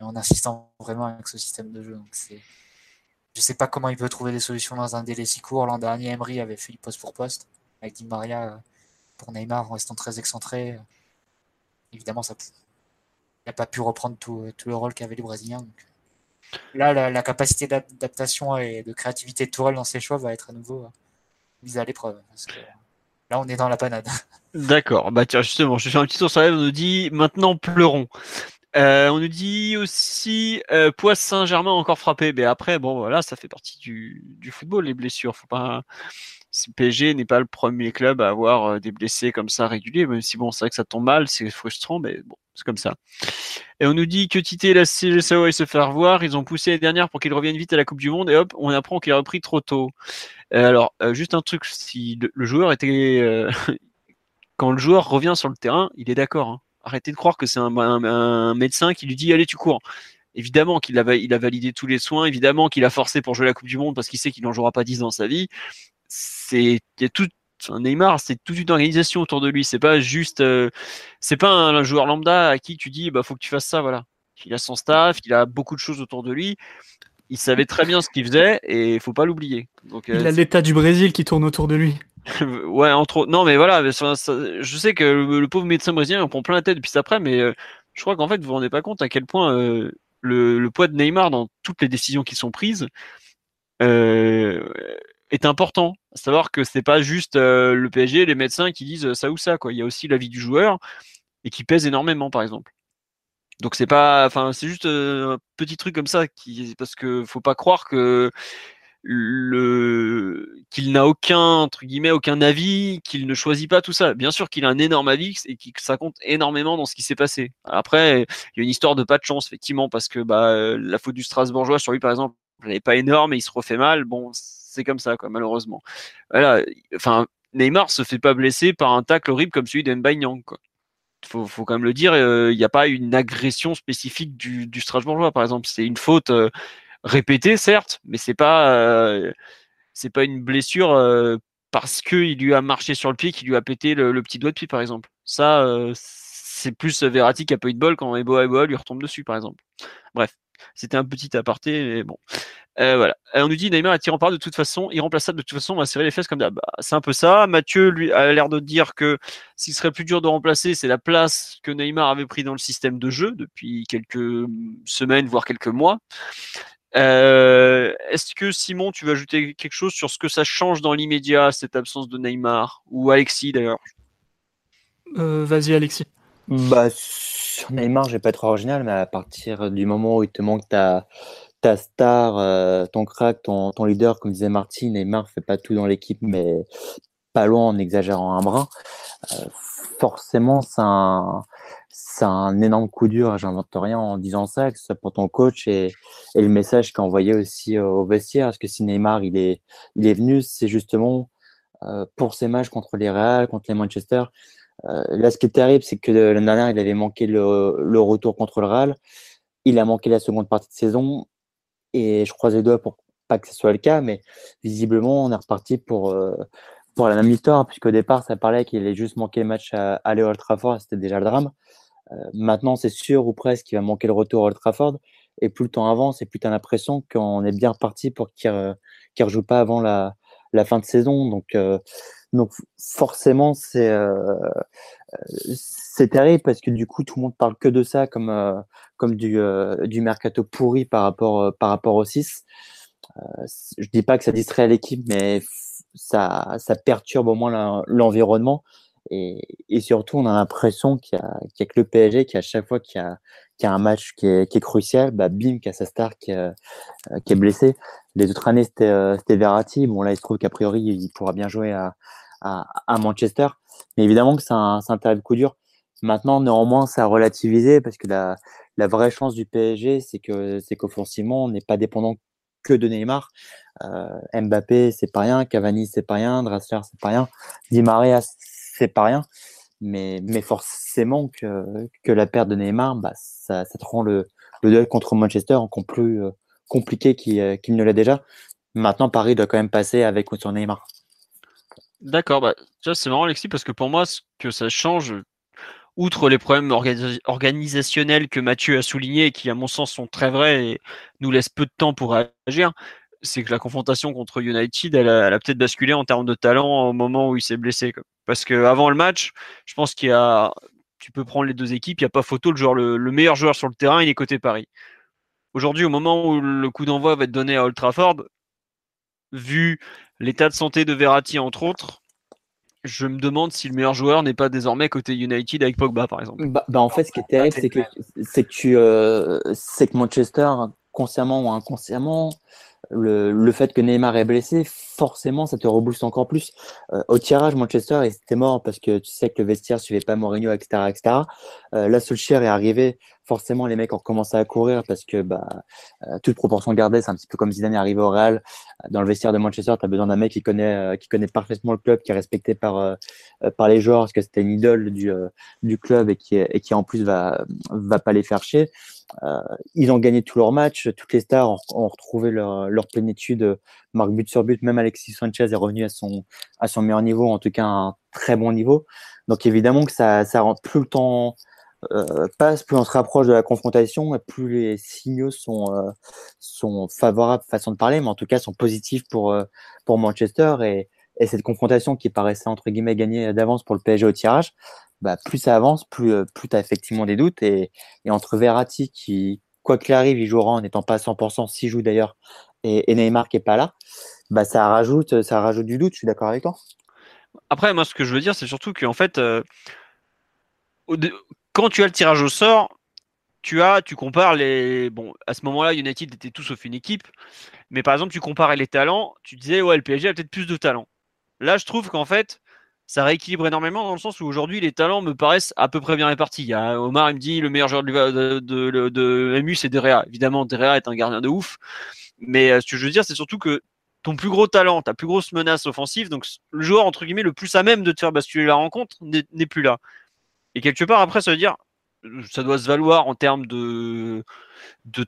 en, insistant vraiment avec ce système de jeu. Donc je sais pas comment il peut trouver des solutions dans un délai si court. L'an dernier, Emery avait fait du poste pour poste avec Di Maria euh, pour Neymar en restant très excentré. Évidemment, ça, il n'a pas pu reprendre tout, le rôle qu'avaient les Brésiliens. là, la, capacité d'adaptation et de créativité de Tourelle dans ses choix va être à nouveau euh, mise à l'épreuve. là, on est dans la panade. D'accord. Bah tiens, justement, je fais un petit tour sur la On nous dit maintenant pleurons. Euh, on nous dit aussi euh, Poisse Saint-Germain encore frappé. Mais après, bon, voilà, ça fait partie du, football, les blessures. Faut. PSG n'est pas le premier club à avoir euh, des blessés comme ça réguliers, même si bon, c'est vrai que ça tombe mal, c'est frustrant, mais bon, c'est comme ça. Et on nous dit que Tite et la CGSAO se faire voir, ils ont poussé les dernières pour qu'ils reviennent vite à la Coupe du Monde, et hop, on apprend qu'il a repris trop tôt. Euh, alors, juste un truc, si le, joueur était. *laughs* quand le joueur revient sur le terrain, il est d'accord. hein. Arrêtez de croire que c'est un, médecin qui lui dit Allez, tu cours. Évidemment qu'il a, validé tous les soins, évidemment qu'il a forcé pour jouer la Coupe du Monde parce qu'il sait qu'il n'en jouera pas 10 dans sa vie. C'est tout. Neymar, c'est toute une organisation autour de lui. C'est pas juste. euh, c'est pas un, joueur lambda à qui tu dis bah faut que tu fasses ça, voilà. Il a son staff, il a beaucoup de choses autour de lui. Il savait très bien ce qu'il faisait et il faut pas l'oublier. Euh, Il a l'état du Brésil qui tourne autour de lui. *laughs* ouais, entre autres. Non, mais voilà, je sais que le, pauvre médecin brésilien il en prend plein la tête depuis après, mais euh, je crois qu'en fait, vous vous rendez pas compte à quel point euh, le, poids de Neymar dans toutes les décisions qui sont prises euh, est important. À savoir que c'est pas juste le PSG, les médecins qui disent ça ou ça, quoi. Il y a aussi l'avis du joueur et qui pèse énormément, par exemple. Donc c'est pas, enfin c'est juste un petit truc comme ça qui, parce que faut pas croire que le qu'il n'a aucun entre guillemets aucun avis, qu'il ne choisit pas tout ça. Bien sûr qu'il a un énorme avis et que ça compte énormément dans ce qui s'est passé. Après, il y a une histoire de pas de chance effectivement parce que bah euh, la faute du Strasbourgeois sur lui par exemple, elle n'est pas énorme et il se refait mal. Bon, c'est comme ça quoi malheureusement. Voilà, enfin Neymar se fait pas blesser par un tacle horrible comme celui d'Mbaye quoi. Faut, faut quand même le dire, il n'y a pas une agression spécifique du, du Strasbourgeois, par exemple. C'est une faute euh, répétée, certes, mais c'est pas, euh, c'est pas une blessure euh, parce qu'il lui a marché sur le pied qui lui a pété le, petit doigt de pied, par exemple. Ça, euh, c'est plus Verratti qui a de bol quand Eboa Eboa lui retombe dessus, par exemple. Bref, c'était un petit aparté, mais bon. Euh, voilà. On nous dit Neymar est tirant de toute façon, irremplaçable de toute façon, on va serrer les fesses comme d'hab. Bah, c'est un peu ça. Mathieu lui a l'air de dire que s'il serait plus dur de remplacer, c'est la place que Neymar avait pris dans le système de jeu depuis quelques semaines, voire quelques mois. Euh, Est-ce que Simon, tu veux ajouter quelque chose sur ce que ça change dans l'immédiat, cette absence de Neymar Ou Alexis d'ailleurs? Euh, Vas-y, Alexis. Bah, sur Neymar, je vais pas être original, mais à partir du moment où il te manque ta, ta star, euh, ton crack, ton, ton leader, comme disait Marty, Neymar fait pas tout dans l'équipe, mais pas loin en exagérant un brin. Euh, forcément, c'est un, c'est un énorme coup dur, j'invente rien en disant ça, que ce soit pour ton coach et, le message qu'a envoyé aussi au vestiaire. Parce que si Neymar il est, il est venu, c'est justement euh, pour ces matchs contre les Real, contre les Manchester. Euh, là, ce qui est terrible, c'est que l'année dernière, il avait manqué le, retour contre le Real. Il a manqué la seconde partie de saison. Et je croise les doigts pour pas que ce soit le cas, mais visiblement, on est reparti pour, euh, pour la même histoire, puisqu'au départ, ça parlait qu'il allait juste manquer le match à à Old Trafford, c'était déjà le drame. Euh, maintenant, c'est sûr ou presque qu'il va manquer le retour à Old Trafford. Et plus le temps avance, et plus tu as l'impression qu'on est bien reparti pour qu'il ne rejoue pas avant la, fin de saison. Donc, euh, forcément, c'est euh, c'est terrible parce que du coup, tout le monde parle que de ça comme, du, mercato pourri par rapport, au 6. Euh, je dis pas que ça distrait l'équipe, mais ça perturbe au moins l'environnement. Et, surtout, on a l'impression qu'il n'y a, qu a, que le PSG qui, à chaque fois qu'il y, y, a un match qui est, crucial, bah, bim, qui a sa star qui, euh, est blessé. Les autres années, c'était euh, Verratti. Bon, là, il se trouve qu'a priori, il pourra bien jouer à, à, à, Manchester. Mais évidemment que c'est un, un terrible coup dur. Maintenant, néanmoins, ça a relativisé parce que la, la vraie chance du PSG, c'est que c'est qu'offensivement, on n'est pas dépendant que de Neymar. Euh, Mbappé, c'est pas rien. Cavani, c'est pas rien. Draxler, c'est pas rien. Di Maria, c'est pas rien. Mais, mais forcément que, que la perte de Neymar, bah, ça, ça te rend le, le duel contre Manchester encore plus euh, compliqué qu'il euh, qu ne l'est déjà. Maintenant, Paris doit quand même passer avec ou Neymar. D'accord, bah, c'est marrant Alexis parce que pour moi, ce que ça change, outre les problèmes organis organisationnels que Mathieu a soulignés qui, à mon sens, sont très vrais et nous laissent peu de temps pour réagir, c'est que la confrontation contre United, elle a, peut-être basculé en termes de talent au moment où il s'est blessé. Parce que avant le match, je pense qu'il y a, tu peux prendre les deux équipes, il n'y a pas photo, le, meilleur joueur sur le terrain, il est côté Paris. Aujourd'hui, au moment où le coup d'envoi va être donné à Old Trafford, vu l'état de santé de Verratti entre autres, je me demande si le meilleur joueur n'est pas désormais côté United avec Pogba par exemple. Bah, bah en fait, ce qui est terrible, c'est que euh, que Manchester, consciemment ou inconsciemment, le, le, fait que Neymar est blessé, forcément, ça te rebooste encore plus. Euh, au tirage, Manchester, était mort parce que tu sais que le vestiaire suivait pas Mourinho, etc., etc. Euh, là, Solskjaer est arrivé. Forcément, les mecs ont commencé à courir parce que, bah, euh, toute proportion gardée, c'est un petit peu comme Zidane est arrivé au Real. Dans le vestiaire de Manchester, tu as besoin d'un mec qui connaît, qui connaît parfaitement le club, qui est respecté par, par les joueurs parce que c'était une idole du, du club et qui, et qui en plus va, va pas les faire chier. Euh, ils ont gagné tous leurs matchs, toutes les stars ont, retrouvé leur, leur, plénitude, marque but sur but, même Alexis Sanchez est revenu à son, à son meilleur niveau, en tout cas un très bon niveau. Donc évidemment que ça, ça rend plus le temps euh, passe, plus on se rapproche de la confrontation, plus les signaux sont, euh, sont favorables, façon de parler, mais en tout cas sont positifs pour, euh, pour Manchester et, et cette confrontation qui paraissait entre guillemets gagnée d'avance pour le PSG au tirage, bah, plus ça avance, plus, plus tu as effectivement des doutes. Et, et entre Verratti, qui, quoi qu'il arrive, il jouera en n'étant pas à 100%, s'il joue d'ailleurs, et, Neymar qui n'est pas là, bah, ça, rajoute, ça rajoute du doute. Je suis d'accord avec toi. Après, moi, ce que je veux dire, c'est surtout qu'en fait, euh, quand tu as le tirage au sort, tu as, tu compares les. Bon, à ce moment-là, United était tous sauf une équipe. Mais par exemple, tu comparais les talents. Tu disais, ouais, le PSG a peut-être plus de talents. Là, je trouve qu'en fait, ça rééquilibre énormément dans le sens où aujourd'hui les talents me paraissent à peu près bien répartis. Omar, il me dit le meilleur joueur de, de, de, MU c'est Derea. Évidemment, Derea est un gardien de ouf. Mais euh, ce que je veux dire, c'est surtout que ton plus gros talent, ta plus grosse menace offensive, donc le joueur entre guillemets le plus à même de te faire basculer la rencontre n'est plus là. Et quelque part après, ça veut dire ça doit se valoir en termes de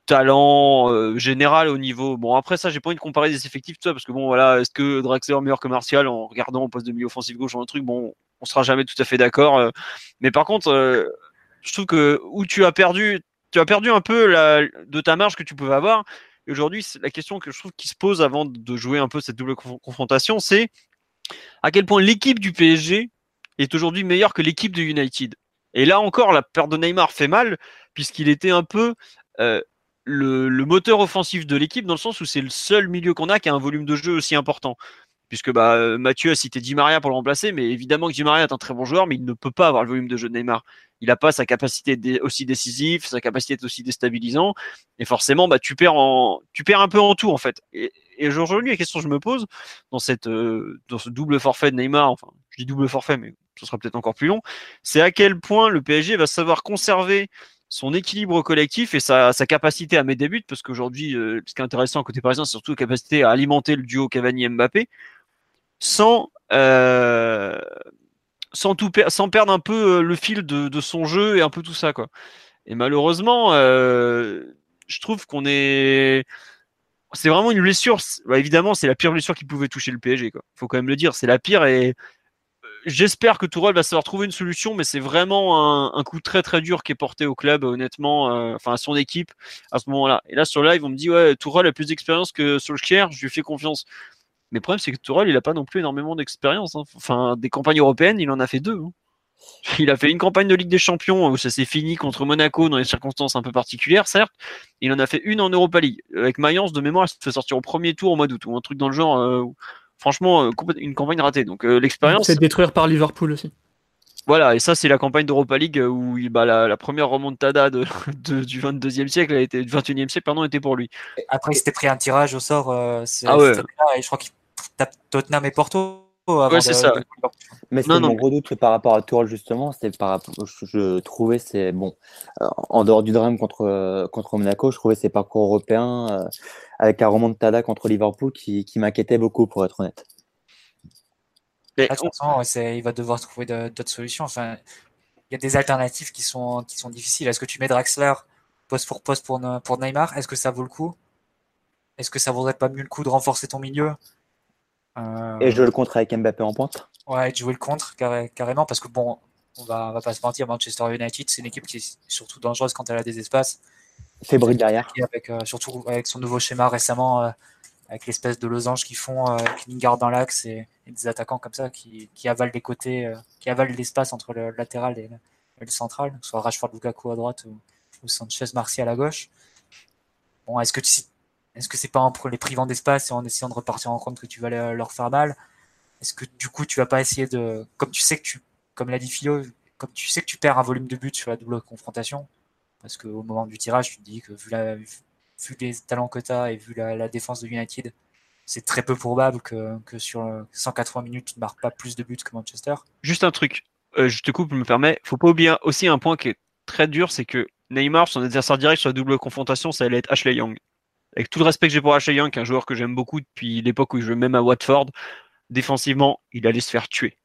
talent euh, général au niveau. Bon, après ça, j'ai pas envie de comparer des effectifs, tout ça, parce que bon, voilà, est-ce que Draxler meilleur que Martial en regardant au poste de milieu offensif gauche dans le truc Bon, on sera jamais tout à fait d'accord. Euh. mais par contre, je trouve que où tu as perdu, tu as perdu un peu de ta marge que tu pouvais avoir. Aujourd'hui, la question que je trouve qui se pose avant de jouer un peu cette double confrontation, c'est à quel point l'équipe du PSG est aujourd'hui meilleure que l'équipe de United. Et là encore, la perte de Neymar fait mal, puisqu'il était un peu euh, le, moteur offensif de l'équipe, dans le sens où c'est le seul milieu qu'on a qui a un volume de jeu aussi important. Puisque bah, euh, Mathieu a cité Di Maria pour le remplacer, mais évidemment que Di Maria est un très bon joueur, mais il ne peut pas avoir le volume de jeu de Neymar. Il n'a pas sa capacité aussi décisive, sa capacité aussi déstabilisant, et forcément, bah, tu perds en, tu perds un peu en tout en fait. Et, aujourd'hui, la question que je me pose dans cette, euh, dans ce double forfait de Neymar, enfin, je dis double forfait, mais ce sera peut-être encore plus long, c'est à quel point le PSG va savoir conserver son équilibre collectif et sa, capacité à mettre des buts, parce qu'aujourd'hui, euh, ce qui est intéressant côté parisien, c'est surtout la capacité à alimenter le duo Cavani-Mbappé, sans, euh, sans, tout perdre un peu euh, le fil de, son jeu et un peu tout ça. Quoi. Et malheureusement, je trouve qu'on est... C'est vraiment une blessure. Bah, évidemment, c'est la pire blessure qui pouvait toucher le PSG. Il faut quand même le dire. C'est la pire et j'espère que Tourelle va savoir trouver une solution, mais c'est vraiment un, coup très très dur qui est porté au club, honnêtement, euh, enfin à son équipe à ce moment-là. Et là sur live, on me dit ouais, Tourelle a plus d'expérience que Solskjaer, je lui fais confiance. Mais le problème, c'est que Tourelle, il a pas non plus énormément d'expérience. Hein. Enfin, des campagnes européennes, il en a fait deux. Hein. *laughs* Il a fait une campagne de Ligue des Champions où ça s'est fini contre Monaco dans des circonstances un peu particulières, certes. Il en a fait une en Europa League. Avec Mayence, de mémoire, il se fait sortir au premier tour au mois d'août ou un truc dans le genre. Euh, franchement, euh, une campagne ratée. Donc euh, l'expérience. C'est détruire par Liverpool aussi. Voilà, et ça c'est la campagne d'Europa League euh, où bah, la, la première remontada de, *laughs* du 22e siècle, a été, du 21e siècle, pardon, était pour lui. Après, il s'était pris un tirage au sort. ah ouais. et je crois qu'il tape Tottenham et Porto. Ouais, c'est ça. Mais c'est mon gros doute par rapport à Tourelle justement, c'est par rapport, je, trouvais c'est bon, en dehors du drame contre contre Monaco, je trouvais ses parcours européens avec un remontada contre Liverpool qui, qui m'inquiétait beaucoup, pour être honnête. Mais, il va devoir trouver d'autres solutions. Enfin, il y a des alternatives qui sont, qui sont difficiles. Est-ce que tu mets Draxler poste pour poste pour, pour Neymar? Est-ce que ça vaut le coup? Est-ce que ça vaudrait pas mieux le coup de renforcer ton milieu? Euh... Et jouer le contre avec Mbappé en pointe Ouais, jouer le contre carrément parce que bon, on va, on va pas se mentir, Manchester United, c'est une équipe qui est surtout dangereuse quand elle a des espaces. Fébrile derrière. Avec, euh, surtout avec son nouveau schéma récemment, euh, avec l'espèce de losange qu'ils font, euh, avec Lingard dans l'axe et, des attaquants comme ça qui, avalent les côtés, qui avalent l'espace entre le latéral et le, central, soit Rashford Lukaku à droite ou, Sanchez Martial à gauche. Bon, est-ce que tu, est-ce que c'est pas en les privant d'espace et en essayant de repartir en compte que tu vas leur faire mal Est-ce que du coup tu vas pas essayer de, comme tu sais que tu, comme l'a dit Philo, comme tu sais que tu perds un volume de but sur la double confrontation, parce qu'au moment du tirage, tu te dis que vu, la, vu les talents que tu et vu la, défense de United, c'est très peu probable que, sur 180 minutes, tu ne marques pas plus de buts que Manchester. Juste un truc, euh, je te coupe, je me permets. Faut pas oublier aussi un point qui est très dur, c'est que Neymar, son adversaire direct sur la double confrontation, ça allait être Ashley Young. Avec tout le respect que j'ai pour Ashley Young, un joueur que j'aime beaucoup depuis l'époque où je jouais même à Watford, défensivement, il allait se faire tuer.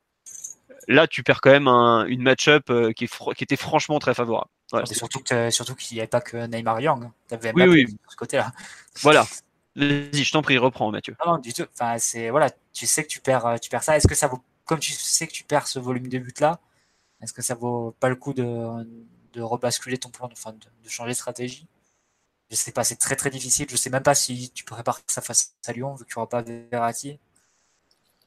Là, tu perds quand même un, une match-up euh, qui, était franchement très favorable. Surtout qu'il n'y avait pas que Neymar Young. Avais oui, oui. ce côté-là. Voilà. Vas-y, je t'en prie, reprends, Mathieu. Non, du tout. Enfin, c'est voilà, tu sais que tu perds, euh, tu perds ça. Est-ce que ça vaut, comme tu sais que tu perds ce volume de buts là, est-ce que ça vaut pas le coup de, de rebasculer ton plan, enfin de, changer de stratégie? Je sais pas, c'est très très difficile. Je sais même pas si tu prépares ça face à Lyon vu qu'il n'y aura pas Verratti.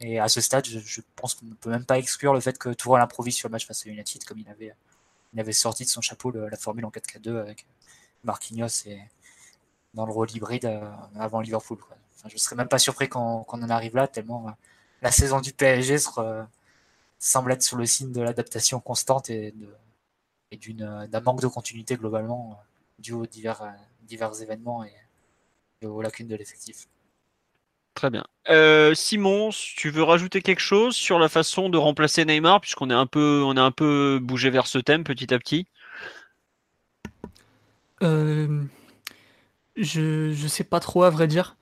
Et à ce stade, je, pense qu'on ne peut même pas exclure le fait que Tourelle improvise sur le match face à United, comme il avait, il avait sorti de son chapeau la formule en 4-4-2 avec Marquinhos et dans le rôle hybride euh, avant Liverpool. Je ne serais même pas surpris qu'on en arrive là, tellement euh, la saison du PSG semble être sous le signe de l'adaptation constante et, d'un manque de continuité globalement euh, dû aux divers événements et aux lacunes de l'effectif. Très bien. Euh, Simon, tu veux rajouter quelque chose sur la façon de remplacer Neymar, puisqu'on est un peu, on est un peu bougé vers ce thème petit à petit? Euh, je ne sais pas trop à vrai dire.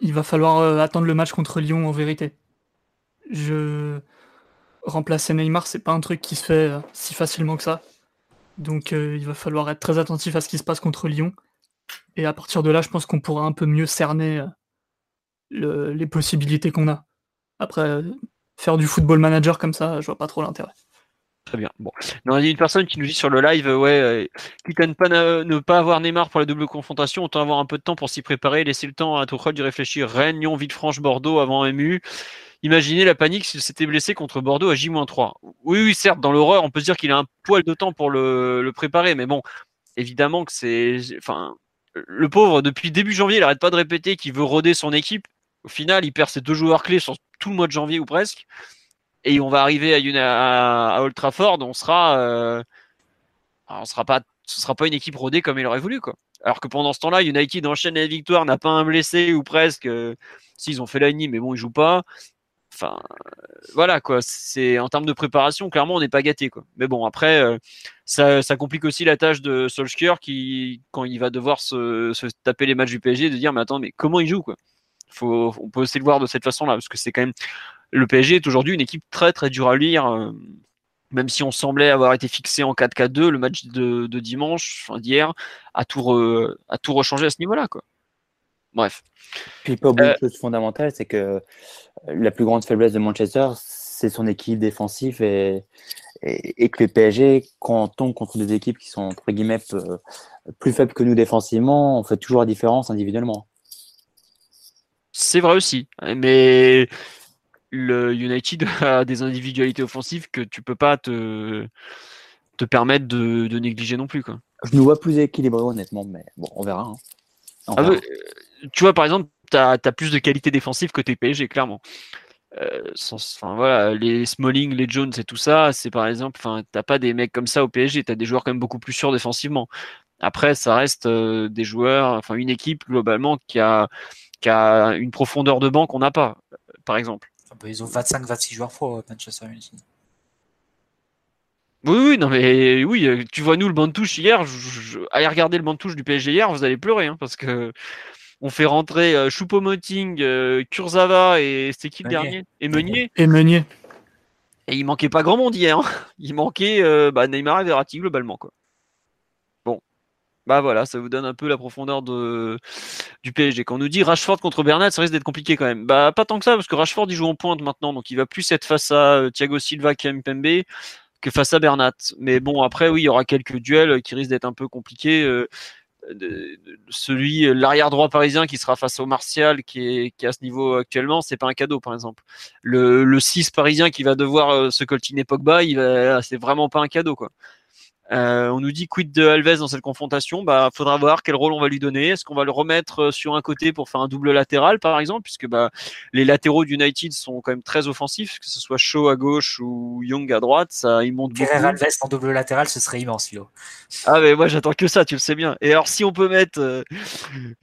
Il va falloir euh, attendre le match contre Lyon en vérité. Je remplacer Neymar, c'est pas un truc qui se fait si facilement que ça. Donc il va falloir être très attentif à ce qui se passe contre Lyon. Et à partir de là, je pense qu'on pourra un peu mieux cerner les possibilités qu'on a. Après, faire du football manager comme ça, je vois pas trop l'intérêt. Très bien. Bon. Non, il y a une personne qui nous dit sur le live, ouais, euh, quitte à ne pas, ne pas avoir Neymar pour la double confrontation, autant avoir un peu de temps pour s'y préparer, laisser le temps à Tuchel d'y réfléchir. Rennes, Lyon, Villefranche, Bordeaux avant MU. Imaginez la panique s'il s'était blessé contre Bordeaux à J-3. Oui, oui, certes, dans l'horreur, on peut se dire qu'il a un poil de temps pour le, le préparer, mais bon, évidemment que c'est, enfin, le pauvre, depuis début janvier, il arrête pas de répéter qu'il veut roder son équipe. Au final, il perd ses deux joueurs clés sur tout le mois de janvier ou presque. Et on va arriver à, à, Old Trafford, on sera, euh, on sera pas, ce sera pas une équipe rodée comme il aurait voulu, quoi. Alors que pendant ce temps-là, United enchaîne les victoires, n'a pas un blessé ou presque. Euh, S'ils ont fait la mais bon, ils jouent pas. Enfin, voilà quoi. C'est en termes de préparation, clairement, on n'est pas gâté. Mais bon, après, euh, ça, complique aussi la tâche de Solskjaer qui, quand il va devoir se, se, taper les matchs du PSG, de dire mais attends, mais comment il joue quoi? On peut aussi le voir de cette façon-là, parce que c'est quand même le PSG est aujourd'hui une équipe très très dure à lire. Euh, même si on semblait avoir été fixé en 4-4-2, le match de, dimanche, d'hier, a tout, a tout rechangé à ce niveau-là. Quoi. Bref. Puis pas oublier euh, chose fondamentale, c'est que la plus grande faiblesse de Manchester, c'est son équipe défensive et, et, que le PSG, quand on tombe contre des équipes qui sont entre guillemets plus faibles que nous défensivement, on fait toujours la différence individuellement. C'est vrai aussi, mais le United *laughs* a des individualités offensives que tu peux pas te, te permettre de, négliger non plus. Quoi. Je nous vois plus équilibré honnêtement, mais bon, on verra. Hein. Ah euh, tu vois, par exemple, tu as, plus de qualité défensive que tes PSG, clairement. Euh, enfin, voilà, les Smalling, les Jones et tout ça, c'est par exemple, enfin, t'as pas des mecs comme ça au PSG, tu as des joueurs quand même beaucoup plus sûrs défensivement. Après, ça reste euh, des joueurs, enfin une équipe globalement qui a qui a une profondeur de banc qu'on n'a pas, par exemple. Ah bah, ils ont 25-26 joueurs pro, Manchester United. Oui, oui, non, mais oui, euh, tu vois, nous, le banc de touche hier, je, allez regarder le banc de touche du PSG hier, vous allez pleurer, hein, parce que on fait rentrer euh, Choupo-Moting, euh, Kurzawa et c'était qui le dernier? Et Meunier. Et Meunier. Et il manquait pas grand monde hier. Hein. Il manquait bah, Neymar et Verratti globalement, quoi. Bah voilà, ça vous donne un peu la profondeur de, du PSG. Quand on nous dit Rashford contre Bernat, ça risque d'être compliqué quand même. Bah pas tant que ça, parce que Rashford il joue en pointe maintenant, donc il va plus être face à euh, Thiago Silva Kempembe que face à Bernat. Mais bon, après oui, il y aura quelques duels qui risquent d'être un peu compliqués. Euh, celui, l'arrière droit parisien qui sera face au Martial qui est, qui à ce niveau actuellement, c'est pas un cadeau par exemple. Le, le 6 parisien qui va devoir euh, se coltiner Pogba, c'est vraiment pas un cadeau quoi. Euh, on nous dit quid de Alves dans cette confrontation? Bah, faudra voir quel rôle on va lui donner. Est-ce qu'on va le remettre euh, sur un côté pour faire un double latéral, par exemple, puisque bah, les latéraux d'United sont quand même très offensifs, que ce soit Shaw à gauche ou Young à droite, ça il monte beaucoup. Alves en double latéral, ce serait immense, Philo. Ah mais moi j'attends que ça, tu le sais bien. Et alors si on peut mettre euh,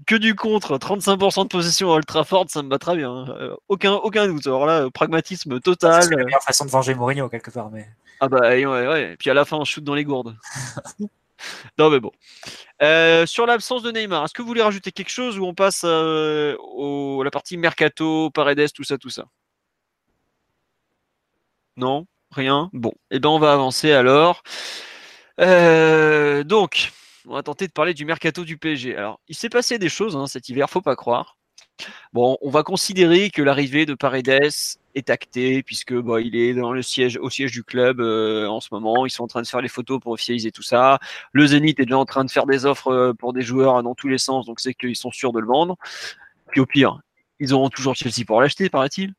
que du contre, 35% de possession à Ultra Trafford, ça me très bien. Hein. aucun aucun doute. Alors là, pragmatisme total. C'est la meilleure façon de venger Mourinho quelque part, mais. Ah bah ouais, ouais. Et puis à la fin, on shoot dans les gourdes. *laughs* non mais bon. Euh, sur l'absence de Neymar, est-ce que vous voulez rajouter quelque chose ou on passe euh, à la partie mercato, Paredes, tout ça, tout ça? Non? Rien? Bon. Eh ben on va avancer alors. Euh, donc, on va tenter de parler du mercato du PSG. Alors, il s'est passé des choses hein, cet hiver, faut pas croire. Bon, on va considérer que l'arrivée de Paredes est actée puisque bah, il est dans le siège, au siège du club euh, en ce moment. Ils sont en train de faire les photos pour officialiser tout ça. Le Zénith est déjà en train de faire des offres euh, pour des joueurs dans tous les sens, donc c'est qu'ils sont sûrs de le vendre. Puis au pire, ils auront toujours Chelsea pour l'acheter, paraît-il.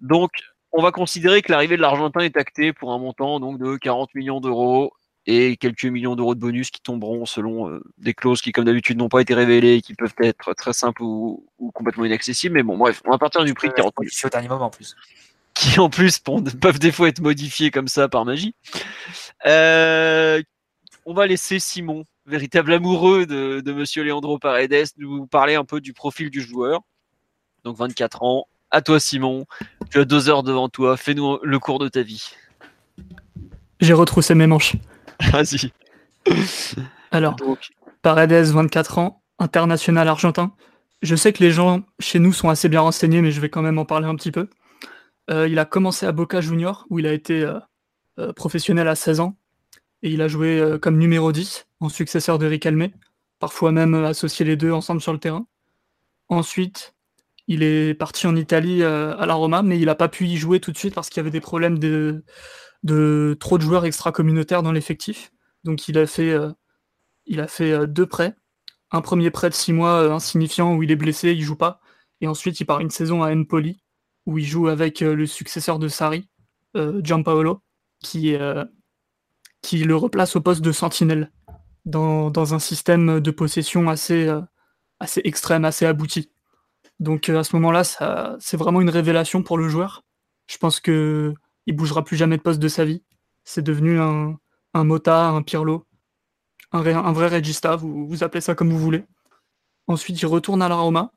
Donc, on va considérer que l'arrivée de l'Argentin est actée pour un montant donc de 40 millions d'euros et quelques millions d'euros de bonus qui tomberont selon euh, des clauses qui, comme d'habitude, n'ont pas été révélées et qui peuvent être très simples ou, complètement inaccessibles. Mais bon, bref, on va partir du prix de 40 au dernier moment en plus. Qui en plus peuvent des fois être modifiés comme ça par magie. Euh, on va laisser Simon, véritable amoureux de, de Monsieur Leandro Paredes, nous parler un peu du profil du joueur. Donc 24 ans. À toi Simon, tu as deux heures devant toi. Fais-nous le cours de ta vie. J'ai retroussé mes manches. *laughs* Vas-y. Alors, Paredes, 24 ans, international argentin. Je sais que les gens chez nous sont assez bien renseignés, mais je vais quand même en parler un petit peu. Euh, il a commencé à Boca Junior, où il a été euh, euh, professionnel à 16 ans. Et il a joué comme numéro 10, en successeur de Riquelme, parfois même associé les deux ensemble sur le terrain. Ensuite, il est parti en Italie à la Roma, mais il n'a pas pu y jouer tout de suite parce qu'il y avait des problèmes de, de trop de joueurs extra-communautaires dans l'effectif. Donc il a fait, euh, il a fait euh, deux prêts. Un premier prêt de six mois euh, insignifiant où il est blessé, il joue pas. Et ensuite il part une saison à Empoli où il joue avec le successeur de Sarri, Giampaolo, qui, qui le replace au poste de sentinelle dans, dans un système de possession assez, assez extrême, assez abouti. Donc à ce moment-là, c'est vraiment une révélation pour le joueur. Je pense que il bougera plus jamais de poste de sa vie. C'est devenu un, un Mota, un Pirlo, un, vrai Regista, vous, appelez ça comme vous voulez. Ensuite, il retourne à la Roma.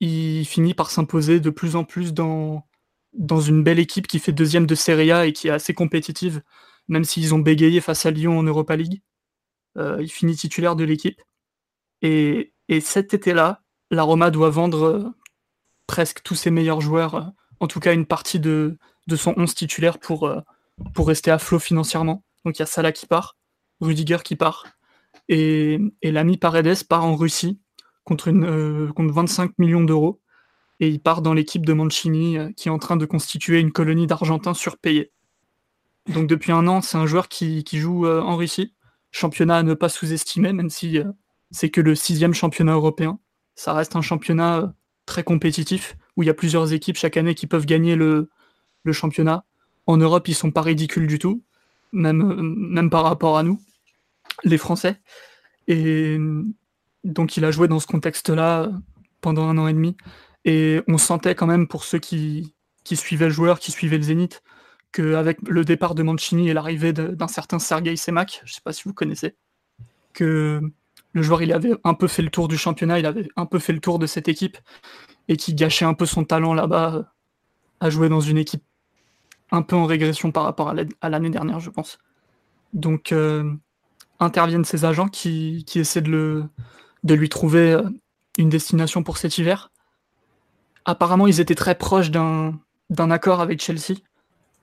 Il finit par s'imposer de plus en plus dans, dans une belle équipe qui fait deuxième de Serie A et qui est assez compétitive, même s'ils ont bégayé face à Lyon en Europa League. Euh, il finit titulaire de l'équipe. Et, et, cet été-là, la Roma doit vendre euh, presque tous ses meilleurs joueurs, euh, en tout cas une partie de, de son 11 titulaire pour, euh, pour rester à flot financièrement. Donc il y a Salah qui part, Rudiger qui part, et, et l'ami Paredes part en Russie contre, une, euh, contre 25 millions d'euros, et il part dans l'équipe de Mancini euh, qui est en train de constituer une colonie d'Argentins surpayés. Donc depuis un an, c'est un joueur qui, qui joue en Russie, championnat à ne pas sous-estimer, même si c'est que le sixième championnat européen. Ça reste un championnat très compétitif, où il y a plusieurs équipes chaque année qui peuvent gagner le, le championnat. En Europe, ils sont pas ridicules du tout, même, même par rapport à nous, les Français. Et donc, il a joué dans ce contexte-là pendant un an et demi. Et on sentait quand même, pour ceux qui, qui suivaient le joueur, qui suivaient le Zénith, qu'avec le départ de Mancini et l'arrivée d'un certain Sergei Semak, je ne sais pas si vous connaissez, que le joueur il avait un peu fait le tour du championnat, il avait un peu fait le tour de cette équipe et qui gâchait un peu son talent là-bas à jouer dans une équipe un peu en régression par rapport à l'année dernière, je pense. Donc euh, interviennent ces agents qui, essaient de, lui trouver euh, une destination pour cet hiver. Apparemment, ils étaient très proches d'un accord avec Chelsea,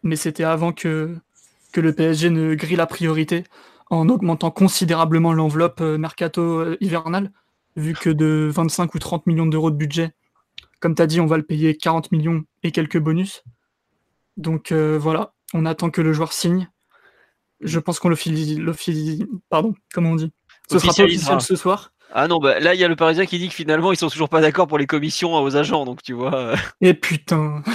mais c'était avant que, que le PSG ne grille la priorité en augmentant considérablement l'enveloppe euh, mercato hivernale, vu que de 25 ou 30 millions d'euros de budget, comme tu as dit, on va le payer 40 millions et quelques bonus. Donc euh, voilà, on attend que le joueur signe. Je pense qu'on le pardon, comment on dit? Ce sera pas officiel ce soir. Ah non, bah, là il y a le Parisien qui dit que finalement ils sont toujours pas d'accord pour les commissions aux agents, donc tu vois. Euh. Et putain. *laughs*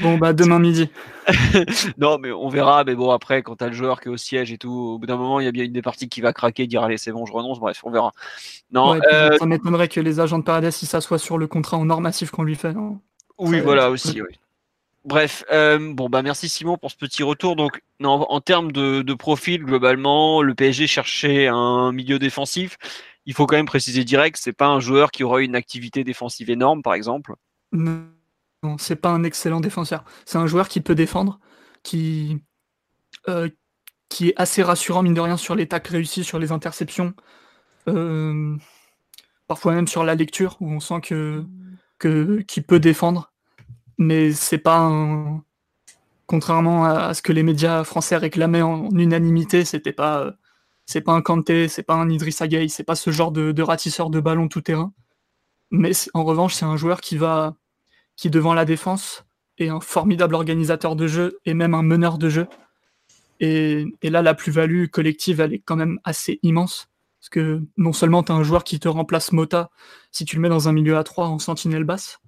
Bon bah demain midi. *laughs* non, mais on verra. Mais bon, après, quand tu as le joueur qui est au siège et tout, au bout d'un moment, il y a bien une des parties qui va craquer, dire allez, c'est bon, je renonce. Bref, on verra. Non, euh, ça m'étonnerait que les agents de Paredes s'assoient sur le contrat en normatif qu'on lui fait. Oui, voilà aussi. Oui. Bref, euh, bon bah merci Simon pour ce petit retour. Donc, non, en termes de, de, profil globalement, le PSG cherchait un milieu défensif. Il faut quand même préciser direct, c'est pas un joueur qui aura une activité défensive énorme, par exemple. Non, c'est pas un excellent défenseur. C'est un joueur qui peut défendre, qui euh, qui est assez rassurant mine de rien sur les tacles réussis, sur les interceptions, euh, parfois même sur la lecture où on sent que que qu'il peut défendre mais c'est pas un... contrairement à ce que les médias français réclamaient en unanimité, c'était pas c'est pas un Kanté, c'est pas un Idrissa Gueye, c'est pas ce genre de, ratisseur de ballon tout terrain. Mais en revanche, c'est un joueur qui va qui devant la défense est un formidable organisateur de jeu et même un meneur de jeu. Et, et là, la plus-value collective, elle est quand même assez immense. Parce que non seulement tu as un joueur qui te remplace Mota si tu le mets dans un milieu à 3 en sentinelle basse,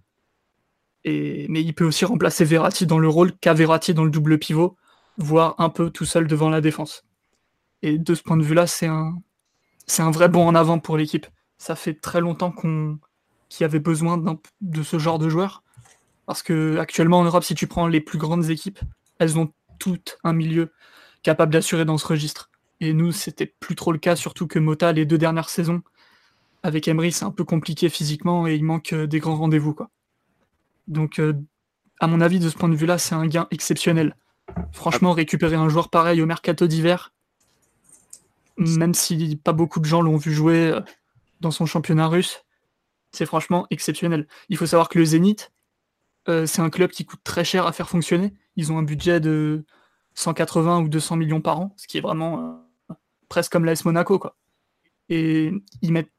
mais il peut aussi remplacer Verratti dans le rôle qu'a Verratti dans le double pivot, voire un peu tout seul devant la défense. Et de ce point de vue-là, c'est un, vrai bond en avant pour l'équipe. Ça fait très longtemps qu'on, qu'il y avait besoin de ce genre de joueur. Parce que actuellement en Europe, si tu prends les plus grandes équipes, elles ont toutes un milieu capable d'assurer dans ce registre. Et nous, c'était plus trop le cas, surtout que Mota, les deux dernières saisons, avec Emery, c'est un peu compliqué physiquement et il manque des grands rendez-vous. Donc, euh, à mon avis, de ce point de vue-là, c'est un gain exceptionnel. Franchement, récupérer un joueur pareil au mercato d'hiver, même si pas beaucoup de gens l'ont vu jouer euh, dans son championnat russe, c'est franchement exceptionnel. Il faut savoir que le Zénith, euh, c'est un club qui coûte très cher à faire fonctionner. Ils ont un budget de 180 ou 200 millions par an, ce qui est vraiment presque comme l'AS Monaco. Quoi. Et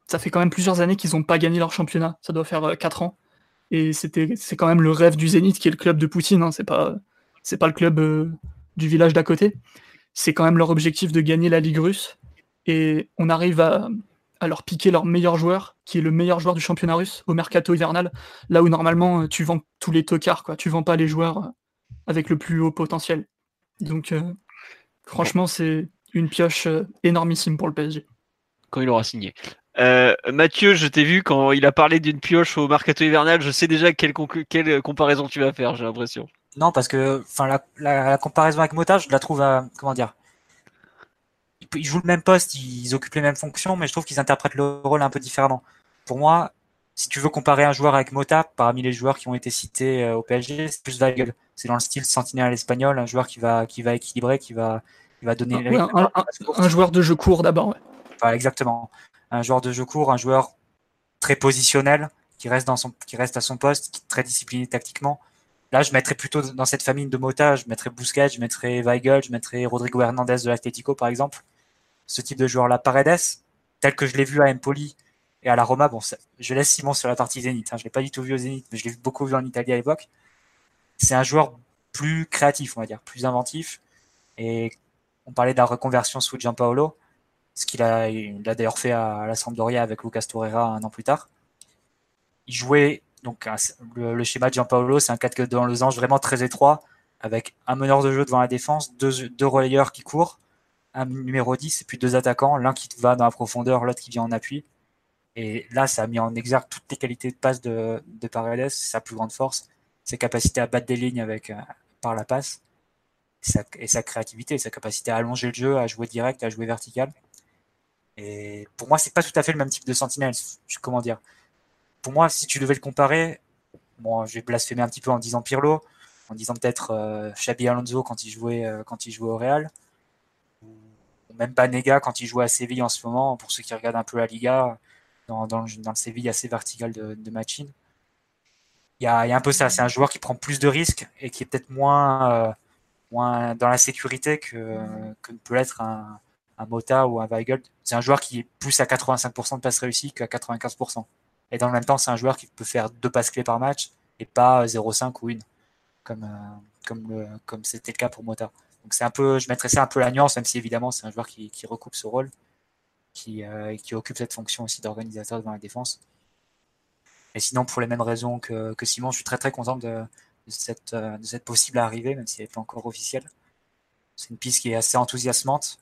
ça fait quand même plusieurs années qu'ils n'ont pas gagné leur championnat. Ça doit faire 4 ans. Et c'est quand même le rêve du Zénith qui est le club de Poutine. Hein. C'est pas, le club euh, du village d'à côté. C'est quand même leur objectif de gagner la Ligue russe. Et on arrive à, à, leur piquer leur meilleur joueur, qui est le meilleur joueur du championnat russe, au mercato hivernal, là où normalement euh, tu vends tous les tocards, quoi. Tu vends pas les joueurs euh, avec le plus haut potentiel. Donc, franchement, c'est une pioche énormissime pour le PSG. Quand il aura signé. Euh, Mathieu, je t'ai vu quand il a parlé d'une pioche au mercato hivernal, je sais déjà quelle, quelle comparaison tu vas faire, j'ai l'impression. Non, parce que enfin la, la, comparaison avec Mota, je la trouve à, comment dire? Ils, jouent le même poste, ils occupent les mêmes fonctions, mais je trouve qu'ils interprètent le rôle un peu différemment. Pour moi, si tu veux comparer un joueur avec Mota, parmi les joueurs qui ont été cités euh, au PSG, c'est plus Weigl. C'est dans le style sentinelle espagnol, un joueur qui va, qui va équilibrer, qui va, qui va donner. un, un, joueur de jeu court d'abord. Ouais. exactement un joueur de jeu court, un joueur très positionnel, qui reste, dans son, qui reste à son poste, très discipliné tactiquement. Là, je mettrais plutôt dans cette famille de Mota, je mettrais Busquets, je mettrais Weigel, je mettrais Rodrigo Hernandez de l'Atlético, par exemple. Ce type de joueur-là, Paredes, tel que je l'ai vu à Empoli et à la Roma, je laisse Simon sur la partie Zénith. Hein, je l'ai pas du tout vu au Zénith, mais je l'ai beaucoup vu en Italie à l'époque. C'est un joueur plus créatif, on va dire, plus inventif. Et on parlait de la reconversion sous Gianpaolo ce qu'il a, il d'ailleurs fait à la Sampdoria avec Lucas Torreira un an plus tard. Il jouait donc le, schéma de Gianpaolo, c'est un 4 dans le ange vraiment très étroit, avec un meneur de jeu devant la défense, deux, relayeurs qui courent, un numéro 10 et puis deux attaquants, l'un qui va dans la profondeur, l'autre qui vient en appui. Et là, ça a mis en exergue toutes les qualités de passe de, de Paredes, sa plus grande force, ses capacités à battre des lignes avec, euh, par la passe, et sa créativité, sa capacité à allonger le jeu, à jouer direct, à jouer vertical. Et pour moi, c'est pas tout à fait le même type de sentinelle. Comment dire Pour moi, si tu devais le comparer, bon, je vais blasphémer un petit peu en disant Pirlo, en disant peut-être euh, Xabi Alonso quand il jouait euh, quand il jouait au Real, ou même Banega quand il jouait à Séville en ce moment. Pour ceux qui regardent un peu la Liga, dans, le Séville assez vertical de, de Machine. Il y, a, un peu ça. C'est un joueur qui prend plus de risques et qui est peut-être moins, euh, dans la sécurité que, peut l'être un, Mota ou un Weigel, c'est un joueur qui est plus à 85% de passes réussies qu'à 95%. Et dans le même temps, c'est un joueur qui peut faire deux passes clés par match et pas 0,5 ou une, comme, euh, comme, c'était le cas pour Mota. Donc c'est un peu, je mettrais ça un peu la nuance, même si évidemment c'est un joueur qui, recoupe ce rôle, qui, euh, qui occupe cette fonction aussi d'organisateur devant la défense. Et sinon, pour les mêmes raisons que, que Simon, je suis très très content de, cette, de cette possible arrivée, même si elle n'est pas encore officielle. C'est une piste qui est assez enthousiasmante.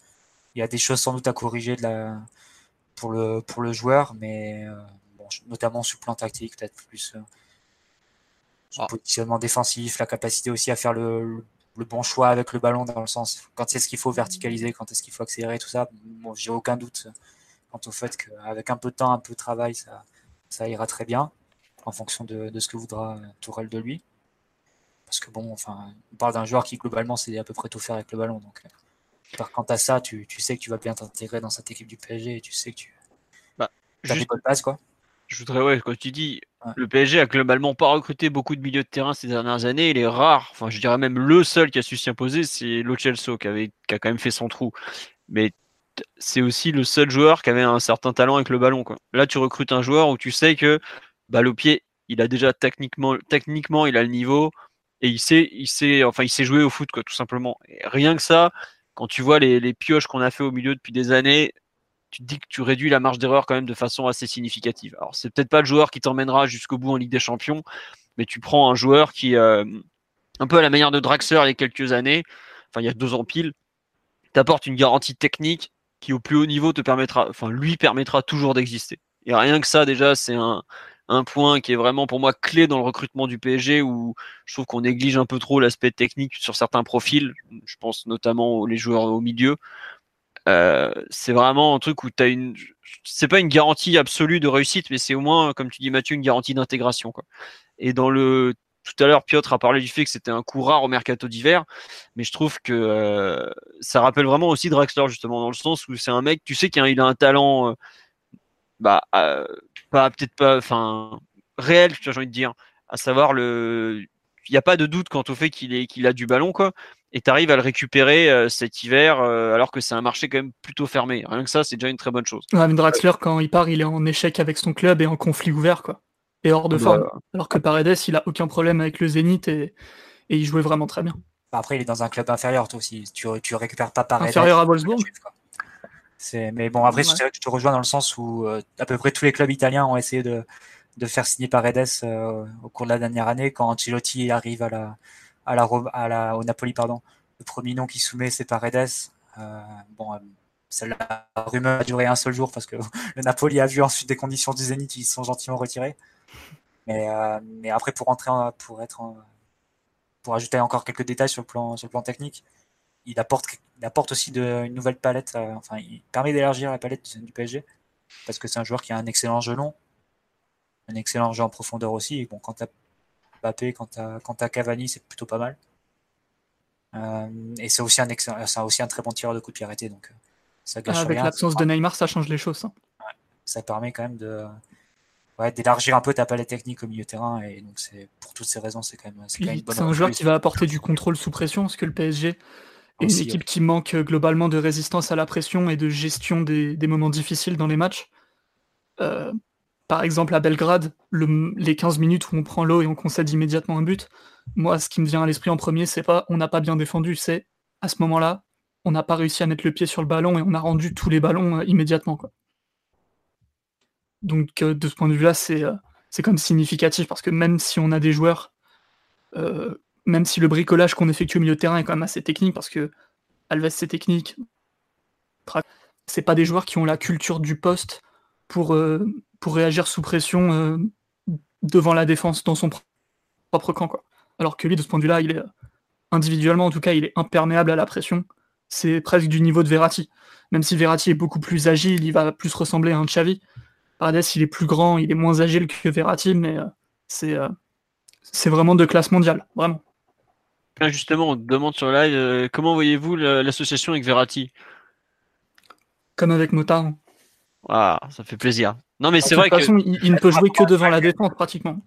Il y a des choses sans doute à corriger de la, pour, le, pour le joueur, mais bon, notamment sur le plan tactique, peut-être plus son ah. positionnement défensif, la capacité aussi à faire le, le, bon choix avec le ballon dans le sens quand est-ce qu'il faut verticaliser, quand est-ce qu'il faut accélérer, tout ça. Bon, j'ai aucun doute quant au fait qu'avec un peu de temps, un peu de travail, ça, ça ira très bien en fonction de, de ce que voudra Tourelle de lui. Parce que bon, enfin, on parle d'un joueur qui globalement sait à peu près tout faire avec le ballon. Donc, euh, quant à ça, tu, tu sais que tu vas bien t'intégrer dans cette équipe du PSG et tu sais que tu bah, as des bonnes bases, quoi. Je voudrais, ouais, quand tu dis, le PSG a globalement pas recruté beaucoup de milieux de terrain ces dernières années. Il est rare, enfin, je dirais même le seul qui a su s'imposer, c'est Lo Celso, qui, avait, qui a quand même fait son trou. Mais c'est aussi le seul joueur qui avait un certain talent avec le ballon. Quoi. Là, tu recrutes un joueur où tu sais que bah, le pied, il a déjà techniquement, techniquement, il a le niveau et il sait, il sait, enfin, il sait jouer au foot, quoi, tout simplement. Et rien que ça, quand tu vois les, pioches qu'on a fait au milieu depuis des années, tu te dis que tu réduis la marge d'erreur quand même de façon assez significative. Alors, c'est peut-être pas le joueur qui t'emmènera jusqu'au bout en Ligue des Champions, mais tu prends un joueur qui, euh, un peu à la manière de Draxler il y a quelques années, enfin, il y a deux ans pile, t'apporte une garantie technique qui, au plus haut niveau, te permettra, enfin, lui permettra toujours d'exister. Et rien que ça, déjà, c'est un, un point qui est vraiment pour moi clé dans le recrutement du PSG où je trouve qu'on néglige un peu trop l'aspect technique sur certains profils. Je pense notamment aux les joueurs au milieu. Euh, c'est vraiment un truc où tu as une. C'est pas une garantie absolue de réussite, mais c'est au moins, comme tu dis Mathieu, une garantie d'intégration. Et dans le. Tout à l'heure, Piotr a parlé du fait que c'était un coup rare au mercato d'hiver, mais je trouve que euh, ça rappelle vraiment aussi Draxler, justement, dans le sens où c'est un mec, tu sais qu'il a, un talent, euh, bah, pas peut-être pas, enfin, réel, j'ai envie de dire, à savoir le. Il n'y a pas de doute quant au fait qu'il qu'il a du ballon, quoi et tu arrives à le récupérer euh, cet hiver euh, alors que c'est un marché quand même plutôt fermé. Rien que ça, c'est déjà une très bonne chose. Ouais, Draxler, quand il part, il est en échec avec son club et en conflit ouvert, quoi. Et hors de bah, forme. Alors que Paredes, il a aucun problème avec le Zénith et, et il jouait vraiment très bien. Après, il est dans un club inférieur, toi aussi. Tu, tu récupères pas Paredes. Inférieur à Wolfsburg. Mais bon, après, je te rejoins dans le sens où euh, à peu près tous les clubs italiens ont essayé de, de faire signer Paredes au cours de la dernière année quand Ancelotti arrive à la, à la, à la, au Napoli, pardon. Le premier nom qui soumet, c'est Paredes. Euh, bon, euh, la rumeur a duré un seul jour parce que *laughs* le Napoli a vu ensuite des conditions du Zénith, ils sont gentiment retirés. Mais, euh, mais après, pour entrer, pour être, pour ajouter encore quelques détails sur le plan, sur le plan technique, il apporte, il apporte aussi de, une nouvelle palette. enfin, il permet d'élargir la palette du, PSG parce que c'est un joueur qui a un excellent jeu long, un excellent jeu en profondeur aussi. Et bon, quand tu Mbappé, quand tu as, Cavani, c'est plutôt pas mal. Euh, et c'est aussi, un aussi un très bon tireur de coup de pied arrêté. Donc, euh, ça gâche Avec l'absence de Neymar, ça change les choses. Hein. ça permet quand même de d'élargir un peu ta palette technique au milieu terrain. Et donc, c'est pour toutes ces raisons, c'est quand même, C'est un joueur qui va apporter du contrôle sous pression, parce que le PSG une équipe qui manque euh, globalement de résistance à la pression et de gestion des, des moments difficiles dans les matchs. Euh, par exemple, à Belgrade, les 15 minutes où on prend l'eau et on concède immédiatement un but, moi, ce qui me vient à l'esprit en premier, c'est pas on n'a pas bien défendu, c'est à ce moment-là, on n'a pas réussi à mettre le pied sur le ballon et on a rendu tous les ballons euh, immédiatement. Quoi. Donc, euh, de ce point de vue-là, c'est c'est comme significatif parce que même si on a des joueurs, même si le bricolage qu'on effectue au milieu de terrain est quand même assez technique, parce que Alves c'est technique, c'est pas des joueurs qui ont la culture du poste pour, pour réagir sous pression euh, devant la défense dans son propre camp. Quoi. Alors que lui, de ce point de vue-là, il est euh, individuellement, en tout cas, il est imperméable à la pression. C'est presque du niveau de Verratti. Même si Verratti est beaucoup plus agile, il va plus ressembler à un Xavi. Paredes, il est plus grand, il est moins agile que Verratti, mais euh, c'est c'est vraiment de classe mondiale, vraiment. Justement, on demande sur live, comment voyez-vous l'association avec Verratti? Comme avec Motard. Ah, ça fait plaisir. Non, mais c'est vrai que. De toute façon, il, ne peut jouer que devant la défense, pratiquement.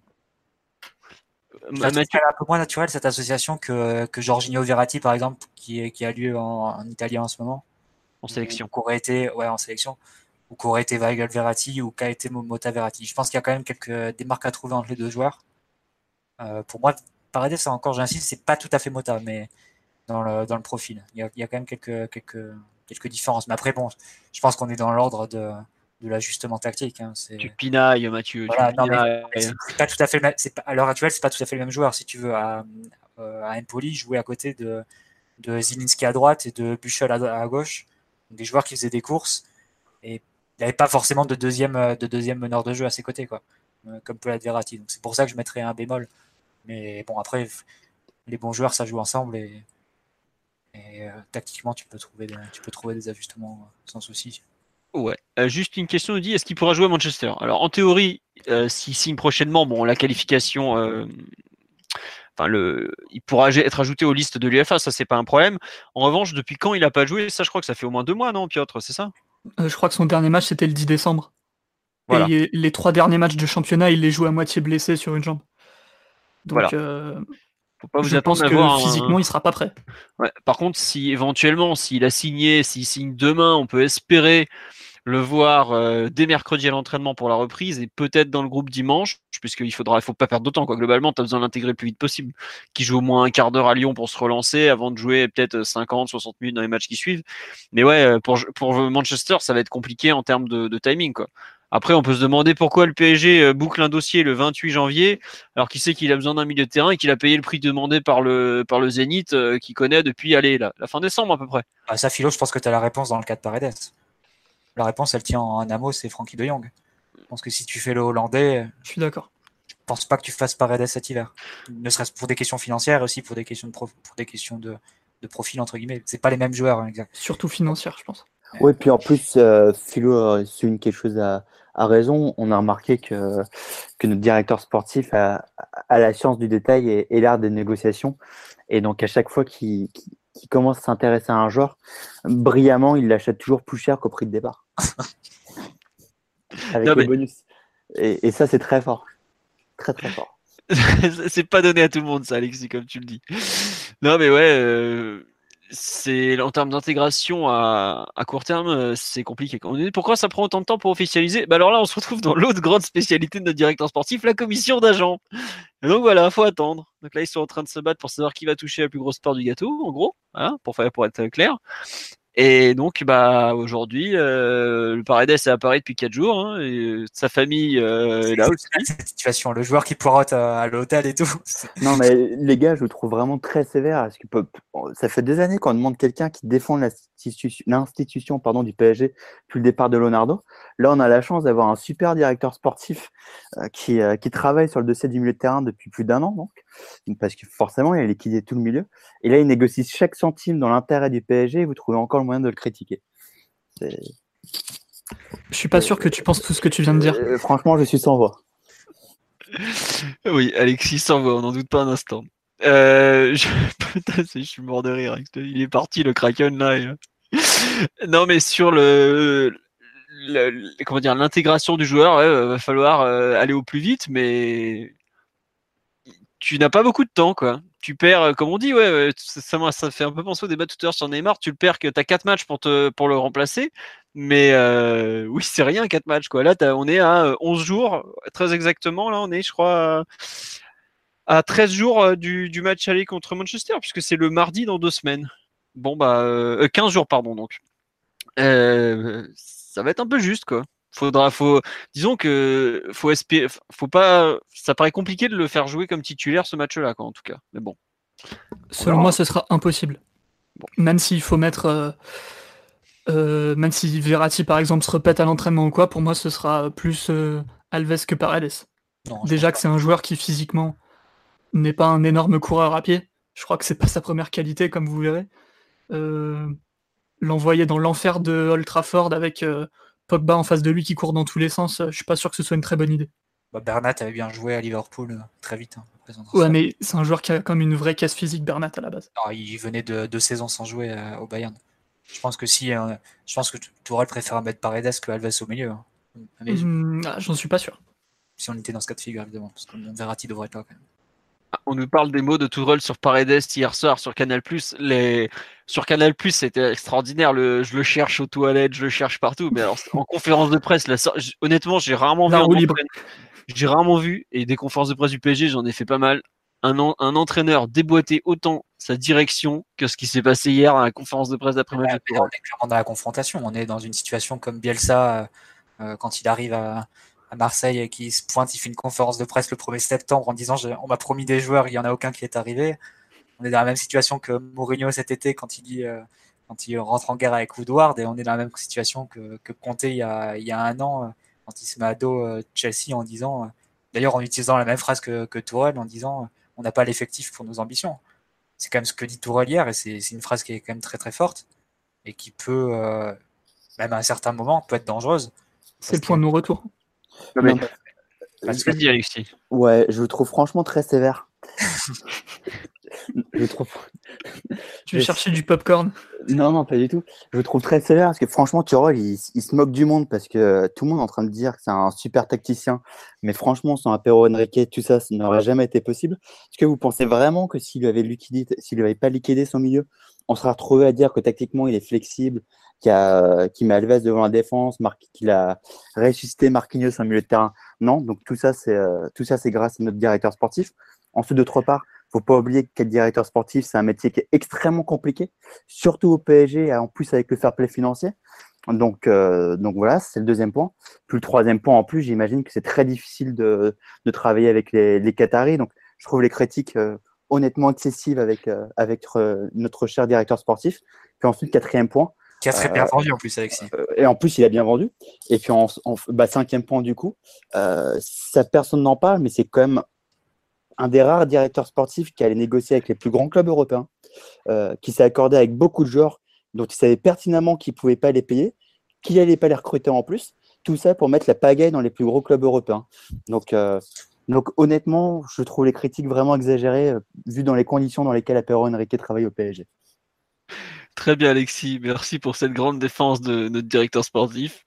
C'est un peu moins naturel cette association que, que Jorginho Verratti, par exemple, qui, qui a lieu en, Italie en ce moment. En sélection. Ou aurait été, ouais, en sélection. Ou qu'aurait été Weigel Verratti ou qu'a été Mota Verratti. Je pense qu'il y a quand même quelques démarques à trouver entre les deux joueurs. Euh, pour moi, Paredes, encore, j'insiste, c'est pas tout à fait Mota, mais dans le, dans le profil. Il y, a, il y a quand même quelques, quelques, quelques différences. Mais après, bon, je pense qu'on est dans l'ordre de de l'ajustement tactique. Hein. C'est Tu pinailles, Mathieu. voilà, tu non, mais pinailles. c'est c'est pas tout à fait le même. c'est pas- à l'heure actuelle, c'est pas tout à fait le même joueur. Si tu veux, à, euh, à Empoli, jouer à côté de, de Zilinski à droite et de Buchel à, à gauche, des joueurs qui faisaient des courses et il n'y avait pas forcément de deuxième, de deuxième meneur de jeu à ses côtés, quoi, euh, comme peut l'être Verratti. Donc c'est pour ça que je mettrais un bémol. Mais bon, après, les bons joueurs, ça joue ensemble et, et, euh, tactiquement, tu peux trouver des, tu peux trouver des ajustements euh, sans souci. Ouais. Euh, juste une question nous dit est-ce qu'il pourra jouer à Manchester? Alors en théorie, euh, s'il signe prochainement, bon, la qualification, euh, enfin le, il pourra être ajouté aux listes de l'UFA, ça c'est pas un problème. En revanche, depuis quand il a pas joué? Ça, je crois que ça fait au moins deux mois, non, Piotr C'est ça? Euh, je crois que son dernier match, c'était le 10 décembre. Voilà. Et les trois derniers matchs de championnat, il les joue à moitié blessé sur une jambe. Donc, Voilà. euh, Faut pas vous je attendre pense que un- physiquement, il sera pas prêt. Ouais. Par contre, si éventuellement, s'il a signé, s'il signe demain, on peut espérer le voir euh, dès mercredi à l'entraînement pour la reprise et peut-être dans le groupe dimanche, puisqu'il faudra, il faut pas perdre de temps. Quoi. Globalement, tu as besoin de l'intégrer le plus vite possible. Qui joue au moins un quart d'heure à Lyon pour se relancer avant de jouer peut-être 50, 60 minutes dans les matchs qui suivent. Mais ouais, euh, pour, pour Manchester, ça va être compliqué en termes de, de timing. Quoi. Après, on peut se demander pourquoi le PSG euh, boucle un dossier le 28 janvier, alors qu'il sait qu'il a besoin d'un milieu de terrain et qu'il a payé le prix demandé par le, par le Zénith, euh, qu'il connaît depuis allez, la, la fin décembre à peu près. Ah, ça, Philo, je pense que tu as la réponse dans le cas de Paredes. La réponse, elle tient en un mot, c'est Frankie de Jong. Je pense que si tu fais le Hollandais, Je suis d'accord. je pense pas que tu fasses Paredes cet hiver. Ne serait-ce pour des questions financières et aussi pour des questions de, prof- pour des questions de, de profil, entre guillemets. C'est pas les mêmes joueurs, hein, exact. Surtout financière, je pense. Oui, puis en plus, euh, Philo a souligne quelque chose à, à raison. On a remarqué que, que notre directeur sportif a, a la science du détail et, et l'art des négociations. Et donc, à chaque fois qu'il commence à s'intéresser à un joueur, brillamment, il l'achète toujours plus cher qu'au prix de départ. *laughs* Avec Non, bonus. Et, et ça, c'est très fort. Très, très fort. *laughs* c'est pas donné à tout le monde, ça, Alexis, comme tu le dis. Non, mais ouais, euh, c'est en termes d'intégration à, court terme, euh, c'est compliqué. Pourquoi ça prend autant de temps pour officialiser? Bah Alors là, on se retrouve dans l'autre grande spécialité de notre directeur sportif, la commission d'agents. Donc voilà, faut attendre. Donc là, ils sont en train de se battre pour savoir qui va toucher la plus grosse part du gâteau, en gros, pour être clair. Et donc, bah, aujourd'hui, euh, le Paredes est apparu depuis 4 jours, hein, et sa famille euh, est là aussi. Cette situation, le joueur qui poirote à, à l'hôtel et tout. *laughs* Non, mais les gars, je vous trouve vraiment très sévère. Parce que peu- ça fait des années qu'on demande quelqu'un qui défend l'institution pardon, du PSG depuis le départ de Leonardo. Là, on a la chance d'avoir un super directeur sportif euh, qui, euh, qui travaille sur le dossier du milieu de terrain depuis plus d'un an. Donc, parce que forcément, il a liquidé tout le milieu. Et là, il négocie chaque centime dans l'intérêt du PSG. Et vous trouvez encore le moyen de le critiquer. Je suis pas sûr que tu penses tout ce que tu viens de dire. Euh, franchement, je suis sans voix. *laughs* Oui, Alexis s'envoie, on n'en doute pas un instant. Euh, *laughs* je... Putain, je suis mort de rire. Il est parti, le Kraken, là. et- *laughs* Non, mais sur le, le- le- comment dire, l'intégration du joueur, ouais, euh, va falloir euh, aller au plus vite, mais tu n'as pas beaucoup de temps, quoi. Tu perds, euh, comme on dit, ouais, ça, ça, fait un peu penser au débat tout à l'heure sur Neymar. Tu le perds que tu as 4 matchs pour, te, le remplacer. Mais euh, oui, c'est rien, 4 matchs. Quoi. Là, on est à euh, 11 jours, très exactement. Là, on est, je crois, à, à 13 jours euh, du, match aller contre Manchester, puisque c'est le mardi dans deux semaines. Bon, bah, euh, 15 jours, pardon, donc. Euh, ça va être un peu juste, quoi. Faudra, faut, disons que faut espérer, faut pas, ça paraît compliqué de le faire jouer comme titulaire ce match-là, quoi, en tout cas. Mais bon. Selon moi, ce sera impossible. Même s'il faut mettre. euh, euh, même si Verratti, par exemple, se répète à l'entraînement ou quoi, pour moi, ce sera plus euh, Alves que Paredes. Non, Déjà que c'est un joueur qui, physiquement, n'est pas un énorme coureur à pied. Je crois que c'est pas sa première qualité, comme vous verrez. Euh, L'envoyer dans l'enfer de Old Trafford avec euh, Pogba en face de lui qui court dans tous les sens, euh, je suis pas sûr que ce soit une très bonne idée. Bah, Bernat avait bien joué à Liverpool euh, très vite. hein, Ouais, mais c'est un joueur qui a comme une vraie casse physique, Bernat, à la base. Non, il venait de deux saisons sans jouer euh, au Bayern. Je pense que si, euh, je pense que Tourelle préfère mettre Paredes que Alves au milieu. hein. Hmm, ah, J'en suis pas sûr. Si on était dans ce cas de figure, évidemment. Parce que Verratti devrait être là quand même. On nous parle des mots de Tourelle sur Paredes hier soir sur Canal+. Les... Sur Canal+, c'était extraordinaire. Le... Je le cherche aux toilettes, je le cherche partout. Mais alors, en conférence de presse, la honnêtement, j'ai rarement vu La J'ai rarement vu, et des conférences de presse du PSG, j'en ai fait pas mal, un, en- un entraîneur déboîter autant sa direction que ce qui s'est passé hier à la conférence de presse d'après-match Mais on est clairement dans la confrontation. On est dans une situation comme Bielsa euh, quand il arrive à, Marseille et qui se pointe, il fait une conférence de presse le 1er septembre en disant on m'a promis des joueurs, il n'y en a aucun qui est arrivé. On est dans la même situation que Mourinho cet été quand il dit quand il rentre en guerre avec Woodward et on est dans la même situation que, que Conte il y, a, il y a un an quand il se met à dos Chelsea en disant d'ailleurs en utilisant la même phrase que, que Tourelle en disant on n'a pas l'effectif pour nos ambitions. C'est quand même ce que dit Tourelle hier et c'est une phrase qui est quand même très très forte et qui peut, même à un certain moment, peut être dangereuse. C'est le point de non-retour. Parce que dit Alexis. Ouais, je le trouve franchement très sévère. *laughs* je trouve. Tu veux chercher du popcorn? Non, non, pas du tout. Je le trouve très sévère parce que franchement, Turol, il, il, se moque du monde parce que tout le monde est en train de dire que c'est un super tacticien. Mais franchement, sans Apéro Enrique, tout ça, ça n'aurait jamais été possible. Est-ce que vous pensez vraiment que s'il lui avait liquidé, s'il lui avait pas liquidé son milieu, on serait retrouvé à dire que tactiquement, il est flexible, qui, a, qui met Alves devant la défense, qu'il a ressuscité Marquinhos en milieu de terrain. Non, donc tout ça, c'est euh, grâce à notre directeur sportif. Ensuite, d'autre part, faut pas oublier qu'être directeur sportif, c'est un métier qui est extrêmement compliqué, surtout au PSG, en plus avec le fair play financier. Donc, euh, donc voilà, c'est le deuxième point. Puis le troisième point en plus, j'imagine que c'est très difficile de, de, travailler avec les, Qataris. Donc, je trouve les critiques euh, honnêtement excessives avec, avec notre cher directeur sportif. Puis ensuite, quatrième point, qui a très bien vendu en plus, Alexis. et en plus, il a bien vendu. Et puis, en, en bah, cinquième point, du coup, euh, ça, personne n'en parle, mais c'est quand même un des rares directeurs sportifs qui allait négocier avec les plus grands clubs européens, euh, qui s'est accordé avec beaucoup de joueurs dont il savait pertinemment qu'il ne pouvait pas les payer, qu'il n'allait pas les recruter en plus. Tout ça pour mettre la pagaille dans les plus gros clubs européens. Donc, euh, donc honnêtement, je trouve les critiques vraiment exagérées, euh, vu dans les conditions dans lesquelles Apero Enrique travaille au PSG. Très bien, Alexis. Merci pour cette grande défense de notre directeur sportif.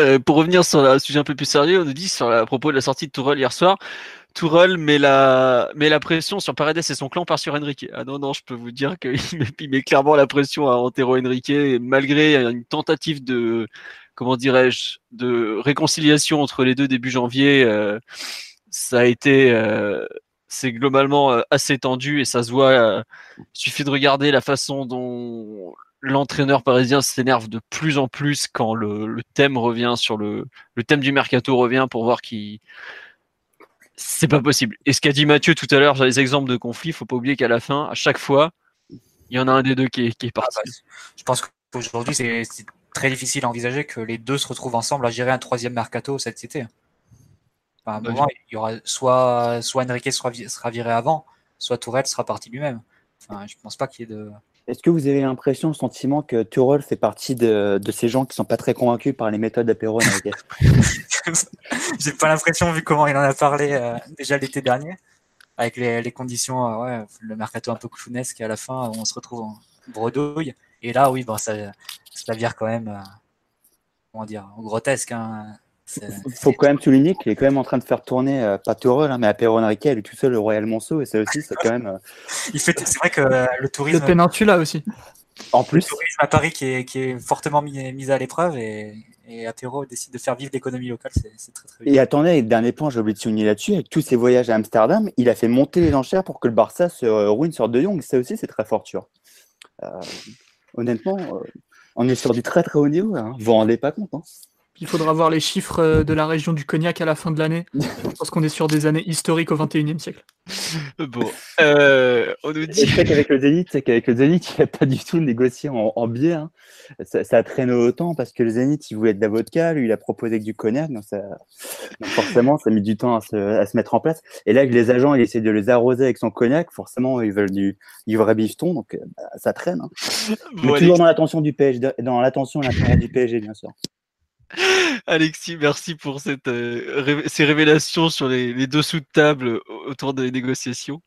Euh, pour revenir sur un sujet un peu plus sérieux, on nous dit sur la, à propos de la sortie de Tourelle hier soir, Tourelle met la, met la pression sur Paredes et son clan, par sur Enrique. Ah non, non, je peux vous dire qu'il *laughs* met, clairement la pression à Antero Enrique, malgré une tentative de, comment dirais-je, de réconciliation entre les deux début janvier. Euh, ça a été, euh, c'est globalement euh, assez tendu et ça se voit. Euh, il suffit de regarder la façon dont l'entraîneur parisien s'énerve de plus en plus quand le, thème revient sur le, thème du mercato revient pour voir qui c'est pas possible. Et ce qu'a dit Mathieu tout à l'heure sur les exemples de conflits, faut pas oublier qu'à la fin, à chaque fois, il y en a un des deux qui est, qui est parti. Ah bah, je pense qu'aujourd'hui, c'est très difficile à envisager que les deux se retrouvent ensemble à gérer un troisième mercato cet été. Enfin, à un bah, moment, il y aura soit, soit Enrique sera, sera viré avant, soit Tourelle sera parti lui-même. Enfin, je pense pas qu'il y ait de. Est-ce que vous avez l'impression, le sentiment que Tourelle fait partie de, de, ces gens qui sont pas très convaincus par les méthodes d'apéro *laughs* J'ai pas l'impression, vu comment il en a parlé euh, déjà l'été dernier, avec les, les conditions, euh, ouais, le mercato un peu clownesque à la fin, où on se retrouve en bredouille. Et là, oui, bon, ça, ça vire quand même, euh, comment dire, grotesque. Hein. Il faut quand même souligner qu'il est quand même en train de faire tourner, euh, pas Tourelle, hein, mais Apéro Enrique, elle est tout seul le Royal Monceau, et ça aussi, c'est quand même. Euh... Il fait, c'est vrai que euh, le tourisme. Le Péninsula aussi. En plus. Le tourisme à Paris qui est, qui est fortement mis, mis à l'épreuve et, et Apéro décide de faire vivre l'économie locale, c'est très très bien. Et attendez, dernier point, j'ai oublié de souligner là-dessus, avec tous ses voyages à Amsterdam, il a fait monter les enchères pour que le Barça se euh, ruine sur De Jong, ça aussi, c'est très fort, tu vois. honnêtement, on est sur du très très haut niveau, hein. vous vous rendez pas compte. Hein. Il faudra voir les chiffres euh, de la région du Cognac à la fin de l'année, parce qu'on est sur des années historiques au XXIe siècle. Bon, euh, on nous dit. qu'avec le Zénith, c'est qu'avec le Zénith, il n'a pas du tout négocié en, en biais. Hein. Ça, ça, a traîné autant parce que le Zénith, il voulait de la vodka, lui, il a proposé que du cognac, donc, ça... donc forcément, ça a mis du temps à se, à se, mettre en place. Et là, les agents, ils essaient de les arroser avec son cognac, forcément, ils veulent du, du vrai bifton, donc bah, ça traîne. Hein. Bon, Mais toujours dans l'attention du PSG, dans l'attention et l'intérêt du PSG, bien sûr. *laughs* Alexis, merci pour cette, euh, ré ces révélations sur les, les dessous de table autour des négociations.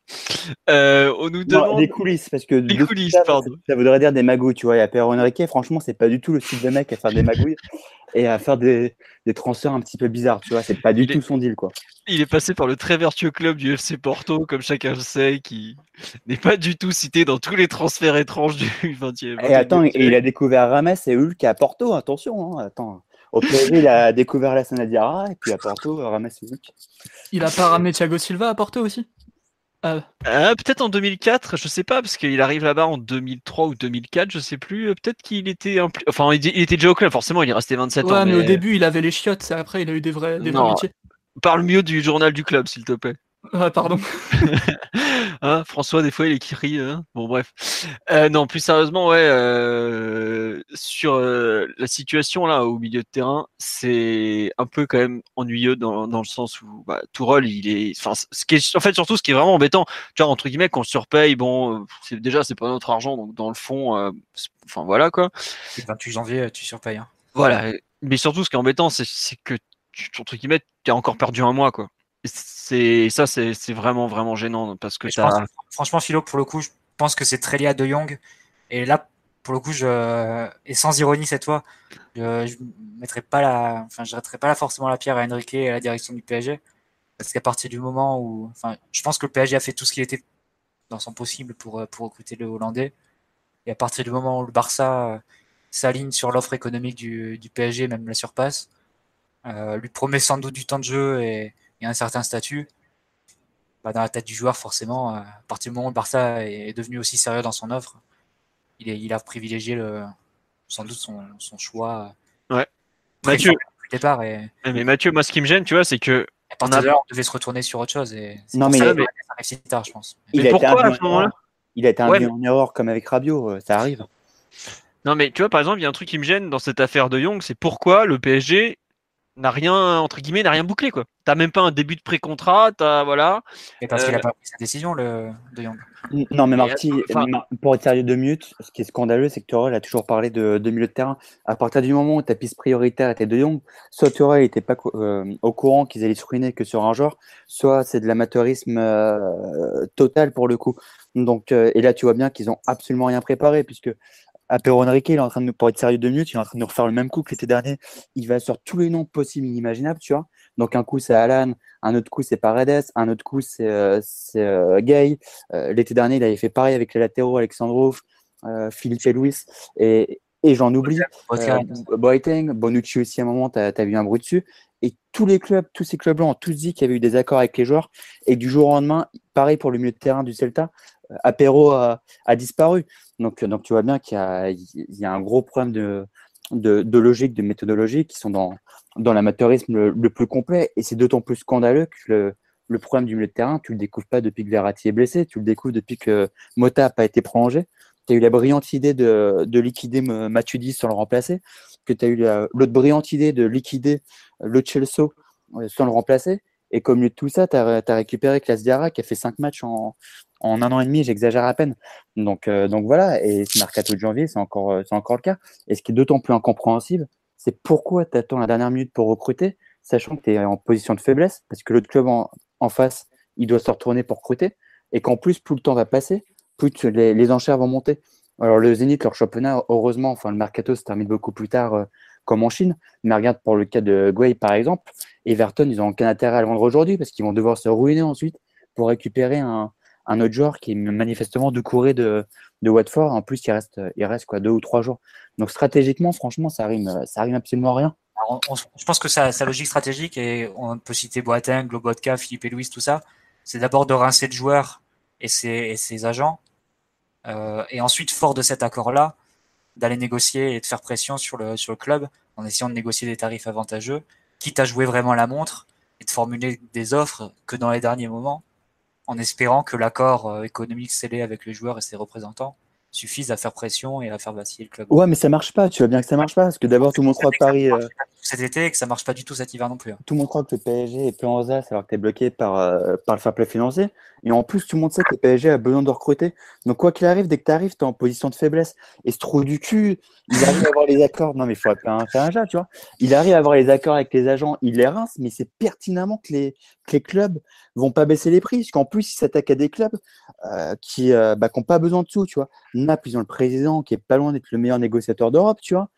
Euh, on nous demande non, des coulisses parce que les coulisses, table, pardon. Ça voudrait dire des magouilles, tu vois. Et à Pierre Enrique, franchement, c'est pas du tout le style de mec à faire des magouilles et à faire des, des transferts un petit peu bizarres, tu vois. C'est pas du il tout est, son deal, quoi. Il est passé par le très vertueux club du FC Porto, comme chacun le sait, qui n'est pas du tout cité dans tous les transferts étranges du *laughs* 20e. Et attends, et il a découvert Rames et Hulk à Porto, attention, hein, attends. Au PSG, il a découvert la Sanadiara et puis à Porto, Rames Hulk. Il a pas ramené Thiago Silva à Porto aussi? Ah, Ah, peut-être en 2004, je sais pas, parce qu'il arrive là-bas en 2003 ou 2004, je sais plus. euh, Peut-être qu'il était Enfin, il, il était déjà au club, forcément, il est resté 27 ouais, ans. mais au début, il avait les chiottes, et après, il a eu des vrais, des vrais Non. métiers. Parle mieux du journal du club, s'il te plaît. Ah, pardon. *laughs* Hein, François, des fois, il est qui rit. hein. Bon, bref. Euh, non, plus sérieusement, ouais, euh, sur euh, la situation là au milieu de terrain, c'est un peu quand même ennuyeux dans, dans le sens où bah, Tourelle, il est, enfin, ce qui est, en fait, surtout, ce qui est vraiment embêtant, tu vois, entre guillemets, qu'on surpaye, bon, euh, c'est déjà, c'est pas notre argent, donc dans le fond, euh, enfin voilà quoi. Le 28 janvier, tu surpayes. hein. Voilà. Mais surtout, ce qui est embêtant, c'est c'est que, tu, entre guillemets, tu as encore perdu un mois, quoi. C'est ça, c'est vraiment, vraiment gênant parce que pense- franchement, Philo, pour le coup, je pense que c'est très lié à De Jong. Et là, pour le coup, je, et sans ironie cette fois, je, je mettrai pas la, enfin, je jetterai pas là forcément la pierre à Enrique et à la direction du PSG. Parce qu'à partir du moment où, enfin, je pense que le PSG a fait tout ce qui était dans son possible pour, euh, pour recruter le Hollandais. Et à partir du moment où le Barça euh, s'aligne sur l'offre économique du, du PSG, même la surpasse, euh, lui promet sans doute du temps de jeu et, et un certain statut, bah, dans la tête du joueur, forcément, euh, à partir du moment où le Barça est devenu aussi sérieux dans son offre, il, est, il a privilégié le, sans doute son, son choix. euh, Ouais. Mathieu. départ. Et, Mais Mathieu, moi, ce qui me gêne, tu vois, c'est que à partir On a- de là, on devait se retourner sur autre chose. Et c'est Non, mais ça que ça arrive si tard, je pense. Il Mais pourquoi, à ce en moment-là. Il a été Ouais, induit en erreur comme avec Rabiot, euh, ça arrive. Non, mais tu vois, par exemple, il y a un truc qui me gêne dans cette affaire de Young, c'est pourquoi le PSG n'a rien, entre guillemets, n'a rien bouclé, quoi. T'as même pas un début de pré-contrat, t'as, voilà. Et parce qu'il Euh, n'a pas pris sa décision, le, de Young. Non, mais Marty, enfin- Mar- pour être sérieux deux minutes, ce qui est scandaleux, c'est que Tourelle a toujours parlé de, de milieu de terrain. À partir du moment où ta piste prioritaire était De Jong, soit Tourelle n'était pas euh, au courant qu'ils allaient se ruiner que sur un joueur, soit c'est de l'amateurisme euh, total pour le coup. Donc, euh, et là, tu vois bien qu'ils ont absolument rien préparé, puisque Apéro Enrique, il est en train de nous, pour être sérieux deux minutes, il est en train de nous refaire le même coup que l'été dernier. Il va sur tous les noms possibles et inimaginables, tu vois. Donc, un coup, c'est Alan, un autre coup, c'est Paredes, un autre coup, c'est euh, euh, Gay. Euh, L'été dernier, il avait fait pareil avec les latéraux, Alexandrov, Philippe et Louis. Et, et j'en oublie. Boateng, Bonucci aussi, à un moment, tu as, vu un bruit dessus. Et tous les clubs, tous ces clubs-là ont tous dit qu'il y avait eu des accords avec les joueurs. Et du jour au lendemain, pareil pour le milieu de terrain du Celta, Apéro a, a disparu. Donc, euh, donc tu vois bien qu'il y y a un gros problème de, logique, de méthodologie qui sont dans, l'amateurisme le, plus complet. Et c'est d'autant plus scandaleux que le, problème du milieu de terrain, tu le découvres pas depuis que Verratti est blessé, tu le découvres depuis que Mota n'a pas été prolongé. Tu as eu la brillante idée de, de liquider Matuidi sans le remplacer, que tu as eu la- l'autre brillante idée de liquider euh, le Chelsea euh, sans le remplacer. Et comme lieu de tout ça, tu as, récupéré Klaas Diarra qui a fait 5 matchs en, en un an et demi, j'exagère à peine. Donc, euh, donc voilà, et ce mercato de janvier, c'est encore, euh, c'est encore le cas. Et ce qui est d'autant plus incompréhensible, c'est pourquoi tu attends la dernière minute pour recruter, sachant que tu es en position de faiblesse, parce que l'autre club en, en face, il doit se retourner pour recruter, et qu'en plus, plus le temps va passer, plus les enchères vont monter. Alors le Zénith, leur championnat, heureusement, enfin le mercato se termine beaucoup plus tard, euh, comme en Chine. Mais regarde pour le cas de Guay, par exemple, Everton, ils ont aucun intérêt à le vendre aujourd'hui parce qu'ils vont devoir se ruiner ensuite pour récupérer un, un autre joueur qui est manifestement de couré de, de Watford. En plus, il reste, il reste quoi, deux ou trois jours. Donc stratégiquement, franchement, ça rime, ça rime absolument rien. Je pense que sa, logique stratégique, et on peut citer Boateng, Lobotka, Philippe et Louis, tout ça, c'est d'abord de rincer le joueur et ses, et ses agents, euh, et ensuite, fort de cet accord-là, d'aller négocier et de faire pression sur le, sur le club en essayant de négocier des tarifs avantageux, quitte à jouer vraiment la montre et de formuler des offres que dans les derniers moments, en espérant que l'accord euh, économique scellé avec les joueurs et ses représentants suffise à faire pression et à faire vaciller le club. Ouais, mais ça marche pas. Tu vois bien que ça marche pas parce que d'abord, tout le monde croit que Paris. euh, Cet été et que ça marche pas du tout cet hiver non plus. hein. tout le monde croit que le PSG est plein aux as alors que tu es bloqué par, euh, par le fair play financier. Et en plus, tout le monde sait que le PSG a besoin de recruter. Donc, quoi qu'il arrive, dès que tu arrives, tu es en position de faiblesse. Et ce trou du cul, il arrive à avoir les accords. Non, mais il faut un chat un chat, tu vois. Il arrive à avoir les accords avec les agents, il les rince, mais c'est pertinemment que les, que les clubs vont pas baisser les prix. Parce qu'en plus, ils s'attaquent à des clubs euh, qui n'ont bah, qui ont pas besoin de sous, tu vois. Naples, ils ont le président qui est pas loin d'être le meilleur négociateur d'Europe, tu vois.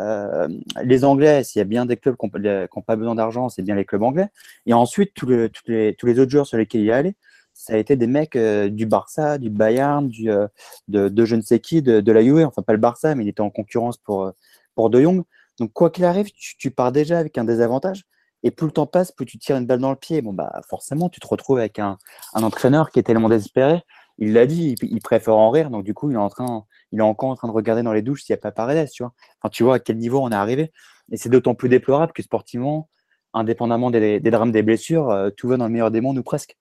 Euh, les Anglais, s'il y a bien des clubs qui n'ont pas besoin d'argent, c'est bien les clubs anglais. Et ensuite, tous les, autres joueurs sur lesquels il est allé, ça a été des mecs euh, du Barça, du Bayern, euh, de, je ne sais qui, de, de la Juve. Enfin, pas le Barça, mais il était en concurrence pour, euh, pour De Jong. Donc, quoi qu'il arrive, tu, pars déjà avec un désavantage. Et plus le temps passe, plus tu tires une balle dans le pied. Bon, bah, forcément, tu te retrouves avec un, un entraîneur qui est tellement désespéré. Il l'a dit, il, préfère en rire. Donc, du coup, il est, en train, il est encore en train de regarder dans les douches s'il n'y a pas Paredes, tu vois. Enfin, tu vois à quel niveau on est arrivé. Et c'est d'autant plus déplorable que sportivement, indépendamment des, des drames, des blessures, euh, tout va dans le meilleur des mondes ou presque.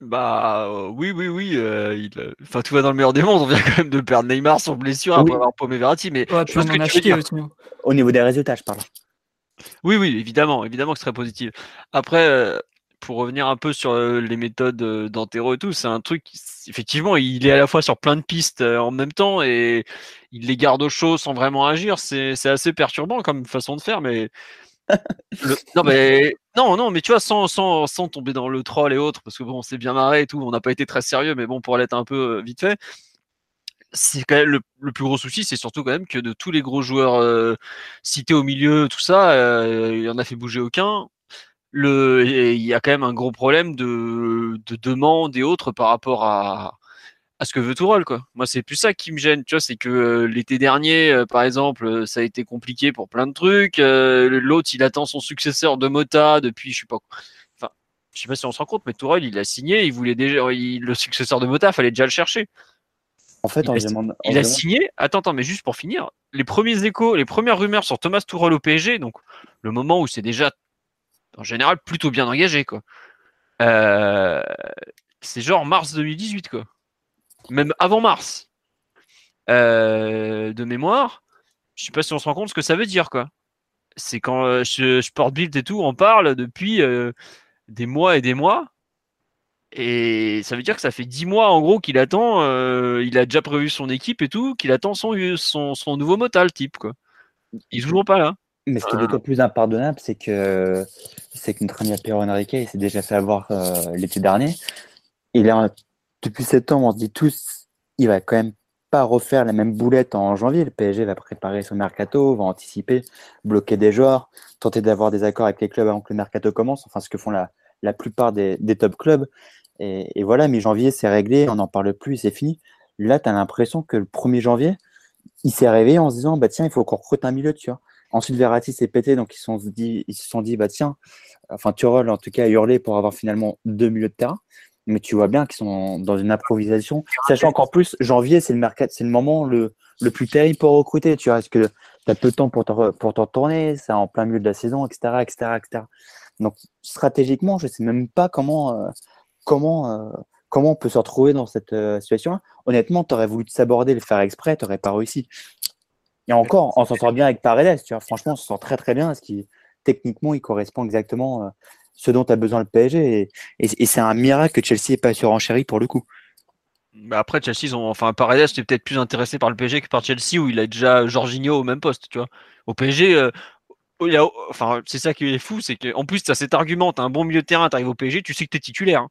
Bah euh, oui, oui, oui. Euh, il, enfin, tout va dans le meilleur des mondes. On vient quand même de perdre Neymar sur blessure après avoir paumé Verratti. Mais ouais, je que hein. Au niveau des résultats, je parle. Oui, oui, évidemment, évidemment que ce serait positif. Après, euh, pour revenir un peu sur euh, les méthodes euh, d'Antero et tout, c'est un truc, effectivement, il est à la fois sur plein de pistes en même temps et il les garde au chaud sans vraiment agir. C'est assez perturbant comme façon de faire, mais. *laughs* non, mais non, non, mais tu vois, sans, sans, sans tomber dans le troll et autres, parce que bon, on s'est bien marré et tout, on n'a pas été très sérieux, mais bon, pour aller être un peu vite fait, c'est quand même le, plus gros souci, c'est surtout quand même que de tous les gros joueurs euh, cités au milieu, tout ça, euh, il en a fait bouger aucun. Le, il y a quand même un gros problème de, de demande et autres par rapport à, à ce que veut Tourelle, quoi. Moi, c'est plus ça qui me gêne, tu vois, c'est que euh, l'été dernier, par exemple, ça a été compliqué pour plein de trucs. L'autre, il attend son successeur de Mota depuis, je sais pas, enfin, je sais pas si on se rend compte, mais Tourelle, il a signé, il voulait déjà, le successeur de Mota, fallait déjà le chercher. En fait, il, a, signé. Attends, attends, mais juste pour finir, les premiers échos, les premières rumeurs sur Thomas Tuchel au PSG, donc le moment où c'est déjà en général plutôt bien engagé, quoi. Euh, c'est genre mars 2018, quoi. Même avant mars. Euh, de mémoire, je sais pas si on se rend compte ce que ça veut dire, quoi. C'est quand euh, je, Sport Build et tout, on parle depuis des mois et des mois. Et ça veut dire que ça fait 10 mois en gros qu'il attend, il a déjà prévu son équipe et tout, qu'il attend son, son, son nouveau motal type quoi. Il est toujours pas là. Mais ce qui est d'autant plus impardonnable, c'est que c'est que notre ami Pierre Henrique s'est déjà fait avoir euh, l'été dernier. Il a depuis septembre, on se dit tous, il va quand même pas refaire la même boulette en janvier. Le PSG va préparer son mercato, va anticiper, bloquer des joueurs, tenter d'avoir des accords avec les clubs avant que le mercato commence. Enfin, ce que font la, la plupart des, des top clubs. Et, voilà, mi-janvier, c'est réglé, on n'en parle plus, c'est fini. Là, tu as l'impression que le 1er janvier, il s'est réveillé en se disant, bah tiens, il faut qu'on recrute un milieu, tu vois. Ensuite, Verratti s'est pété, donc ils, sont dit, ils se sont dit, bah tiens, enfin, Turol, en tout cas, a hurlé pour avoir finalement deux milieux de terrain. Mais tu vois bien qu'ils sont dans une improvisation. Sachant qu'en plus, janvier, c'est le mercat, c'est le moment le, plus terrible pour recruter, tu vois. Parce que tu as peu de temps pour t'en, pour tourner, c'est en plein milieu de la saison, etc., etc., etc. Donc, stratégiquement, je sais même pas comment, euh, comment, euh, comment on peut se retrouver dans cette euh, situation Honnêtement, tu aurais voulu te saborder, le faire exprès, tu n'aurais pas réussi. Et encore, on s'en sort bien avec Paredes, tu vois. Franchement, on s'en sort très très bien parce qu'il techniquement, il correspond exactement à euh, ce dont a besoin le PSG. Et, c'est un miracle que Chelsea n'ait pas surenchéri pour le coup. Après, Chelsea, ils ont, enfin, Paredes était peut-être plus intéressé par le PSG que par Chelsea où il a déjà Jorginho au même poste, tu vois. Au PSG, enfin, c'est ça qui est fou, c'est qu'en plus, tu as cet argument, tu as un bon milieu de terrain, tu arrives au PSG, tu sais que tu es titulaire. Hein.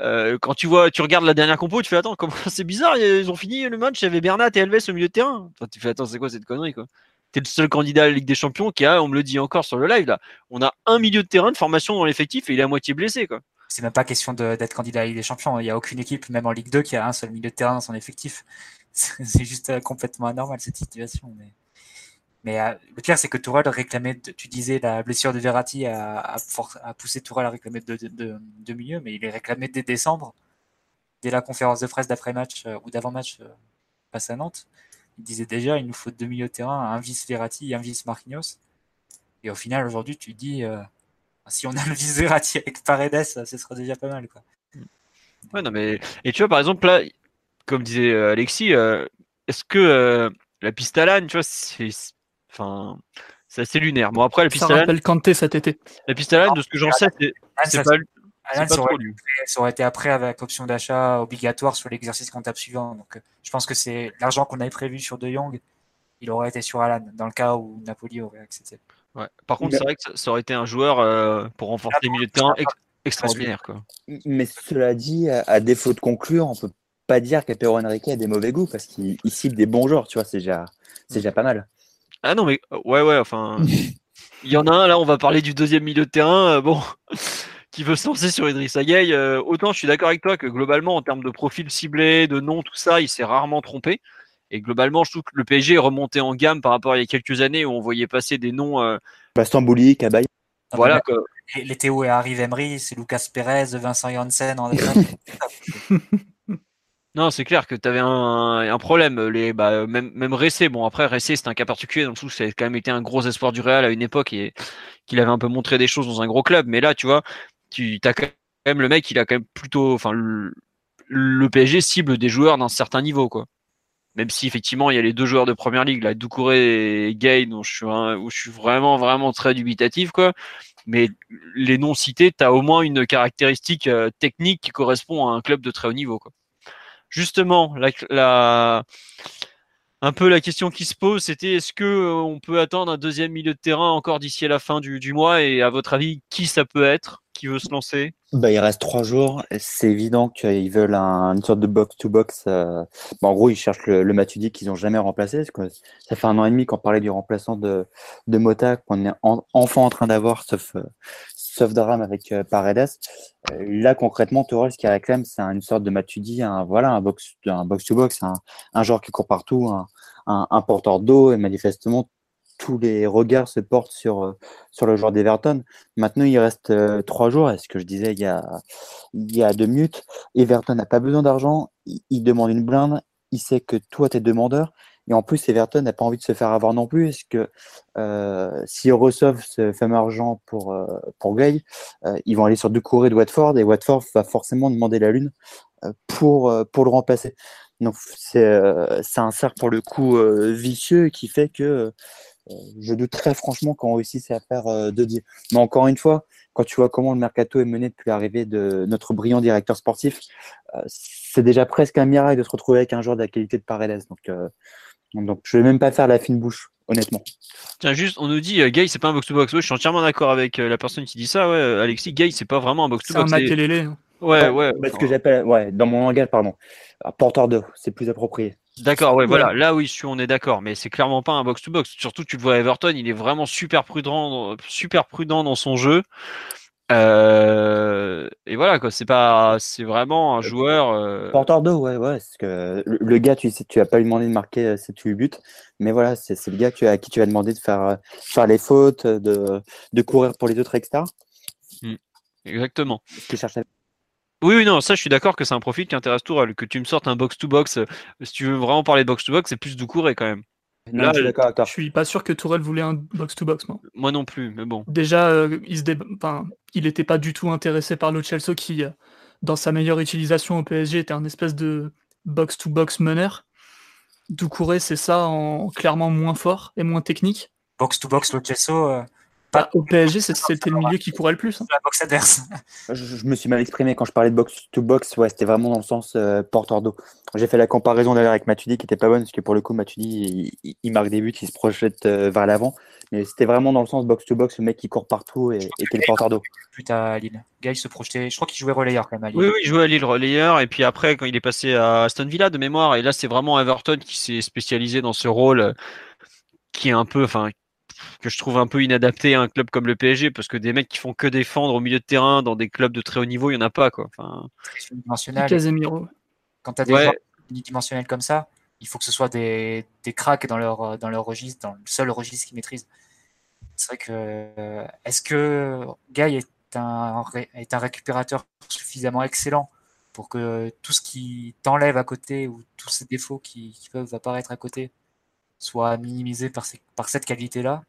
Euh, quand tu vois, tu regardes la dernière compo, tu fais attends, comment *laughs* c'est bizarre, ils ont fini le match, il y avait Bernat et Alves au milieu de terrain. Tu fais attends, c'est quoi cette connerie quoi? T'es le seul candidat à la Ligue des Champions qui a, on me le dit encore sur le live là, on a un milieu de terrain de formation dans l'effectif et il est à moitié blessé quoi. C'est même pas question d'être candidat à la Ligue des Champions. Il n'y a aucune équipe, même en Ligue 2, qui a un seul milieu de terrain dans son effectif. *laughs* C'est juste euh, complètement anormal cette situation. Mais euh, le pire, c'est que Tourelle réclamait, tu disais, la blessure de Verratti a, a, poussé Tourelle à réclamer de, de, milieu, mais il est réclamé dès décembre, dès la conférence de presse d'après-match euh, ou d'avant-match euh, face à Nantes. Il disait déjà, il nous faut deux milieux de terrain, un vice Verratti un vice Marquinhos. Et au final, aujourd'hui, tu dis, si on a le vice Verratti avec Paredes, ce sera déjà pas mal. Quoi. Ouais, non, mais... Et tu vois, par exemple, là, comme disait Alexis, est-ce que la piste Alan, tu vois, c'est Enfin, c'est assez lunaire. Bon, après, la piste Ça rappelle Kanté cet été. La piste à de ce que j'en sais, c'est pas. Ça aurait été après avec option d'achat obligatoire sur l'exercice comptable suivant. Donc, euh, je pense que c'est l'argent qu'on avait prévu sur De Jong, il aurait été sur Alan, dans le cas où Napoli aurait accepté. Ouais. Par contre, c'est vrai que ça aurait été un joueur euh, pour renforcer les milieux de terrain extraordinaire. Quoi. Mais cela dit, à, défaut de conclure, on peut pas dire qu'Apero Enrique a des mauvais goûts parce qu'il cible des bons joueurs, tu vois, c'est déjà, déjà pas mal. Ah non, mais euh, ouais, ouais, enfin. *laughs* Il y en a un, là, on va parler du deuxième milieu de terrain, euh, bon, *laughs* qui veut se lancer sur Idriss Gueye. Euh, autant je suis d'accord avec toi que globalement, en termes de profil ciblé, de nom, tout ça, il s'est rarement trompé. Et globalement, je trouve que le PSG est remonté en gamme par rapport à il y a quelques années où on voyait passer des noms. Baston Bouli, Cabaye. voilà. Les, Théo et Harry Emery, c'est Lucas Perez, Vincent Janssen en *laughs* Non, c'est clair que tu avais un, problème. Les, bah, même, même Ressé, bon, après, Ressé, c'est un cas particulier dans le sens où ça a quand même été un gros espoir du Real à une époque et qu'il avait un peu montré des choses dans un gros club. Mais là, tu vois, tu as quand même le mec, il a quand même plutôt. Enfin, le, PSG cible des joueurs d'un certain niveau, quoi. Même si effectivement il y a les deux joueurs de première ligue, là, Doucouré et Gay, où je suis vraiment, vraiment très dubitatif, quoi. Mais les noms cités, tu as au moins une caractéristique euh, technique qui correspond à un club de très haut niveau, quoi justement, un peu la question qui se pose, c'était est-ce que euh, on peut attendre un deuxième milieu de terrain encore d'ici à la fin du, mois? Et à votre avis, qui ça peut être Qui veut se lancer? Bah, Il reste trois jours. C'est évident qu'ils veulent une sorte de box-to-box. Euh, bah, en gros, ils cherchent le, le qu'ils n'ont jamais remplacé. ça fait un an et demi qu'on parlait du remplaçant de, de Mota, qu'on est enfin en train d'avoir, sauf, euh, sauf drame avec euh, Paredes. Euh, là, concrètement, Torres, ce qu'il réclame, c'est une sorte de Matuidi, un, voilà, un box, un box un, joueur qui court partout, un, un, porteur d'eau, et manifestement, tous les regards se portent sur, euh, sur le joueur d'Everton. Maintenant, il reste trois jours, et ce que je disais il y a, il y a deux minutes, Everton n'a pas besoin d'argent, il, il, demande une blinde, il sait que toi, tu es demandeur, et en plus, Everton n'a pas envie de se faire avoir non plus, parce que euh, s'ils reçoivent ce fameux argent pour, euh, pour Gay, euh, ils vont aller sur Doucouré de Watford, et Watford va forcément demander la lune euh, pour, euh, pour le remplacer. Donc c'est un cercle pour le coup vicieux qui fait que je doute très franchement qu'on réussisse à faire deux deals. Mais encore une fois, quand tu vois comment le mercato est mené depuis l'arrivée de notre brillant directeur sportif, c'est déjà presque un miracle de se retrouver avec un joueur de la qualité de Paredes. Donc donc je vais même pas faire la fine bouche, honnêtement. Tiens, juste, on nous dit, euh, Gay, c'est pas un box-to-box. je suis entièrement d'accord avec euh, la personne qui dit ça. Ouais, euh, Alexis, Gay, c'est pas vraiment un box-to-box. C'est un Makelele. Ouais, ouais. Ce que j'appelle, ouais, dans mon langage, pardon. Porteur d'eau, c'est plus approprié. D'accord, ouais, voilà. Là, oui, on est d'accord, mais c'est clairement pas un box-to-box. Surtout, tu le vois à Everton, il est vraiment super prudent, super prudent dans son jeu. Euh, et voilà quoi, c'est pas, c'est vraiment un joueur. Euh... Porteur d'eau, ouais, ouais. Parce que le, gars, tu tu vas pas lui demander de marquer 7 buts, mais voilà, c'est le gars à qui tu vas demander de faire, euh, faire les fautes, de, de courir pour les autres, etc. Mmh. Exactement. Oui, oui, non, ça, je suis d'accord que c'est un profil qui intéresse tout Que tu me sortes un box-to-box, euh, si tu veux vraiment parler de box-to-box, c'est plus de courir quand même. Là, je, suis pas sûr que Tourelle voulait un box-to-box, moi. Moi non plus, mais bon. Déjà, euh, il se enfin, il n'était pas du tout intéressé par le Chelsea qui, euh, dans sa meilleure utilisation au PSG, était un espèce de box-to-box meneur. Doucouré, c'est ça en clairement moins fort et moins technique. Box-to-box, le Chelsea, bah, au PSG, c'était le milieu qui courait le plus. Hein. La boxe adverse. Je, me suis mal exprimé quand je parlais de box to box. Ouais, c'était vraiment dans le sens euh, porteur d'eau. J'ai fait la comparaison d'ailleurs avec Matuidi qui était pas bonne parce que pour le coup, Matuidi il, marque des buts, il se projette euh, vers l'avant. Mais c'était vraiment dans le sens box to box, le mec qui court partout et, était le porteur d'eau. Plus à Lille. Gaël se projetait. Je crois qu'il jouait relayeur quand même à Lille. Oui, oui, il jouait à Lille relayeur. Et puis après, quand il est passé à Aston Villa de mémoire, et là, c'est vraiment Everton qui s'est spécialisé dans ce rôle euh, qui est un peu, enfin, que je trouve un peu inadapté à un club comme le PSG parce que des mecs qui font que défendre au milieu de terrain dans des clubs de très haut niveau, il y en a pas quoi. Enfin, Casemiro. Quand tu as des joueurs unidimensionnels comme ça, il faut que ce soit des, des cracks dans leur dans leur registre, dans le seul registre qu'ils maîtrisent. C'est vrai que euh, est-ce que Guy est un est un récupérateur suffisamment excellent pour que tout ce qui t'enlève à côté ou tous ces défauts qui, qui peuvent apparaître à côté soit minimisé par, par cette qualité-là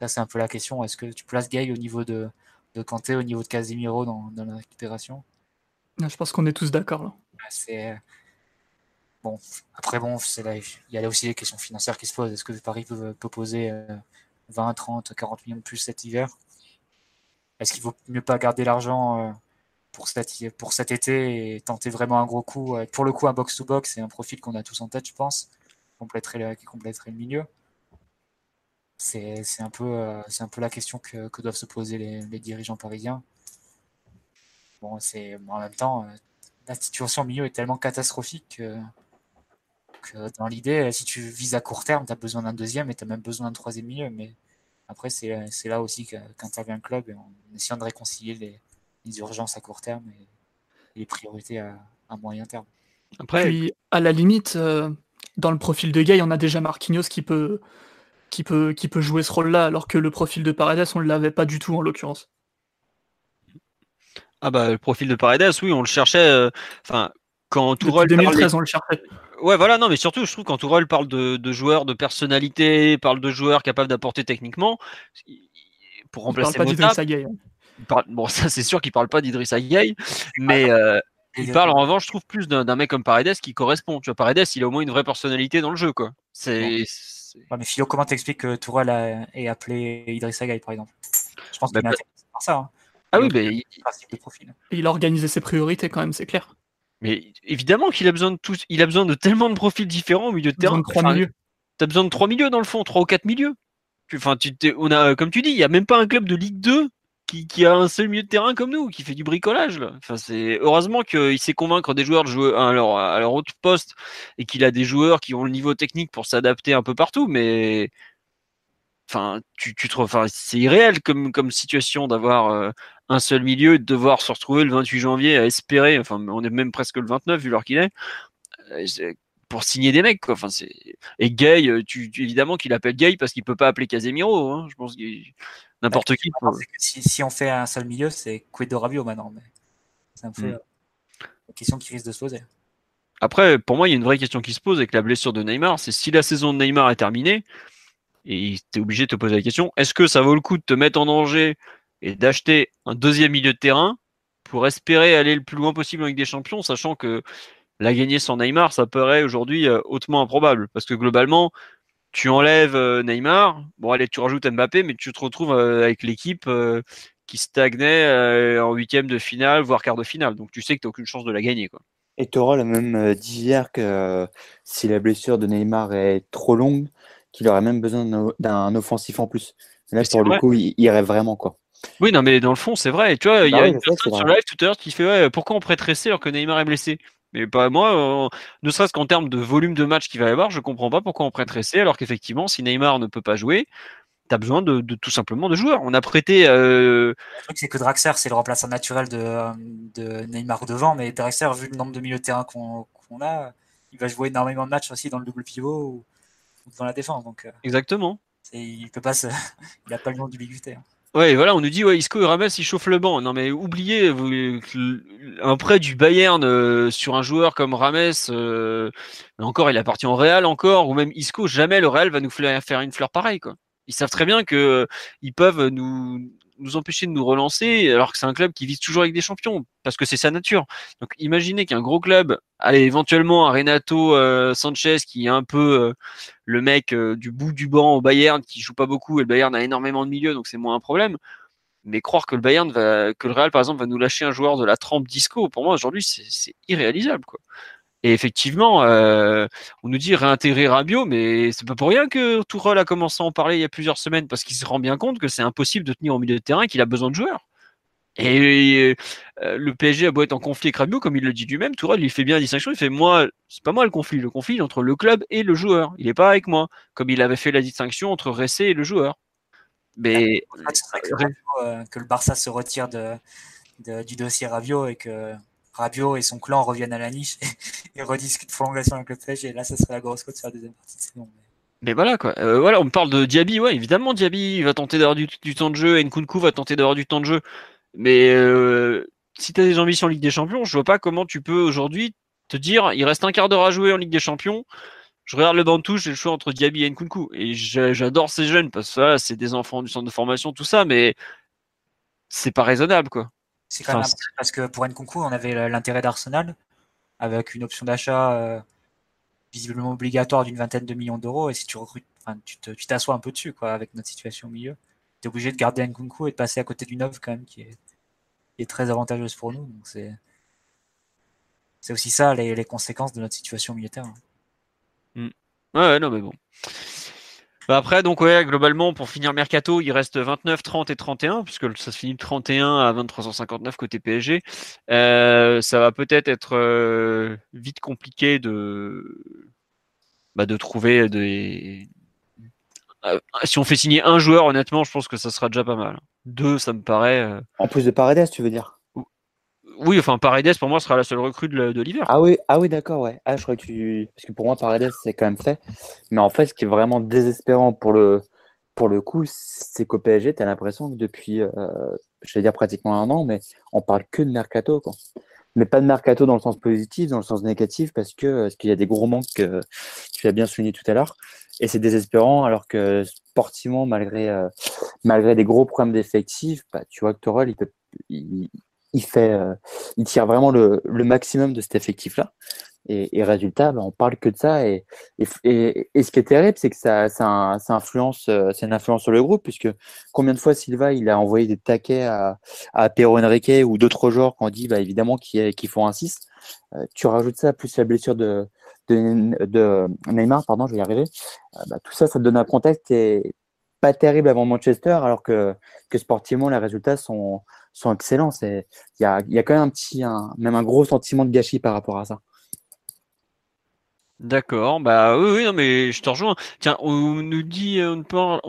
Là, c'est un peu la question. Est-ce que tu places Gay au niveau de, de Kanté, au niveau de Casimiro dans, dans la récupération? Je pense qu'on est tous d'accord là. C'est bon. Après, bon, là, il y a aussi les questions financières qui se posent. Est-ce que Paris peut, peut poser 20, 30, 40 millions de plus cet hiver? Est-ce qu'il vaut mieux pas garder l'argent euh, pour cet, pour cet été et tenter vraiment un gros coup? Pour le coup, un box-to-box, c'est un profil qu'on a tous en tête, je pense compléterait, qui compléterait le milieu C'est un, peu, euh, un peu la question que, que doivent se poser les, dirigeants parisiens. Bon, c'est en même temps, euh, la situation au milieu est tellement catastrophique que, dans l'idée, si tu vises à court terme, tu as besoin d'un deuxième et tu as même besoin d'un troisième milieu. Mais après, c'est là aussi qu'intervient le club en essayant de réconcilier les, les, urgences à court terme et, les priorités à, à moyen terme. Après, Puis, à la limite, euh, dans le profil de Gay, on a déjà Marquinhos qui peut, qui peut, qui peut jouer ce rôle-là, alors que le profil de Paredes, on ne l'avait pas du tout en l'occurrence. Ah bah le profil de Paredes, oui, on le cherchait. euh, Enfin, quand Tourelle Depuis parlait- 2013, on le cherchait. Ouais, voilà, non, mais surtout, je trouve quand Tourelle parle de, de joueurs de personnalité, parle de joueurs capables d'apporter techniquement, il- il- pour On parle remplacer pas Mota, il parle- bon, *laughs* ça c'est sûr qu'il parle pas d'Idriss Gueye, mais euh, il parle en revanche, je trouve, plus d'un mec comme Paredes qui correspond. Tu vois, Paredes, il a au moins une vraie personnalité dans le jeu, quoi. C'est. Ouais, mais Philo, comment t'expliques que Tourelle a, ait appelé Idrissa Gueye, par exemple? Je pense Bah, qu'il est bah- intéressé par ça. Hein. Ah oui, Et mais, il a organisé ses priorités quand même, c'est clair. mais évidemment qu'il a besoin de tous, il a besoin de tellement de profils différents au milieu de Besoin terrain. de trois Enfin, milieux. T'as besoin de trois milieux dans le fond, trois ou quatre milieux. Tu- Enfin, tu on a, comme tu dis, il y a même pas un club de Ligue 2 qui, a un seul milieu de terrain comme nous, qui fait du bricolage. Là. Enfin, c'est heureusement qu'il sait convaincre des joueurs de jouer à leur, à autre poste et qu'il a des joueurs qui ont le niveau technique pour s'adapter un peu partout. Mais enfin, tu, tu te, enfin, c'est irréel comme, comme situation d'avoir euh, un seul milieu et de devoir se retrouver le 28 janvier à espérer. Enfin, on est même presque le 29 vu l'heure qu'il est. Euh, pour signer des mecs. Enfin c'est et Gay, euh, tu, évidemment qu'il appelle Gay parce qu'il peut pas appeler Casemiro. Hein. Je pense que n'importe qui. peut- C'est que Si, si on fait un seul milieu, c'est Quid de Rabiot maintenant. Mais c'est un peu Mm. la question qui risque de se poser. Après, pour moi, il y a une vraie question qui se pose avec la blessure de Neymar. C'est si la saison de Neymar est terminée et tu es obligé de te poser la question est-ce que ça vaut le coup de te mettre en danger et d'acheter un deuxième milieu de terrain pour espérer aller le plus loin possible avec des champions, sachant que la gagner sans Neymar, ça paraît aujourd'hui euh, hautement improbable? Parce que globalement, tu enlèves euh, Neymar, bon allez, tu rajoutes Mbappé, mais tu te retrouves euh, avec l'équipe euh, qui stagnait en huitième de finale, voire quart de finale. Donc tu sais que tu n'as aucune chance de la gagner. Quoi. Et Tourelle a même euh, dit hier que si la blessure de Neymar est trop longue, qu'il aurait même besoin d'un- offensif en plus. Là, Mais pour le vrai. coup, il irait vraiment quoi. Oui, non, mais dans le fond, c'est vrai. Tu vois, il y Bah a oui, une personne sur live tout à l'heure qui fait ouais, pourquoi on prêterait alors que Neymar est blessé? Mais pas moi, euh, ne serait-ce qu'en termes de volume de match qu'il va y avoir, je comprends pas pourquoi on prête Ressé alors qu'effectivement, si Neymar ne peut pas jouer, tu as besoin de, de- tout simplement de joueurs. On a prêté. euh, Le truc, c'est que Draxler, c'est le remplaçant naturel de, de Neymar devant, mais Draxler, vu le nombre de milieux de terrain qu'on a, il va jouer énormément de matchs aussi dans le double pivot ou, ou dans la défense. Donc, euh, exactement. il peut pas se... *laughs* il a pas le nom d'ubiquité. hein. Ouais, voilà, on nous dit ouais, Isco et Rames ils chauffent le banc. Non mais oubliez vous, un prêt du Bayern euh, sur un joueur comme Rames, euh, encore il appartient au Real encore ou même Isco, jamais le Real va nous faire une fleur pareille quoi. Ils savent très bien que euh, ils peuvent nous nous empêcher de nous relancer alors que c'est un club qui vise toujours avec des champions parce que c'est sa nature. Donc imaginez qu'un gros club, allez éventuellement un Renato euh, Sanchez qui est un peu euh, le mec euh, du bout du banc au Bayern qui joue pas beaucoup et le Bayern a énormément de milieux donc c'est moins un problème. Mais croire que le Bayern va, que le Real par exemple va nous lâcher un joueur de la trempe disco, pour moi aujourd'hui c'est irréalisable quoi. Et effectivement, euh, on nous dit réintégrer Rabiot, mais c'est pas pour rien que Tourelle a commencé à en parler il y a plusieurs semaines parce qu'il se rend bien compte que c'est impossible de tenir au milieu de terrain et qu'il a besoin de joueurs. Et euh, le PSG a beau être en conflit avec Rabiot, comme il le dit lui-même, Tourelle il fait bien la distinction. Il fait moi, c'est pas moi le conflit, le conflit est entre le club et le joueur. Il est pas avec moi, comme il avait fait la distinction entre Ressé et le joueur. Mais serait que, Rabiot, euh, que le Barça se retire de, de- du dossier Rabiot et que Rabiot et son clan reviennent à la niche et, et rediscutent prolongation avec le PSG. Là, ça serait la grosse cote sur la deuxième partie de. Mais voilà quoi. Euh, voilà, on me parle de Diaby, ouais, évidemment Diaby va tenter d'avoir du, temps de jeu, Nkunku va tenter d'avoir du temps de jeu. Mais euh, si tu as des ambitions en Ligue des Champions, je vois pas comment tu peux aujourd'hui te dire il reste un quart d'heure à jouer en Ligue des Champions. Je regarde le banc touche, j'ai le choix entre Diaby et Nkunku. Et j'a- j'adore ces jeunes parce que c'est des enfants du centre de formation, tout ça, mais c'est pas raisonnable quoi. C'est quand même Enfin, parce que pour Nkunku, on avait l'intérêt d'Arsenal avec une option d'achat euh, visiblement obligatoire d'une vingtaine de millions d'euros. Et si tu recrutes, enfin, tu t'assois un peu dessus quoi, avec notre situation au milieu. Tu es obligé de garder Nkunku et de passer à côté d'une offre quand même qui est, qui est très avantageuse pour nous. Donc c'est c'est aussi ça les, les conséquences de notre situation militaire. Ouais, ouais, non, mais bon. Bah après, donc, ouais, globalement, pour finir Mercato, il reste 29, 30 et 31, puisque ça se finit de 31 à 2359 côté PSG. Euh, ça va peut-être être euh, vite compliqué de, bah, de trouver des. Euh, si on fait signer un joueur, honnêtement, je pense que ça sera déjà pas mal. Deux, ça me paraît. En plus de Paredes, tu veux dire? Oui, enfin Paredes pour moi sera la seule recrue de, l'hiver. Ah oui, ah oui, d'accord, ouais. Ah, je crois que parce que pour moi Paredes c'est quand même fait. Mais en fait, ce qui est vraiment désespérant pour le pour le coup, c'est qu'au PSG, tu as l'impression que depuis, euh, je vais dire pratiquement un an, mais on parle que de mercato, quoi. Mais pas de mercato dans le sens positif, dans le sens négatif, parce que parce qu'il y a des gros manques que tu as bien souligné tout à l'heure, et c'est désespérant, alors que sportivement, malgré euh, malgré des gros problèmes d'effectifs, bah, tu vois que Torel, il peut, il fait, euh, il tire vraiment le, maximum de cet effectif-là. Et, et, résultat, ben, on parle que de ça. Et, et, et ce qui est terrible, c'est que ça, ça, influence, euh, c'est une influence sur le groupe, puisque combien de fois Silva, il a envoyé des taquets à, à Pedro Henrique ou d'autres joueurs qu'on dit, bah, évidemment, qui, qui font un 6. Euh, tu rajoutes ça, plus la blessure de, de, de Neymar, pardon, je vais y arriver. bah, tout ça, ça te donne un contexte et pas terrible avant Manchester, alors que, que sportivement, les résultats sont, sont excellents. Il y a, y a quand même un petit, un, même un gros sentiment de gâchis par rapport à ça. D'accord, bah oui, oui, non, mais je te rejoins. Tiens, on nous dit, on parle,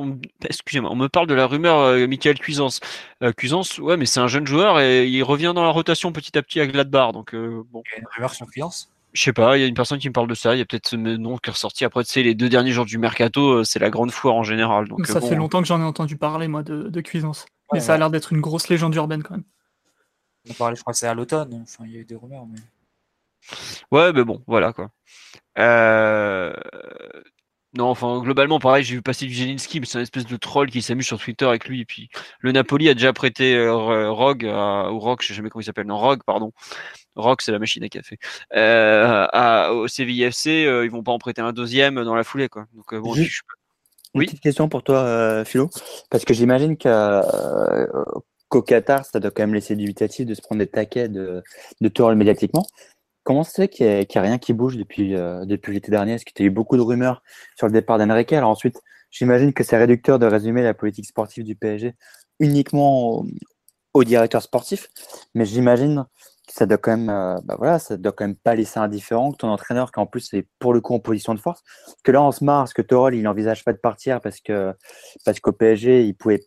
excusez-moi, on me parle de la rumeur euh, Michael Cuisance. Euh, Cuisance, ouais, mais c'est un jeune joueur et il revient dans la rotation petit à petit à Gladbach, donc euh, bon. Il y a une rumeur sur Cuisance? Je sais pas, il y a une personne qui me parle de ça. Il y a peut-être ce nom qui est ressorti. Après, tu sais, les deux derniers jours du mercato, euh, c'est la grande foire en général. Donc, ça bon. fait longtemps que j'en ai entendu parler, moi, de, de Cuisance. Mais Ouais, ça a l'air d'être une grosse légende urbaine quand même. On parlait, je crois que c'est à l'automne. Enfin, il y a eu des rumeurs. Mais... Ouais, mais bon, voilà quoi. Euh... Non, enfin, globalement, pareil, j'ai vu passer du Zelinski, mais c'est un espèce de troll qui s'amuse sur Twitter avec lui. Et puis, le Napoli a déjà prêté euh, Rogue, à- ou Rock, je sais jamais comment il s'appelle, non, Rogue, pardon. Rock, c'est la machine à café. Euh, à, au CVIFC, euh, ils vont pas en prêter un deuxième dans la foulée, quoi. Donc, euh, bon, Juste- je suis pas- Une Oui. petite question pour toi, euh, Philo, parce que j'imagine euh, qu'au Qatar, ça doit quand même laisser dubitatif de se prendre des taquets de, de médiatiquement. Comment fait qu'il n'y a, rien qui bouge depuis, euh, depuis l'été dernier? Est-ce que tu as eu beaucoup de rumeurs sur le départ d'Enrique? Alors ensuite, j'imagine que c'est réducteur de résumer la politique sportive du PSG uniquement au, au directeur sportif, mais j'imagine ça doit quand même, euh, bah voilà, ça doit quand même pas laisser indifférent que ton entraîneur, qui en plus est pour le coup en position de force, que là on se marre, parce que Torol il n'envisage pas de partir parce que parce qu'au PSG il pouvait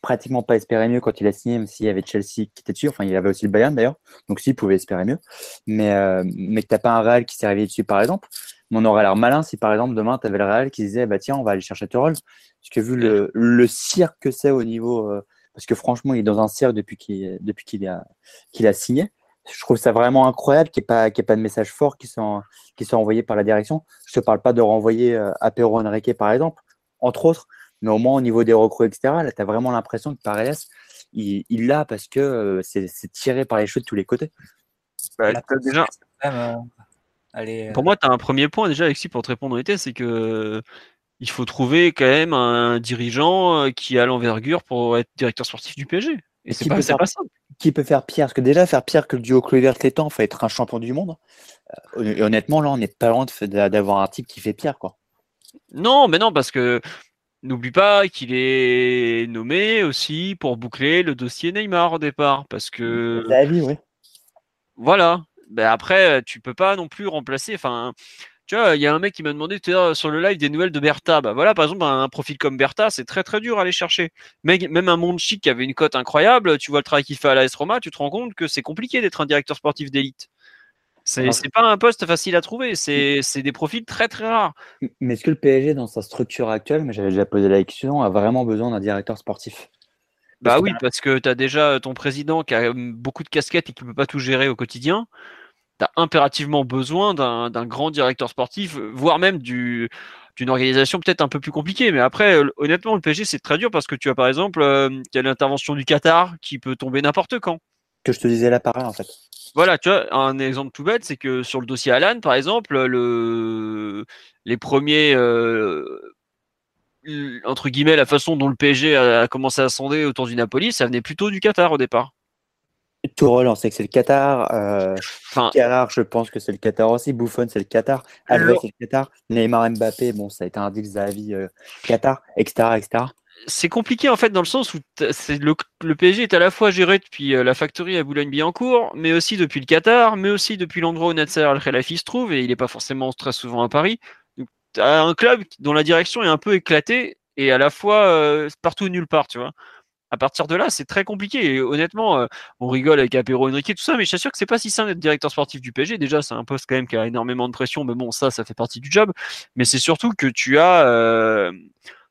pratiquement pas espérer mieux quand il a signé, même s'il y avait Chelsea qui était dessus. Enfin, il avait aussi le Bayern d'ailleurs, donc s'il pouvait espérer mieux. Mais, euh, mais que t'as pas un Real qui s'est réveillé dessus, par exemple. Mais on aurait l'air malin si, par exemple, demain, tu avais le Real qui disait, bah tiens, on va aller chercher Torol. Parce que vu le, le cirque que c'est au niveau. euh, parce que franchement, il est dans un cirque depuis qu'il depuis qu'il a, qu'il a signé. Je trouve ça vraiment incroyable qu'il n'y ait, pas- y ait pas de message fort qui soit, qui soit envoyé par la direction. Je te parle pas de renvoyer euh, à Pedro Henrique, par exemple, entre autres. Mais au moins, au niveau des recrues, etc., là, tu as vraiment l'impression que Paredes, il il l'a parce que euh, c'est tiré par les cheveux de tous les côtés. Bah, déjà, Même, euh, allez, Pour moi, tu as un premier point déjà, Alexis, pour te répondre en été, c'est que euh, il faut trouver quand même un dirigeant euh, qui a l'envergure pour être directeur sportif du PSG. Et Et c'est qui pas, peut faire- pas simple. Qui peut faire pire Parce que déjà, faire pire que le duo Kluivert-Tétan, faut être un champion du monde. Euh, et honnêtement, là, on n'est pas loin d'avoir un type qui fait pire. quoi. Non, mais non, parce que n'oublie pas qu'il est nommé aussi pour boucler le dossier Neymar au départ. Parce que La vie, oui. voilà. Ben après, tu peux pas non plus remplacer. Enfin, tu vois, il y a un mec qui m'a demandé sur le live des nouvelles de Bertha. Bah voilà, par exemple, un profil comme Bertha, c'est très très dur à aller chercher. Même un monde chic qui avait une cote incroyable, tu vois le travail qu'il fait à l'AS Roma, tu te rends compte que c'est compliqué d'être un directeur sportif d'élite. C'est c'est pas un poste facile à trouver. C'est des profils très très rares. Mais est-ce que le PSG, dans sa structure actuelle, mais j'avais déjà posé la question, a vraiment besoin d'un directeur sportif? Bah oui, parce que tu as déjà ton président qui a euh, beaucoup de casquettes et qui peut pas tout gérer au quotidien. Tu as impérativement besoin d'un grand directeur sportif, voire même du d'une organisation peut-être un peu plus compliquée. Mais après, honnêtement, le PSG, c'est très dur parce que tu as par exemple euh, tu as l'intervention du Qatar qui peut tomber n'importe quand. Que je te disais là pareil, en fait. Voilà, tu vois, un exemple tout bête, c'est que sur le dossier Alan, par exemple, le, les premiers, euh, entre guillemets, la façon dont le PSG a, a commencé à sonder autour du Napoli, ça venait plutôt du Qatar au départ. Tourelle, on sait que c'est le Qatar. Euh, Enfin, Carrard, je pense que c'est le Qatar aussi. Buffon, c'est le Qatar. Alves, c'est le Qatar. Neymar, Mbappé, bon, ça a été un deal Zahavi, euh, Qatar, etc., etc. c'est compliqué en fait dans le sens où c'est le, le PSG est à la fois géré depuis euh, la factory à Boulogne-Billancourt, mais aussi depuis le Qatar, mais aussi depuis l'endroit où Nasser Al Khelaifi se trouve, et il n'est pas forcément très souvent à Paris. Donc, t'as un club dont la direction est un peu éclatée, et à la fois euh, partout nulle part, tu vois. À partir de là, c'est très compliqué. Et honnêtement, euh, on rigole avec Apéro Enrique, tout ça, mais je suis sûr que c'est pas si simple d'être directeur sportif du PSG. Déjà, c'est un poste quand même qui a énormément de pression, mais bon, ça, ça fait partie du job. Mais c'est surtout que tu as, euh,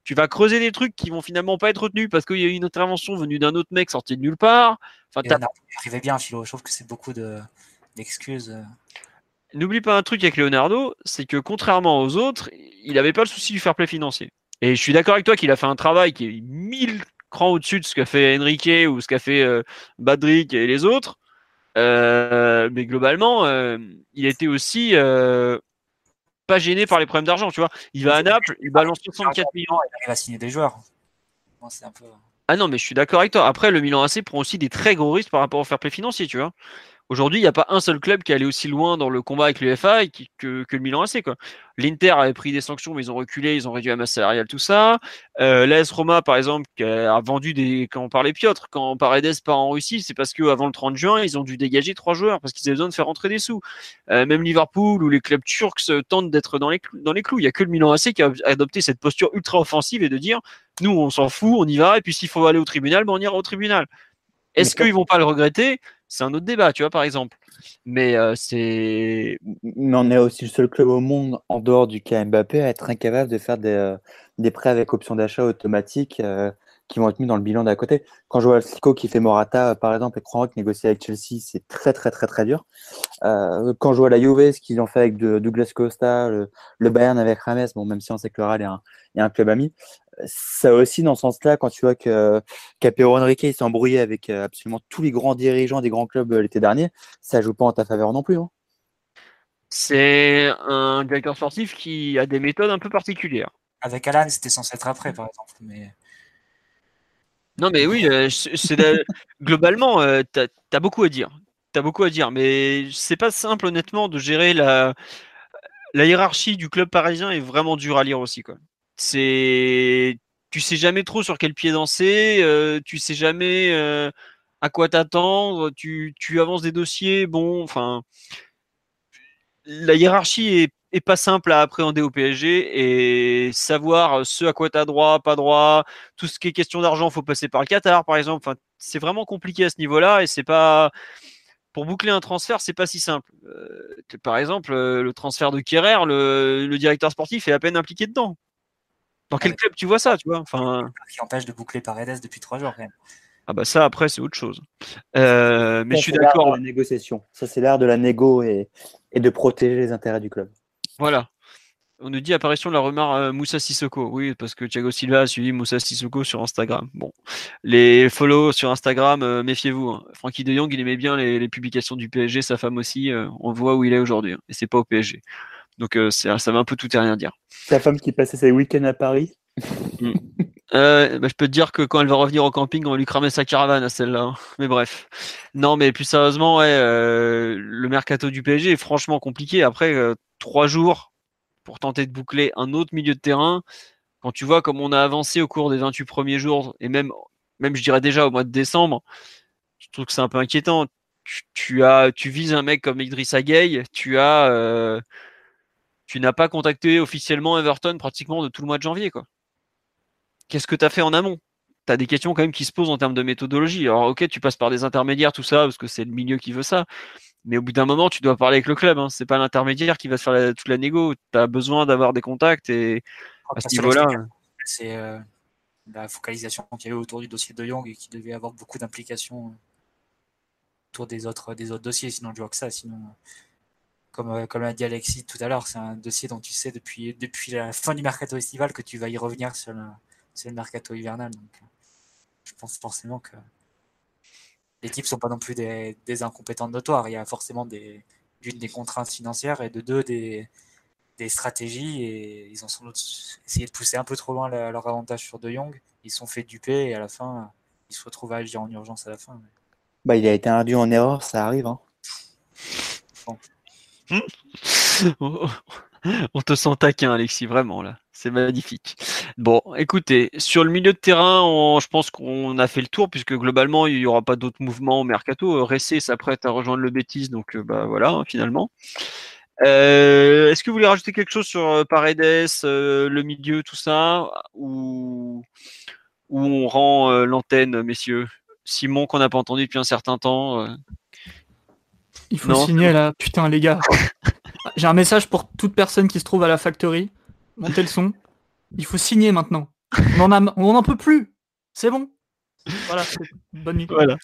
tu vas creuser des trucs qui vont finalement pas être retenus parce qu'il y a eu une intervention venue d'un autre mec sorti de nulle part. Enfin, arrivait bien, Philo. Je trouve que c'est beaucoup d'excuses. N'oublie pas un truc avec Leonardo, c'est que contrairement aux autres, il n'avait pas le souci du fair play financier. Et je suis d'accord avec toi qu'il a fait un travail qui est mille crans au-dessus de ce qu'a fait Enrique ou ce qu'a fait euh, Badrick et les autres. Euh, mais globalement, euh, il était aussi pas gêné par les problèmes d'argent, tu vois. Il va à Naples, il balance 64 millions. Il arrive à signer des joueurs. Ah non, mais je suis d'accord avec toi. Après, le Milan AC prend aussi des très gros risques par rapport au fair play financier, tu vois. Aujourd'hui, il n'y a pas un seul club qui est allé aussi loin dans le combat avec l'UFA que, que le Milan AC. L'Inter avait pris des sanctions, mais ils ont reculé, ils ont réduit la masse salariale, tout ça. Euh, L'AS Roma, par exemple, qui a vendu des. Quand on parlait Piotr, quand Paredes part en Russie, c'est parce qu'avant le 30 juin, ils ont dû dégager trois joueurs parce qu'ils avaient besoin de faire rentrer des sous. Euh, même Liverpool ou les clubs turcs tentent d'être dans les, dans les clous. Il n'y a que le Milan AC qui a adopté cette posture ultra offensive et de dire nous, on s'en fout, on y va, et puis s'il faut aller au tribunal, ben on ira au tribunal. Est-ce qu'ils vont pas le regretter? C'est un autre débat, tu vois, par exemple. Mais euh, c'est. Mais on est aussi le seul club au monde, en dehors du cas Mbappé, à être incapable de faire des, euh, des prêts avec option d'achat automatique euh, qui vont être mis dans le bilan d'à côté. Quand je vois Slico qui fait Morata, par exemple, et Kroenke négocier avec Chelsea, c'est très, très, très, très dur. quand je vois la Juve, ce qu'ils ont fait avec Douglas Costa, le, Bayern avec Rames, bon, même si on sait que le Real est un, est un club ami, ça aussi, dans ce sens-là, quand tu vois que Capero Henrique s'est embrouillé avec euh, absolument tous les grands dirigeants des grands clubs euh, l'été dernier, ça joue pas en ta faveur non plus. Hein. C'est un directeur sportif qui a des méthodes un peu particulières. Avec Alan, c'était censé être après, par exemple. Mais... Non, mais oui, euh, globalement, tu as, beaucoup à dire. Tu as beaucoup à dire, mais c'est pas simple, honnêtement, de gérer la, la hiérarchie du club parisien est vraiment dur à lire aussi. Quoi c'est tu sais jamais trop sur quel pied danser, euh, tu sais jamais euh, à quoi t'attendre, tu, avances des dossiers, bon, enfin, la hiérarchie est, pas simple à appréhender au PSG et savoir ce à quoi tu as droit, pas droit, tout ce qui est question d'argent, faut passer par le Qatar, par exemple. Enfin, c'est vraiment compliqué à ce niveau-là et c'est pas pour boucler un transfert, c'est pas si simple. Euh, par exemple, le transfert de Kerrer, le, le directeur sportif est à peine impliqué dedans. Dans quel club tu vois ça, tu vois enfin... Qui empêche de boucler Paredes depuis trois jours quand même. Ah bah ça après c'est autre chose. Euh, mais je suis d'accord. La négociation, ça c'est l'art de la négo et, et, de protéger les intérêts du club. Voilà. On nous dit apparition de la remarque euh, Moussa Sissoko. Oui, parce que Thiago Silva a suivi Moussa Sissoko sur Instagram. Bon, les follow sur Instagram, euh, méfiez-vous. Hein. Francky De Jong, il aimait bien les, publications du PSG, sa femme aussi. on voit où il est aujourd'hui, hein. et c'est pas au PSG. Donc euh, ça va un peu tout et rien dire. Ta femme qui passait ses week-ends à Paris mm. euh, bah, Je peux te dire que quand elle va revenir au camping, on va lui cramer sa caravane à celle-là. Hein. Mais bref. Non, mais plus sérieusement, euh, le mercato du PSG est franchement compliqué. Après, trois jours pour tenter de boucler un autre milieu de terrain. Quand tu vois comme on a avancé au cours des 28 premiers jours, et même, même je dirais déjà au mois de décembre, je trouve que c'est un peu inquiétant. Tu, as, tu vises un mec comme Idrissa Gueye, tu as tu n'as pas contacté officiellement Everton pratiquement de tout le mois de janvier. quoi. Qu'est-ce que tu as fait en amont? Tu as des questions quand même qui se posent en termes de méthodologie. Alors ok, tu passes par des intermédiaires, tout ça, parce que c'est le milieu qui veut ça. Mais au bout d'un moment, tu dois parler avec le club. Hein. C'est pas l'intermédiaire qui va se faire toute la négo. Tu as besoin d'avoir des contacts et à ce niveau-là. C'est euh, la focalisation qu'il y avait autour du dossier de Young et qui devait avoir beaucoup d'implications autour des autres, des autres dossiers. Sinon, je vois que ça. Sinon, euh, comme l'a dit Alexis tout à l'heure, c'est un dossier dont tu sais depuis, depuis la fin du mercato estival que tu vas y revenir sur le, le mercato hivernal. Donc, euh, je pense forcément que les types sont pas non plus des, des incompétents notoires. Il y a forcément des, d'une des contraintes financières et de deux des, des stratégies et ils ont sans doute essayé de pousser un peu trop loin leur avantage sur De Jong. Ils se sont fait duper et à la fin, ils se retrouvent à agir en urgence à la fin. Bah, il a été induit en erreur, ça arrive. Hein. *laughs* On te sent taquin, Alexis, vraiment là. C'est magnifique. Bon, écoutez, sur le milieu de terrain, je pense qu'on a fait le tour puisque globalement, il n'y aura pas d'autres mouvements au mercato. Ressé s'apprête à rejoindre le Bétis, donc euh, bah voilà, hein, finalement. Euh, est-ce que vous voulez rajouter quelque chose sur euh, Paredes, le milieu, tout ça, ou on rend euh, l'antenne, messieurs? Simon, qu'on n'a pas entendu depuis un certain temps. Il faut Non, signer là, putain les gars. J'ai un message pour toute personne qui se trouve à la factory. Montez le son. Il faut signer maintenant. On en, a, on en peut plus. C'est bon. Voilà, bonne nuit. Voilà.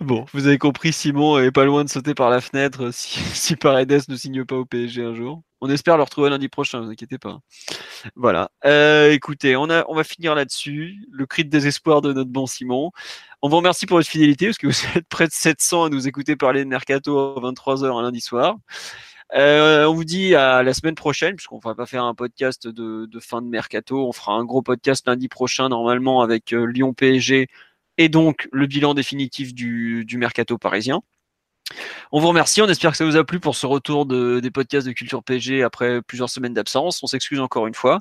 Bon, vous avez compris, Simon est pas loin de sauter par la fenêtre euh, si, *laughs* si Paredes ne signe pas au PSG un jour. On espère le retrouver lundi prochain, vous inquiétez pas. Voilà. Euh, écoutez, on, va finir là-dessus. Le cri de désespoir de notre bon Simon. On vous remercie pour votre fidélité, parce que vous *laughs* êtes près de 700 à nous écouter parler de Mercato à 23h un lundi soir. Euh, on vous dit à la semaine prochaine, puisqu'on va pas faire un podcast de, de fin de Mercato. On fera un gros podcast lundi prochain, normalement, avec euh, Lyon PSG et donc le bilan définitif du, du mercato parisien. On vous remercie, on espère que ça vous a plu pour ce retour de, des podcasts de Culture PSG après plusieurs semaines d'absence. On s'excuse encore une fois.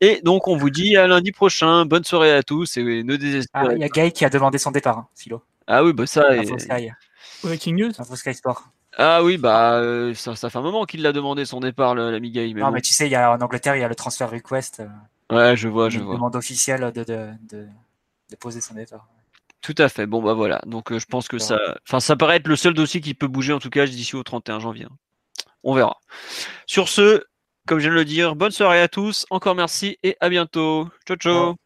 Et donc on vous dit à lundi prochain. Bonne soirée à tous et ne Ah, désespérez il y a Guy qui a demandé son départ, hein, Philo. Ah oui, bah ça. Info est- Sky, Breaking news. Info Sky Sport. Ah oui, bah euh, ça, ça fait un moment qu'il l'a demandé son départ, l'ami. Mais non, bon. mais tu sais, il y a, en Angleterre, il y a le transfer request. euh, Ouais, je vois, je une vois. demande officielle de, de, de, de poser son départ. Tout à fait. Bon bah voilà. Donc euh, je pense que ça, enfin ça paraît être le seul dossier qui peut bouger en tout cas d'ici au 31 janvier. On verra. Sur ce, comme je viens de le dire, bonne soirée à tous. Encore merci et à bientôt. Ciao ciao. Ciao.